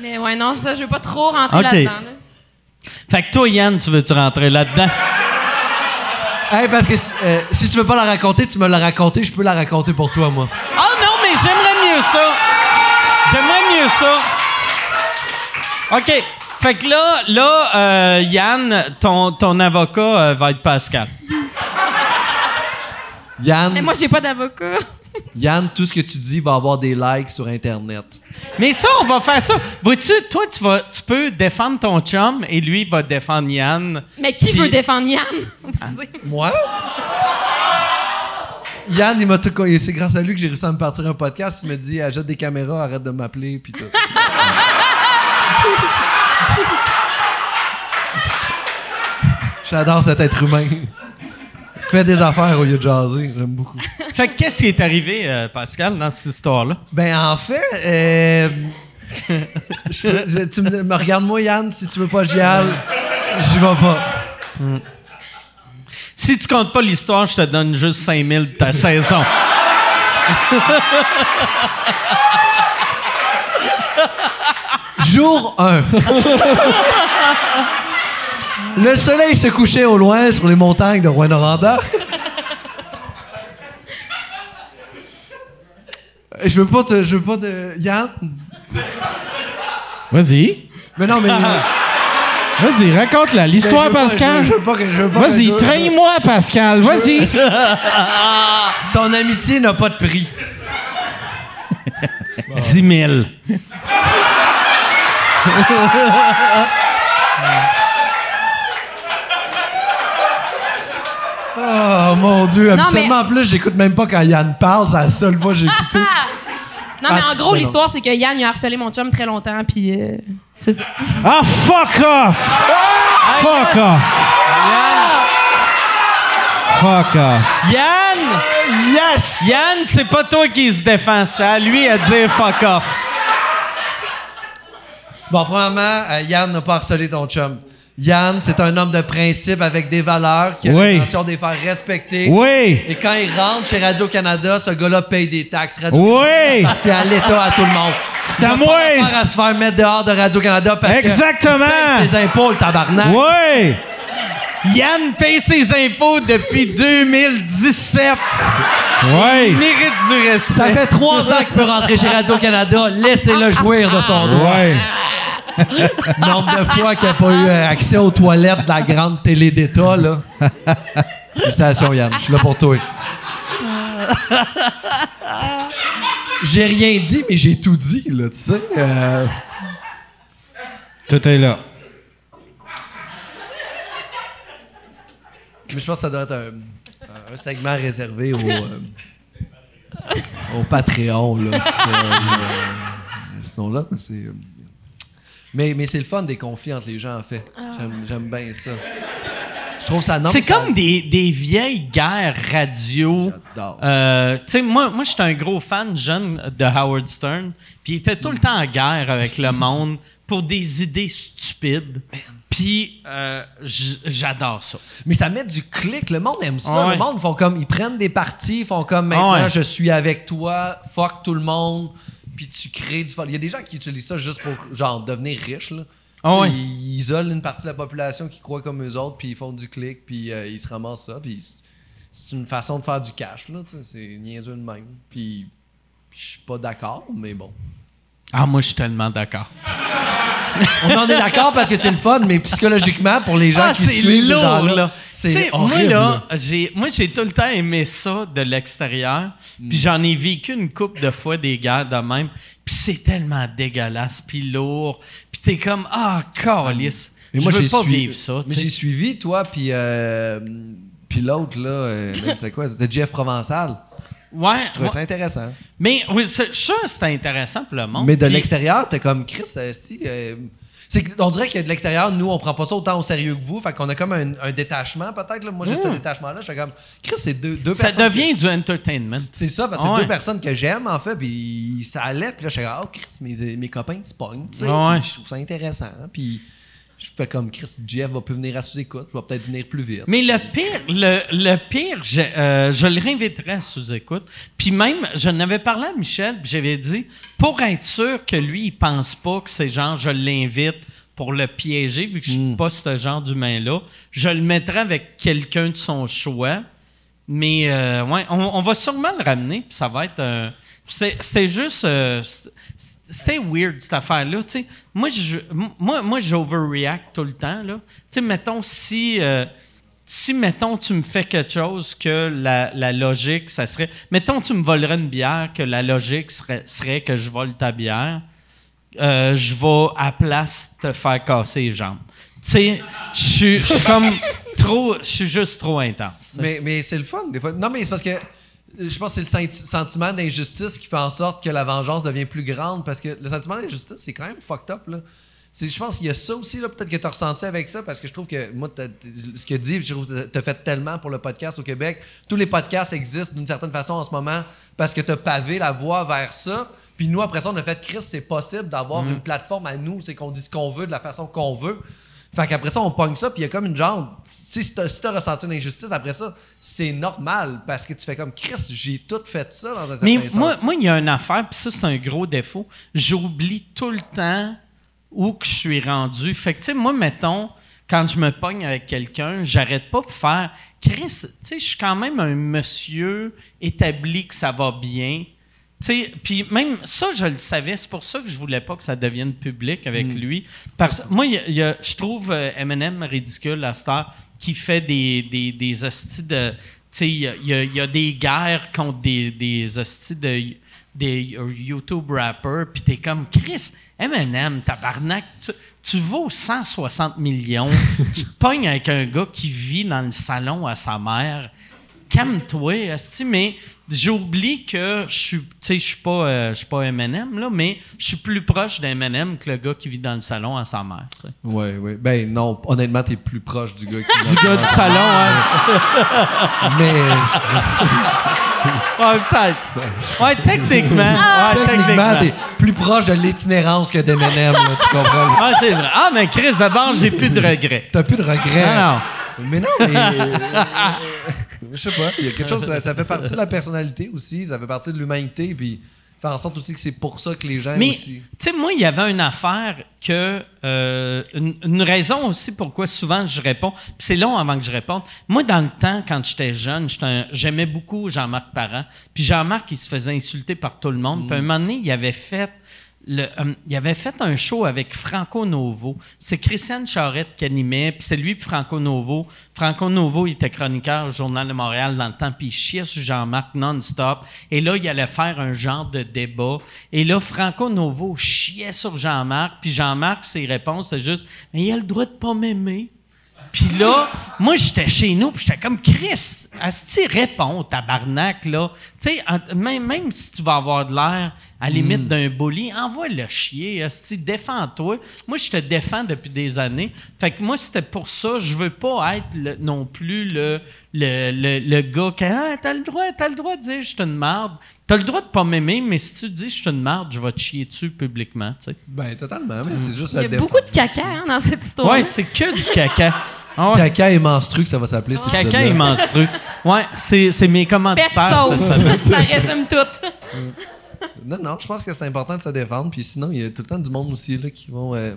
Mais ouais, non, ça, je veux pas trop rentrer Ok. là-dedans. là. Fait que toi, Yann, tu veux-tu rentrer là-dedans? Hey, parce que euh, si tu veux pas la raconter, tu me l'as raconté, je peux la raconter pour toi, moi. Ah non, mais j'aimerais mieux ça. J'aimerais mieux ça. OK. Fait que là, là euh, Yann, ton, ton avocat euh, va être Pascal. Yann, Mais moi, j'ai pas d'avocat. Yann, tout ce que tu dis va avoir des likes sur Internet. Mais ça, on va faire ça. Vois-tu, toi, tu, vas, tu peux défendre ton chum et lui va défendre Yann. Mais qui Puis- veut défendre Yann? Excusez. Moi? Yann, il m'a tout. co- et C'est grâce à lui que j'ai réussi à me partir un podcast. Il me dit Achète des caméras, arrête de m'appeler, puis tout. J'adore cet être humain. Fait des affaires au lieu de jaser. J'aime beaucoup. Fait que qu'est-ce qui est arrivé, euh, Pascal, dans cette histoire-là? Ben, en fait, euh, je peux- je- tu me, me regardes-moi, Yann, si tu veux pas j'y aille, j'y vais pas. Si tu comptes pas l'histoire, je te donne juste 5000 de ta saison. Jour 1. Le soleil se couchait au loin sur les montagnes de Rwanda. Je veux pas te. Je veux pas de. Yann? Vas-y. Mais non, mais. Vas-y, raconte-la. L'histoire, Pascal. Je veux pas que. Je veux pas Vas-y, trahis-moi, Pascal. Vas-y. Ton amitié n'a pas de prix. 10 000. Oh mon Dieu. Non, Absolument. En plus, j'écoute même pas quand Yann parle. C'est la seule fois que j'ai écouté. Ah! Non, mais Ah, en gros, non. l'histoire, c'est que Yann, il a harcelé mon chum très longtemps, puis euh, c'est ça. Ah, fuck off. Fuck off. Fuck off. Yann! Yes! Yann, c'est pas toi qui se défend, c'est à lui à dire fuck off. Bon, premièrement, euh, Yann n'a pas harcelé ton chum. Yann, c'est un homme de principe avec des valeurs qui a Oui. l'intention de les faire respecter. Oui! Et quand il rentre chez Radio-Canada, ce gars-là paye des taxes. Radio Oui! appartient à l'État, à tout le monde. C'est à moi! Il à se faire mettre dehors de Radio-Canada parce Exactement! que ses impôts, le tabarnak. Oui! Yann paye ses impôts depuis 2017. Oui! Mérite du respect. Ça fait trois ans qu'il peut rentrer chez Radio-Canada. Laissez-le jouir de son droit. Oui! Nombre de fois qu'il n'a pas eu euh, accès aux toilettes de la grande télé d'État, là. Félicitations, Yann. Je suis là pour toi. J'ai rien dit, mais j'ai tout dit, là, tu sais. Euh, Tout est là. mais je pense que ça doit être un, un segment réservé au, euh, au Patreon, là. euh, Ils sont là, mais c'est... mais, mais c'est le fun des conflits entre les gens, en fait. J'aime, j'aime bien ça. Je trouve ça non, C'est ça- comme des, des vieilles guerres radio. J'adore. Euh, tu sais, moi, moi j'étais un gros fan jeune de Howard Stern. Puis il était tout le temps en guerre avec le monde pour des idées stupides. Puis euh, j'adore ça. Mais ça met du clic. Le monde aime ça. Ah ouais. Le monde font comme. Ils prennent des parties, ils font comme maintenant, Ah ouais. je suis avec toi, fuck tout le monde. Puis tu crées du. Il y a des gens qui utilisent ça juste pour, genre, devenir riches, là. Ah. Ils isolent une partie de la population qui croit comme eux autres, puis ils font du clic, puis euh, ils se ramassent ça. Puis c'est une façon de faire du cash, là. C'est niaiseux de même. Puis puis je suis pas d'accord, mais bon. Ah, moi, je suis tellement d'accord. On en est d'accord parce que c'est le fun, mais psychologiquement, pour les gens Ah, qui suivent lourd, c'est horrible. Moi, j'ai, moi, j'ai tout le temps aimé ça de l'extérieur. Puis j'en ai vécu une couple de fois des guerres de même. Puis c'est tellement dégueulasse, puis lourd. Puis t'es comme, ah, calice. Mais Je moi, veux j'ai pas suivi- vivre ça. Mais j'ai suivi, toi, puis euh, puis l'autre, là, euh, man, c'est quoi? C'était Jeff Provençal. Ouais, Je trouvais ouais. ça intéressant. Mais oui, c'est- ça, c'était intéressant pour le monde. Mais de Puis- l'extérieur, t'es comme Chris, euh, si, euh, c'est on dirait que de l'extérieur, nous, on prend pas ça autant au sérieux que vous. Fait qu'on a comme un, un détachement, peut-être. là. Moi, j'ai ce détachement-là. Je fais comme, Chris, c'est deux, deux Hmm. Ça personnes. devient que- du entertainment. C'est ça, parce que c'est deux personnes que j'aime, en fait. Puis ça allait. Puis là, je fais comme, oh, Chris, mes, mes copains, ils se pognent. ouais. Je trouve ça intéressant. Puis je fais comme, Chris, Jeff va plus venir à sous-écoute. Je vais peut-être venir plus vite. Mais le pire, le, le pire, je, euh, je le réinviterais à sous-écoute. Puis même, je n'avais parlé à Michel, puis j'avais dit, pour être sûr que lui, il pense pas que c'est genre, je l'invite pour le piéger, vu que je suis pas ce genre d'humain-là, je le mettrais avec quelqu'un de son choix. Mais euh, ouais, on, on va sûrement le ramener, puis ça va être. euh, c'était c'était juste. C'était weird, cette affaire-là. tu sais. Moi, moi, moi j'overreact tout le temps. Là. Tu sais, mettons, si. euh, si, mettons, tu me fais quelque chose que la, la logique, ça serait. Mettons, tu me volerais une bière, que la logique serait, serait que je vole ta bière, euh, je vais à place te faire casser les jambes. Tu sais, je suis- comme trop. Je suis juste trop intense. Mais, mais c'est le fun, des fois. Non, mais c'est parce que je pense que c'est le senti- sentiment d'injustice qui fait en sorte que la vengeance devient plus grande parce que le sentiment d'injustice, c'est quand même fucked up, là. C'est- Je pense qu'il y a ça aussi, là, peut-être que tu as ressenti avec ça, parce que je trouve que moi, ce que dit, je trouve que tu as fait tellement pour le podcast au Québec. Tous les podcasts existent d'une certaine façon en ce moment parce que tu as pavé la voie vers ça. Puis nous, après ça, on a fait, Chris, c'est possible d'avoir une plateforme à nous, c'est qu'on dit ce qu'on veut de la façon qu'on veut. Fait qu'après ça, on pogne ça, puis il y a comme une genre. Si t'as si t'as ressenti une injustice après ça, c'est normal parce que tu fais comme Chris, j'ai tout fait ça dans un certain Mais sens. moi, moi, il y a une affaire, puis ça, c'est un gros défaut. J'oublie tout le temps où que je suis rendu. Fait que, tu sais, moi, mettons, quand je me pogne avec quelqu'un, j'arrête pas de faire Chris, tu sais, je suis quand même un monsieur établi que ça va bien. Puis même ça, je le savais. C'est pour ça que je voulais pas que ça devienne public avec lui. Parce moi, il y a- il y a- je trouve euh, Eminem ridicule à heure qui fait des, des, des hosties de. Tu sais, il y a, y des guerres contre des, des hosties de des YouTube rappers, puis t'es comme Chris, Eminem, tabarnak, tu, tu vaux 160 millions, tu te pognes avec un gars qui vit dans le salon à sa mère. Calme-toi, mais j'oublie que je suis, tu sais, je suis pas, euh, je suis pas Eminem là, mais je suis plus proche d'Eminem que le gars qui vit dans le salon à sa mère. tu sais. Ouais, ouais. Ben non, honnêtement, t'es plus proche du gars qui Du gars du salon, hein? Mais Ouais, peut-être. Ouais, techniquement. Ouais, Techniquement, t'es plus proche de l'itinérance que d'Eminem, là, tu comprends? Ouais, c'est vrai. Ah, mais Chris, d'abord, j'ai plus de regrets. T'as plus de regrets. Ah, Mais non, mais. je sais pas. Il y a quelque chose. Ça, ça fait partie de la personnalité aussi. Ça fait partie de l'humanité. Puis faire en sorte aussi que c'est pour ça que les gens Mais, tu aussi. sais, moi, il y avait une affaire que. euh, une, une raison aussi pourquoi souvent je réponds. Puis c'est long avant que je réponde. Moi, dans le temps, quand j'étais jeune, j'aimais beaucoup Jean-Marc Parent. Puis Jean-Marc, il se faisait insulter par tout le monde. Puis un moment donné, il avait fait. Euh, il avait fait un show avec Franco Novo. C'est Christiane Charette qui animait, puis c'est lui puis Franco Novo. Franco Novo, il était chroniqueur au Journal de Montréal dans le temps, puis il chiait sur Jean-Marc non-stop. Et là, il allait faire un genre de débat. Et là, Franco Novo chiait sur Jean-Marc, puis Jean-Marc, ses réponses, c'était juste « Mais il a le droit de pas m'aimer. » Puis là, moi, j'étais chez nous, puis j'étais comme Chris, Asti, réponds, tabarnak, là. Tu sais, même, même si tu vas avoir de l'air à la limite d'un bully, envoie-le chier, Asti, défends-toi. Moi, je te défends depuis des années. Fait que moi, c'était pour ça, je veux pas être le- non plus le, le, le, le gars qui ah, t'as le droit, t'as le droit de dire je suis une marde. T'as le droit de pas m'aimer, mais si tu dis je suis une marde, je vais te chier dessus publiquement, tu sais. Ben, totalement. Mais c'est juste Il y a le beaucoup de caca hein, dans cette histoire. Ouais, c'est que du caca. Ah ouais. Caca et menstru que ça va s'appeler, Caca est monstrueux. Ouais, c'est, c'est mes Pet commanditaires. sauce. semaine. ça résume tout. Non, non, je pense que c'est important de se défendre. Puis sinon, il y a tout le temps du monde aussi là, qui vont. euh,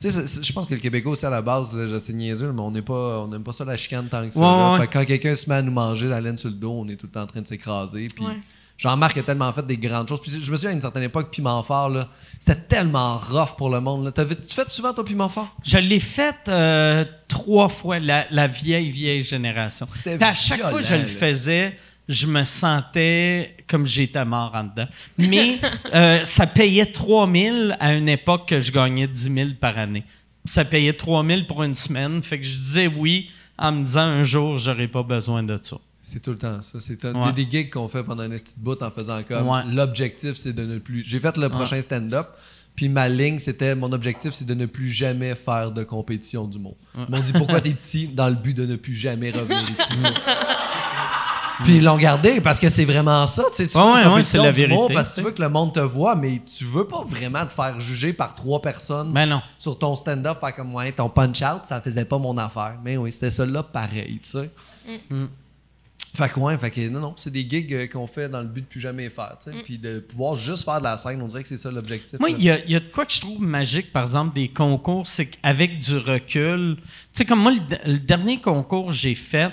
Tu sais, je pense que le Québécois aussi à la base, là, je sais niaiseux, mais on n'est pas, on n'aime pas ça la chicane tant que ça. Ouais, là. ouais. Fait que quand quelqu'un se met à nous manger la laine sur le dos, on est tout le temps en train de s'écraser. Puis Ouais. Jean-Marc a tellement fait des grandes choses. Puis je me souviens à une certaine époque, piment fort, là, c'était tellement rough pour le monde. Là. Tu fais souvent ton piment fort? Je l'ai faite euh, trois fois, la, la vieille, vieille génération. C'était à chaque fois que je le faisais, je me sentais comme j'étais mort en dedans. Mais euh, ça payait 3 000 à une époque que je gagnais 10 000 par année. Ça payait 3 000 pour une semaine. Fait que je disais oui en me disant un jour, j'aurai pas besoin de ça. C'est tout le temps ça. C'est un Ouais. des, des gigs qu'on fait pendant un petit bout en faisant comme Ouais. l'objectif, c'est de ne plus. J'ai fait le prochain stand-up, puis ma ligne, c'était mon objectif, c'est de ne plus jamais faire de compétition du monde. Ils m'ont dit pourquoi t'es ici dans le but de ne plus jamais revenir ici. Puis ils l'ont gardé parce que c'est vraiment ça. Tu sais, tu Ouais, une ouais, c'est la vérité, parce que tu tu veux que le monde te voit, mais tu veux pas vraiment te faire juger par trois personnes Ben non. sur ton stand-up, faire comme ouais, ton punch-out, ça faisait pas mon affaire. Mais oui, c'était ça là pareil, tu sais. Mm. Fait que ouais, fait que non, non, c'est des gigs euh, qu'on fait dans le but de plus jamais faire, tu sais. Puis de pouvoir juste faire de la scène, on dirait que c'est ça l'objectif. Moi, il y, a- il y a de quoi que je trouve magique, par exemple, des concours, c'est qu'avec du recul, tu sais, comme moi, le, de- le dernier concours que j'ai fait,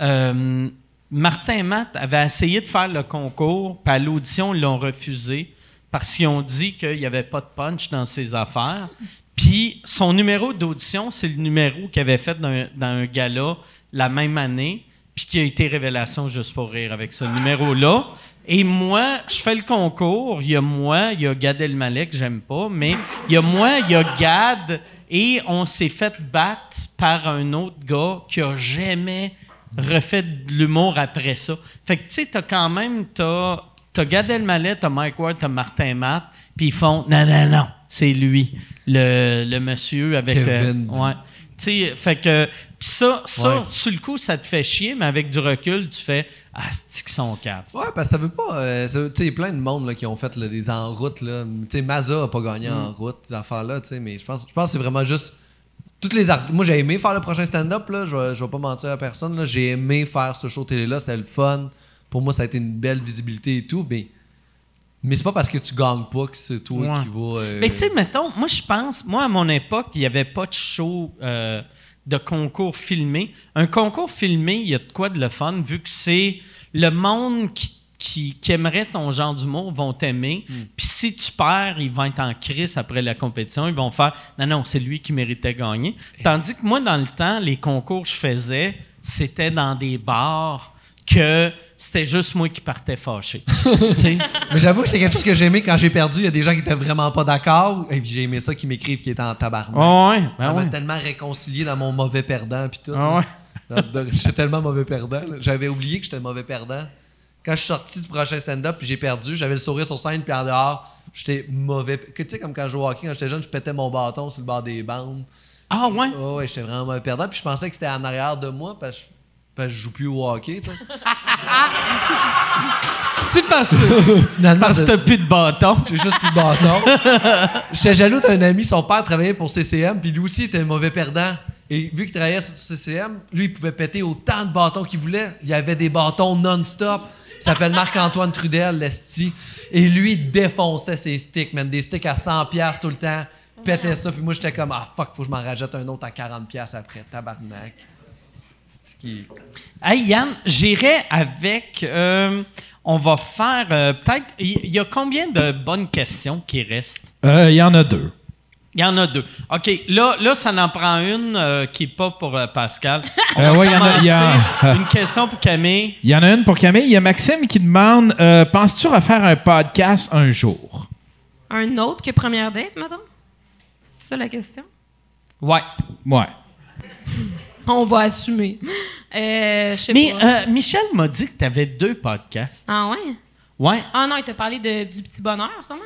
euh, Martin Matt avait essayé de faire le concours, puis à l'audition, ils l'ont refusé parce qu'ils ont dit qu'il n'y avait pas de punch dans ses affaires. Puis son numéro d'audition, c'est le numéro qu'il avait fait dans, dans un gala la même année, puis qui a été révélation juste pour rire avec ce numéro-là. Et moi, je fais le concours. Il y a moi, il y a Gad Elmaleh que j'aime pas, mais il y a moi, il y a Gad, et on s'est fait battre par un autre gars qui a jamais refait de l'humour après ça. Fait que tu sais, t'as quand même t'as t'as Gad Elmaleh, t'as Mike Ward, t'as Martin Matt, puis ils font non non non, c'est lui, le, le monsieur avec Kevin. euh, ouais. Tu sais, fait que pis ça ça Ouais. sur le coup ça te fait chier, mais avec du recul tu fais ah c'est qu'ils sont caves. Ouais, parce que ça veut pas. euh, tu sais, il y a plein de monde là, qui ont fait là, des en route. Là. Tu sais, Mazda a pas gagné en route, ces affaires-là, tu sais, mais je pense, je pense que c'est vraiment juste. Toutes les art- Moi, j'ai aimé faire le prochain stand-up, là. Je vais, je vais pas mentir à personne, là. J'ai aimé faire ce show télé-là, c'était le fun. Pour moi, ça a été une belle visibilité et tout, mais. Mais c'est pas parce que tu gagnes pas que c'est toi Ouais. qui va. euh, Mais tu sais, mettons, moi, je pense, moi, à mon époque, il n'y avait pas de show euh, de concours filmé. Un concours filmé, il y a de quoi de le fun, vu que c'est le monde qui, qui, qui aimerait ton genre d'humour vont t'aimer. Puis si tu perds, ils vont être en crise après la compétition. Ils vont faire Non, non, c'est lui qui méritait gagner. Tandis que moi, dans le temps, les concours que je faisais, c'était dans des bars que c'était juste moi qui partais fâché. Mais j'avoue que c'est quelque chose que j'ai aimé quand j'ai perdu. Il y a des gens qui étaient vraiment pas d'accord. Et puis j'ai aimé ça qui m'écrivent qui étaient en tabarnak. Ah ouais, ça ben m'a ouais. tellement réconcilié dans mon mauvais perdant puis tout. Ah ouais. J'étais tellement mauvais perdant. J'avais oublié que j'étais mauvais perdant. Quand je suis sorti du prochain stand-up puis j'ai perdu, j'avais le sourire sur scène puis en dehors, j'étais mauvais. Que Tu sais, comme quand je jouais au hockey, quand j'étais jeune, je pétais mon bâton sur le bord des bandes. Ah ouais? Oh, ouais, j'étais vraiment mauvais perdant. Puis je pensais que c'était en arrière de moi parce que, que je joue plus au hockey, tu sais. C'est parce, Finalement, parce que t'as plus de bâton. J'ai juste plus de bâton. J'étais jaloux d'un ami, son père travaillait pour CCM, puis lui aussi était un mauvais perdant. Et vu qu'il travaillait sur CCM, lui, il pouvait péter autant de bâtons qu'il voulait. Il y avait des bâtons non-stop. Il s'appelle Marc-Antoine Trudel, l'esti. Et lui, il défonçait ses sticks, man. Des sticks à 100$ piastres tout le temps. Il Pétait ça, puis moi, j'étais comme, ah fuck, faut que je m'en rajoute un autre à 40$ piastres après. Tabarnak. Qui. Hey Yann, j'irai avec. euh, on va faire euh, peut-être. Il y, a combien de bonnes questions qui restent? Euh, Il y en a deux. Il y en a deux. OK, là, là ça en prend une euh, qui n'est pas pour euh, Pascal. Euh, ouais, il y en a- y a-. Une question pour Camille. Il y en a une pour Camille. Il y a Maxime qui demande euh, Penses-tu refaire un podcast un jour? Un autre que première date, mettons? C'est ça la question? Ouais. Ouais. On va assumer. Euh, Mais pas. euh, Michel m'a dit que tu avais deux podcasts. Ah ouais? Ouais. Ah non, il t'a parlé de, du petit bonheur, sûrement?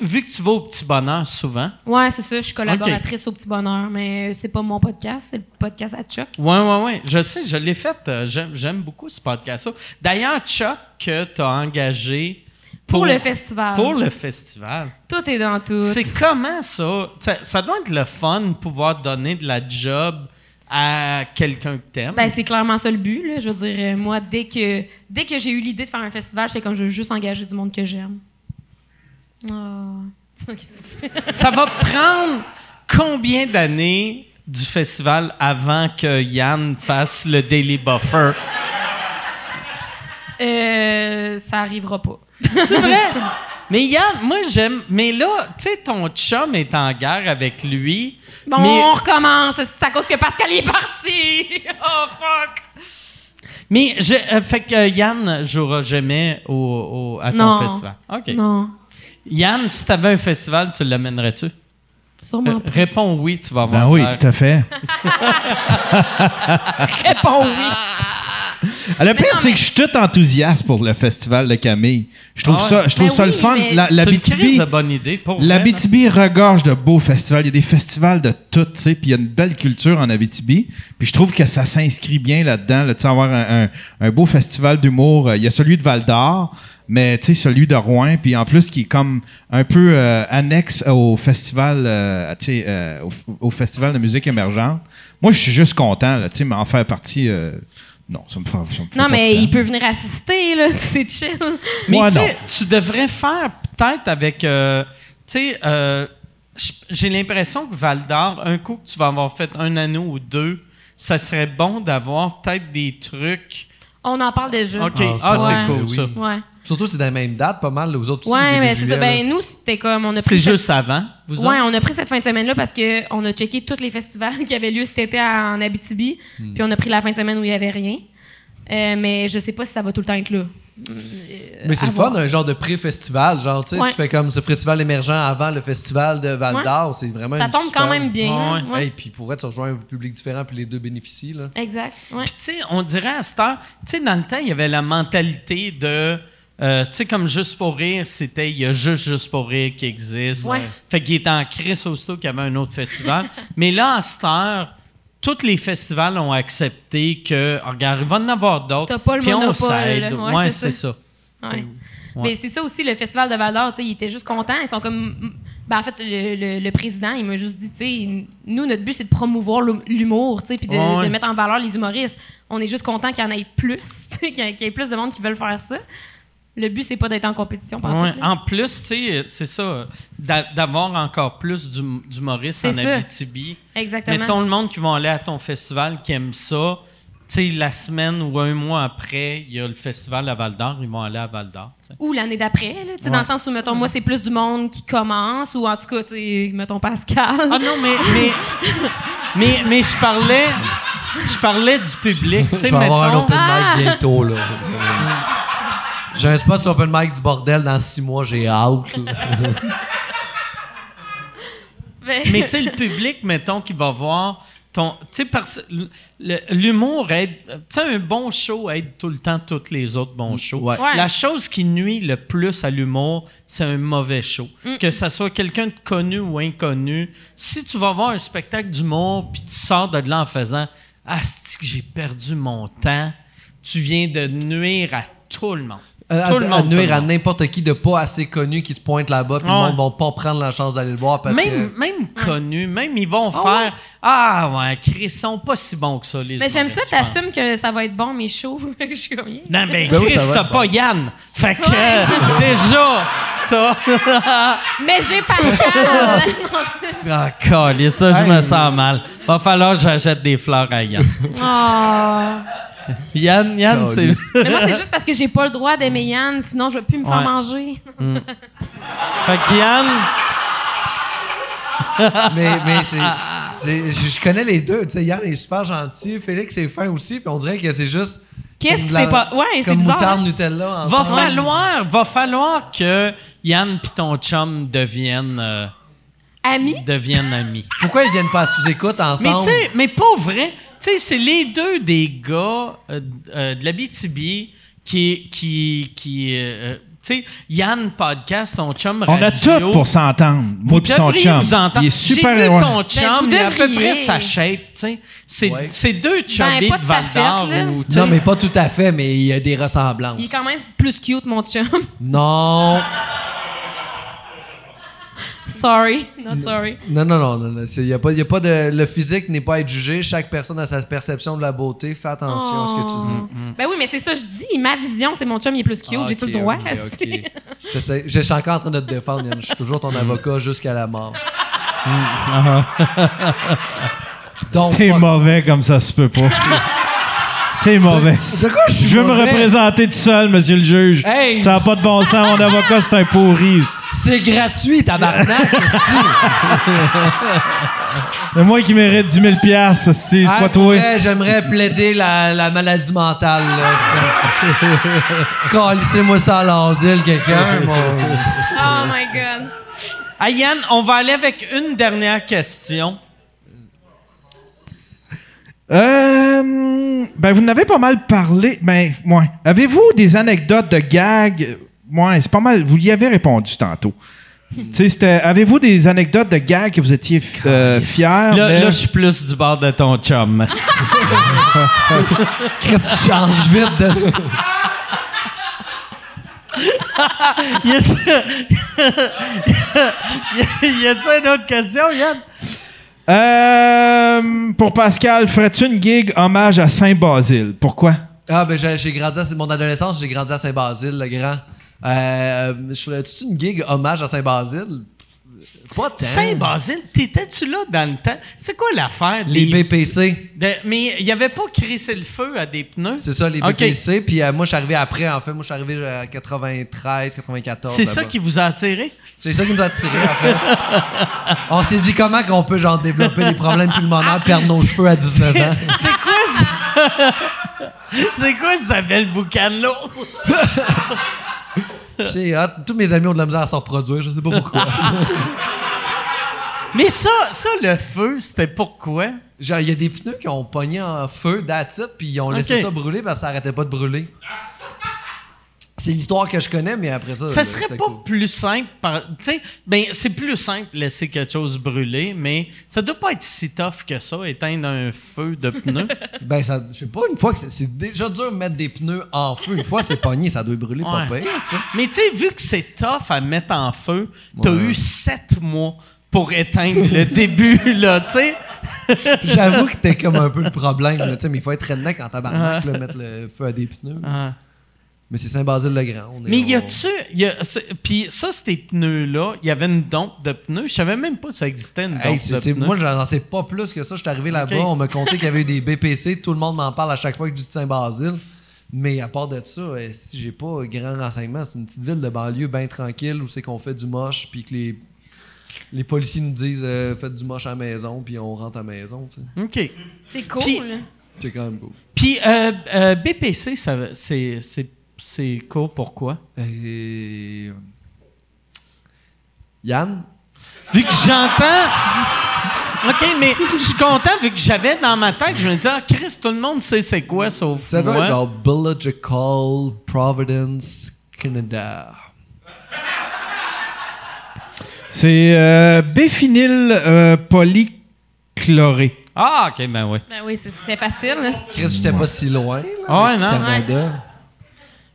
Vu que tu vas au petit bonheur souvent. Ouais, c'est ça. Je suis collaboratrice au petit bonheur, mais c'est pas mon podcast, c'est le podcast à Chuck. Ouais, ouais, ouais. Je sais, je l'ai fait. euh, j'aime, beaucoup ce podcast-là. D'ailleurs, Chuck, que tu as engagé Pour, le festival. Pour le festival. Tout est dans tout. C'est comment ça? ça? ça doit être le fun de pouvoir donner de la job à quelqu'un que t'aimes. Ben, c'est clairement ça le but. Là. Je veux dire, euh, moi, dès que, dès que j'ai eu l'idée de faire un festival, c'est comme je veux juste engager du monde que j'aime. Excusez. ça va prendre combien d'années du festival avant que Yann fasse le Daily Buffer? Euh, ça arrivera pas. C'est vrai? Mais Yann, moi j'aime. Mais là, tu sais, ton chum est en guerre avec lui. Bon, mais, on recommence. C'est à cause que Pascal est parti. Oh, fuck. mais je, euh, fait que euh, Yann jouera jamais au, au- à ton Non. festival. OK. Non, Yann, si t'avais un festival, tu l'amènerais-tu? sûrement Euh, pas. réponds oui, tu vas avoir. Ben oui, tout à fait. Réponds oui. Le pire, non, c'est mais- que je suis tout enthousiaste pour le festival de Camille. Je trouve Ah ouais. ça, je trouve Ben ça le fun. mais- La, la C'est une BTB crise de bonne idée. Pour vrai, là. L'Abitibi regorge de beaux festivals. Il y a des festivals de tout, tu sais. Puis il y a une belle culture en Abitibi. Puis je trouve que ça s'inscrit bien là-dedans, là, tu sais, avoir un, un- un beau festival d'humour. Euh, Il y a celui de Val d'Or, mais tu sais, celui de Rouen. Puis en plus, qui est comme un peu euh, annexe au festival, euh, tu sais, euh, au, au festival de musique émergente. Moi, je suis juste content, là, tu sais, mais en faire partie. euh, non, ça me fait. ça me fait Non, mais il peut venir assister, là. C'est chill. Mais Moi, tu non. sais, tu devrais faire peut-être avec. euh, tu sais, euh, j'ai l'impression que Val d'Or, un coup que tu vas avoir fait un anneau ou deux, ça serait bon d'avoir peut-être des trucs. On en parle déjà. OK, Ah, ah, c'est ouais. cool Oui. ça. Ouais. Surtout, c'est dans la même date, pas mal. Les autres aussi, Ouais, mais c'est ça. Ben, nous, c'était comme. On a C'est cette- juste avant, vous Ouais, autres? on a pris cette fin de semaine-là parce qu'on a checké tous les festivals qui avaient lieu cet été en Abitibi. Hmm. Puis on a pris la fin de semaine où il n'y avait rien. Euh, mais je sais pas si ça va tout le temps être là. Mais c'est le fun, un genre de pré-festival. Genre, tu sais, Ouais. tu fais comme ce festival émergent avant le festival de Val d'Or. C'est vraiment Ça une tombe quand même bien. Ouais, là. ouais. Hey, puis pour être, tu rejoins un public différent, puis les deux bénéficient. Là. Exact. Ouais. Puis, tu sais, on dirait à cette heure, tu sais, dans le temps, il y avait la mentalité de. Euh, tu sais, comme Juste pour rire, c'était il y a juste Juste pour rire qui existe. Ouais. Fait qu'il était en crise aussitôt qu'il y avait un autre festival. Mais là, à cette heure, tous les festivals ont accepté que, oh, regarde, il va en avoir d'autres. T'as pas le puis on monopole, s'aide. Ouais, Ouais, c'est ça. Ouais. Ouais. Mais c'est ça aussi, le festival de Val d'Or, tu sais, ils étaient juste contents. Ils sont comme. Ben, en fait, le, le- le président, il m'a juste dit, tu sais, nous, notre but, c'est de promouvoir l'hum- l'humour, tu sais, puis de, Ouais, ouais. de mettre en valeur les humoristes. On est juste content qu'il y en ait plus, y, qu'il y ait plus de monde qui veulent faire ça. Le but, c'est pas d'être en compétition par Ouais. En plus, tu sais, c'est ça, d'a- d'avoir encore plus d'hum- d'humoristes C'est en ça. Abitibi. Exactement. Mettons le monde qui vont aller à ton festival, qui aime ça. Tu sais, la semaine ou un mois après, il y a le festival à Val d'Or, ils vont aller à Val d'Or. Ou l'année d'après, là, tu sais, Ouais. dans le sens où, mettons, moi, c'est plus du monde qui commence, ou en tout cas, tu sais, mettons Pascal. Ah non, mais mais mais, mais je parlais je parlais du public. Tu Je sais, vais avoir un mettons. open mic bientôt. là. J'ai un spot sur open mic du bordel dans six mois, j'ai hâte. Mais tu sais, le public, mettons, qui va voir ton. Tu sais, l'humour aide. Tu sais, un bon show aide tout le temps tous les autres bons shows. Ouais. Ouais. La chose qui nuit le plus à l'humour, c'est un mauvais show. Mm. Que ça soit quelqu'un de connu ou inconnu. Si tu vas voir un spectacle d'humour puis tu sors de là en faisant Ah, c'est que j'ai perdu mon temps, tu viens de nuire à tout le monde. Euh, Tout à, le à monde, tout nuire à n'importe qui de pas assez connu qui se pointe là-bas, puis Ouais. le monde va pas prendre la chance d'aller le voir parce Même, que. même connus, même ils vont faire Ah ouais, Chris, ils sont pas si bons que ça, les Mais j'aime ça, t'assumes que ça va être bon, mes shows. Je suis comme, yeah. Non, ben, Ben Chris, t'as pas. Yann. Fait que, euh, déjà, t'as. Mais j'ai Pascal! Ah, calisse, ça, je me sens mal. Va falloir que j'achète des fleurs à Yann. oh. Yann, Yann, c'est. Mais moi, c'est juste parce que j'ai pas le droit d'aimer Yann, sinon je vais plus me faire Ouais. manger. Fait que Yann. mais mais c'est. c'est- Je, je connais les deux. Tu sais, Yann est super gentil, Félix est fin aussi, puis on dirait que c'est juste. Qu'est-ce la- s'est pas. Ouais, c'est Comme bizarre. moutarde hein? Nutella. Va falloir, va falloir que Yann pis ton chum deviennent, euh, Ami? deviennent amis. Pourquoi ils viennent pas à sous-écoute Mais ensemble? tu sais, mais pas vrai. Tu sais, c'est les deux des gars euh, euh, de la BTB qui, qui, qui, euh, tu sais, Yann podcast, ton chum On a radio. tout pour s'entendre. Moi puis son chum. vous entendre. Il est super J'ai vu ton Ben, chum, vous il a à peu près sa shape, tu sais. C'est Ouais. c'est deux chubbies pas de tout à Val d'Or. fait, là. ou, tu sais, non, mais pas tout à fait, mais il y a des ressemblances. Il est quand même plus cute, mon chum. Non. Sorry. Not sorry. Non, non, non, non. non. C'est- y a pas, y a pas de, le physique n'est pas à être jugé. Chaque personne a sa perception de la beauté. Fais attention à ce que tu dis. Ben oui, mais c'est ça, je dis. Ma vision, c'est mon chum, il est plus cute. Ah, J'ai-tu ok, le droit? ok, asti? ok. Je, sais- je suis encore en train de te défendre, Yann. Je suis toujours ton avocat jusqu'à la mort. Donc, T'es mauvais comme ça se peut pas. T'es mauvais. C'est quoi, je suis Je veux me représenter tout seul, monsieur le juge. Hey! Ça n'a pas de bon sens. Mon avocat, c'est un pourri. C'est gratuit, tabarnak. C'est moi qui mérite 10 000 piastres, c'est pas toi. J'aimerais plaider la, la maladie mentale. là. Calissez-moi ça à l'asile, quelqu'un. mon- Oh my God. Yann, on va aller avec une dernière question. Euh, ben, vous en avez pas mal parlé. Ben, ouais. Avez-vous des anecdotes de gags? Ouais, c'est pas mal. Vous y avez répondu tantôt. c'était. Avez-vous des anecdotes de gags que vous étiez euh, fiers? Là, mais- là, je suis plus du bord de ton chum. Chris, tu changes vite de. y a-tu y a-tu une autre question, Yann? Euh, pour Pascal, ferais-tu une gig hommage à Saint-Basile? Pourquoi? Ah, ben j'ai j'ai grandi à mon adolescence, j'ai grandi à Saint-Basile, le grand. Euh, je ferais-tu une gig hommage à Saint-Basile? Pas tant. Saint-Basile, t'étais-tu là dans le temps? C'est quoi l'affaire? Les des- BPC. de- mais il n'y avait pas crissé le feu à des pneus? C'est ça, les. BPC. Puis euh, moi, je suis arrivé après, en fait. Moi, je suis arrivé à 93, 94. C'est ça qui vous a attiré? C'est ça qui nous a attirés, en fait. On s'est dit comment qu'on peut, genre, développer des problèmes pulmonaires, perdre nos cheveux à 19 ans? C'est quoi ça? C'est quoi cette belle boucane-là? C'est hot. Tous mes amis ont de la misère à s'en reproduire, je sais pas pourquoi. Mais ça, ça, le feu, c'était pourquoi? Genre, il y a des pneus qui ont pogné en feu, that's it, puis ils ont laissé Ok. ça brûler parce que ça arrêtait pas de brûler. C'est l'histoire que je connais, mais après ça. Ça là, serait pas cool. plus simple, par- tu sais, ben c'est plus simple laisser quelque chose brûler, mais ça doit pas être si tough que ça, éteindre un feu de pneu. Ben, ça, je sais pas, une fois que c'est- déjà dur de mettre des pneus en feu. Une fois c'est pogné, ça doit brûler pas Ouais. pire, sais. mais tu sais, vu que c'est tough à mettre en feu, t'as Ouais. eu sept mois pour éteindre le début, là, tu sais. J'avoue que t'es comme un peu le problème, là, tu sais, mais il faut être redneck en tabarnak, là, mettre le feu à des pneus. Ah. Mais c'est Saint-Basile-le-Grand. Mais y a-tu. y a- c'est- Puis ça, ces pneus-là, il y avait une dompe de pneus? Je savais même pas que ça existait, une Hey, dompe de pneus. moi, j'en sais pas plus que ça. Je suis arrivé là-bas, on m'a conté qu'il y avait eu des BPC. Tout le monde m'en parle à chaque fois que je dis de Saint-Basile. Mais à part de ça, euh, si j'ai pas grand renseignement, c'est une petite ville de banlieue bien tranquille où c'est qu'on fait du moche, puis que les, les policiers nous disent euh, faites du moche à la maison, puis on rentre à la maison. tu sais. OK. C'est cool. Puis- C'est quand même cool. Puis euh, euh, BPC, ça, c'est, c'est, cool pourquoi? Et... Yann? Vu que j'entends. OK, mais je suis content vu que j'avais dans ma tête, je me disais, ah, Chris, tout le monde sait c'est quoi sauf Ça doit être genre Biological Providence, Canada. C'est euh, euh, polychloré. Ah, OK, ben oui. Ben oui, c'est- c'était facile. Chris, j'étais pas si loin. là, Ah ouais, non. Canada.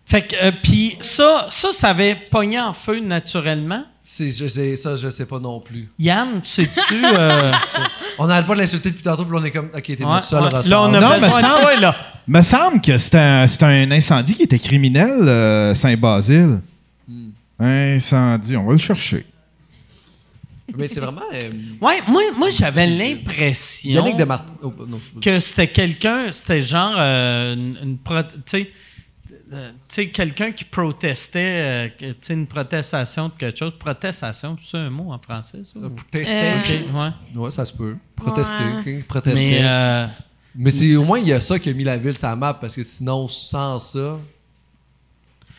Fait que, euh, puis ça, ça, ça avait pogné en feu naturellement. C'est, je sais, ça, je sais pas non plus. Yann, tu sais-tu... euh, On n'arrête pas de l'insulter depuis tantôt, puis on est comme, ok, t'es ouais, notre seul ouais. ressort. Là, on a Non, mais besoin semble- toi, là. Me semble que c'est un, c'est un incendie qui était criminel, euh, Saint-Basile. Incendie, on va le chercher. Mais c'est vraiment. euh, Ouais, moi, moi j'avais l'impression... Yannick de Martin. Oh, non, je- que c'était quelqu'un, c'était genre euh, une, une pro- tu sais, euh, tu sais, quelqu'un qui protestait, euh, que- tu sais, une protestation de quelque chose. Protestation, c'est un mot en français, ça? ou- Protester. Euh, Ok, ouais. Ouais, ça se peut. Protester. Ouais. Protester. Mais, Mais, euh, c'est au moins, il y a ça qui a mis la ville sur la map, parce que sinon, sans ça.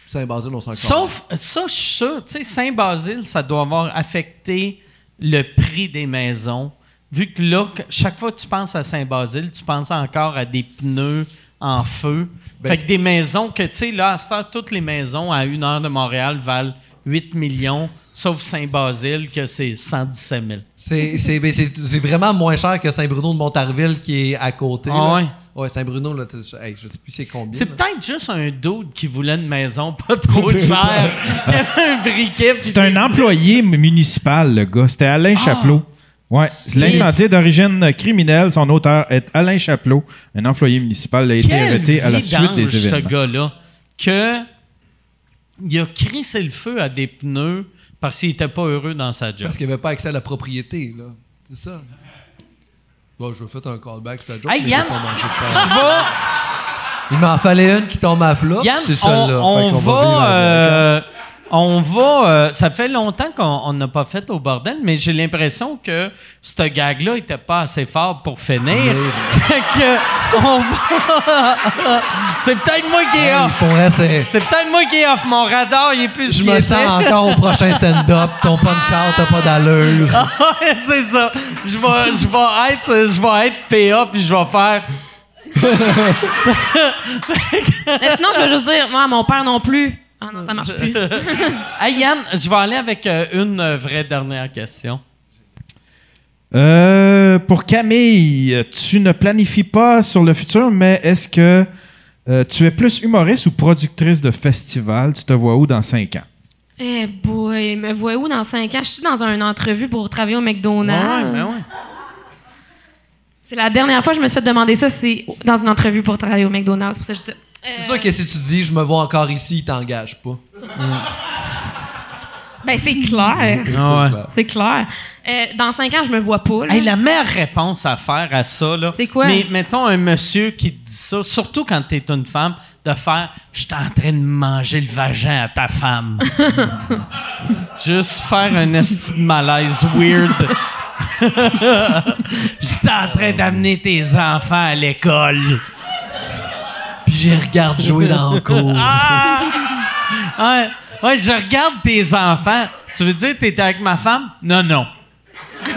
Saint-Basile, on s'en sauf, ça, je suis sûr, tu sais, Saint-Basile, ça doit avoir affecté le prix des maisons. Vu que là, que- chaque fois que tu penses à Saint-Basile, tu penses encore à des pneus en feu. Ben, fait c'est- que des maisons que, tu sais, là, à cette heure, toutes les maisons à une heure de Montréal valent 8 millions, sauf Saint-Basile, que c'est 117 000. C'est, c'est, ben, c'est, c'est vraiment moins cher que Saint-Bruno de Montarville qui est à côté. Ah là. ouais? Ouais, Saint-Bruno, là, hey, je sais plus c'est combien. C'est peut-être juste un dude qui voulait une maison pas trop chère, qui avait un briquet. C'est un employé municipal, le gars. C'était Alain Ah! Chapelot. Ouais. L'incendie est d'origine criminelle. Son auteur est Alain Chapelot, un employé municipal. Il a été arrêté à la suite des ce événements. gars-là, que il a crissé le feu à des pneus parce qu'il était pas heureux dans sa job. Parce qu'il n'y avait pas accès à la propriété, là. C'est ça. Bon, je vais faire un callback, c'est la joke. Hey, Yann, pas mangé de Je pain. vais, Il m'en fallait une qui tombe à plat. Yann, c'est celle-là. on va, euh, on va. euh, ça fait longtemps qu'on on n'a pas fait au bordel, mais j'ai l'impression que ce gag-là était pas assez fort pour finir. fait que on va. c'est peut-être moi qui est off. c'est- C'est peut-être moi qui est off. Mon radar, il est plus. Je me sens encore au prochain stand-up. Ton punch-out, t'as pas d'allure. Ouais, c'est ça. Je vais, je vais être, je vais être PA puis je vais faire. Mais sinon, je vais juste dire, moi, mon père non plus. Ah non, ça marche plus. Hey Yann, je vais aller avec euh, une vraie dernière question. Euh, pour Camille, tu ne planifies pas sur le futur, mais est-ce que euh, tu es plus humoriste ou productrice de festival? Tu te vois où dans cinq ans? Eh boy, me vois où dans 5 ans? Je suis dans une entrevue pour travailler au Ouais, McDonald's. ben ouais. C'est la dernière fois que je me suis fait demander ça, c'est dans une entrevue pour travailler au McDonald's. C'est pour ça que je dis ça. C'est sûr que si tu dis je me vois encore ici, il t'engage pas. Ben, c'est clair. Ah ouais. C'est clair. Euh, dans 5 ans, je me vois pas. là. Hey, la meilleure réponse à faire à ça, là. C'est quoi? Mais mettons un monsieur qui te dit ça, surtout quand t'es une femme, de faire Je suis en train de manger le vagin à ta femme. Juste faire un esti de malaise weird. J'étais en train d'amener tes enfants à l'école. J'y regarde jouer dans le cours. Ah! Ouais, ouais, je regarde tes enfants. Tu veux dire que t'étais avec ma femme? Non, non.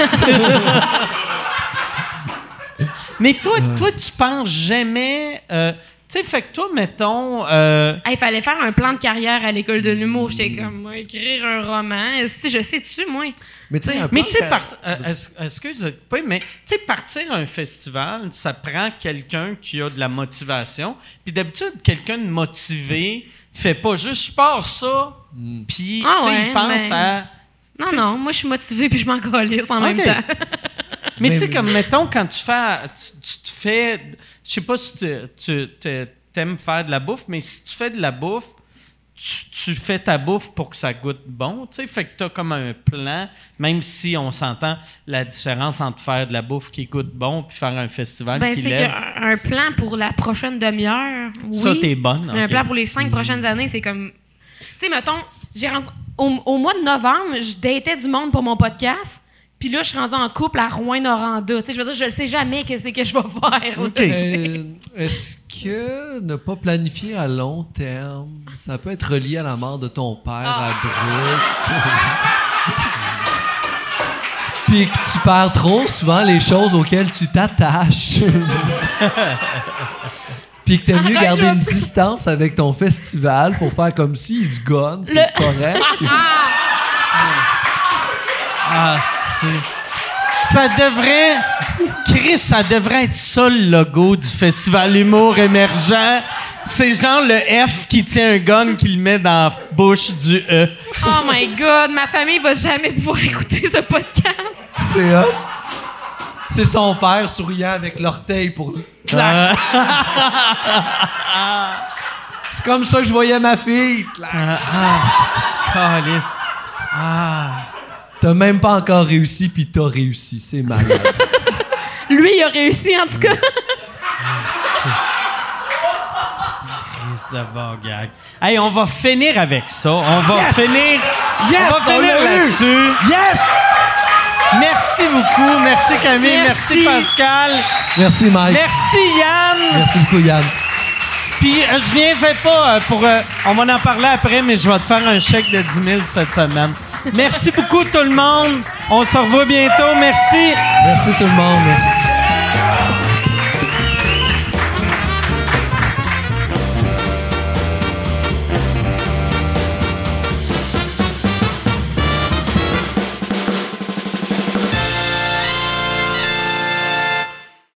Mais toi, toi, tu penses jamais. euh, sais, fait que toi, mettons. euh, Il fallait faire un plan de carrière à l'école de l'humour. J'étais comme, moi, écrire un roman. Si je sais dessus, moi? Mais tu sais, un mais tu sais, par- euh, est-ce- excuse, pas, mais tu sais, partir à un festival, ça prend quelqu'un qui a de la motivation. Puis d'habitude, quelqu'un de motivé fait pas juste je pars ça, puis Ah tu ouais, il pense ben- à. Non, T'sais- non, moi, je suis motivée puis je m'en en même temps. Mais tu Mais- sais, comme mettons, quand tu fais. Tu, tu te fais. Je sais pas si tu, t'aimes faire de la bouffe, mais si tu fais de la bouffe, tu, tu fais ta bouffe pour que ça goûte bon, tu sais. Fait que t'as comme un plan, même si on s'entend la différence entre faire de la bouffe qui goûte bon puis faire un festival Ben, qui lève. qu'un un plan pour la prochaine demi-heure. Oui. Ça, t'es bonne. Un plan pour les cinq prochaines années, c'est comme. Tu sais, mettons, j'ai au, au mois de novembre, je datais du monde pour mon podcast. Puis là, je suis rendue en couple à Rouen-Noranda. Tu sais, je veux dire, je ne sais jamais qu'est-ce que je vais faire. là. OK. Euh, Est-ce que ne pas planifier à long terme, ça peut être relié à la mort de ton père Ah. abrupt? Puis que tu perds trop souvent les choses auxquelles tu t'attaches. Puis que t'aimes mieux Arrête, garder une distance avec ton festival pour faire comme s'il se gonne, c'est Le- correct. Ah, c'est. Ça devrait. Chris, ça devrait être ça le logo du Festival Humour émergent. C'est genre le F qui tient un gun qui le met dans la bouche du E. Oh my God, ma famille va jamais pouvoir écouter ce podcast. C'est. C'est son père souriant avec l'orteil pour. Clac! C'est comme ça que je voyais ma fille. Clac. Calice. T'as même pas encore réussi, puis t'as réussi. C'est malade. Lui, il a réussi en tout cas. Gag. Hey, on va finir avec ça. On va finir. Yes, on va finir là-dessus. Yes! Merci beaucoup. Merci Camille. Merci, Merci. Pascal. Merci, Mike. Merci Yann. Merci beaucoup, Yann. Puis euh, je viendrai pas euh, pour. euh, on va en parler après, mais je vais te faire un chèque de 10 000 cette semaine. Merci beaucoup tout le monde. On se revoit bientôt. Merci. Merci tout le monde. Merci.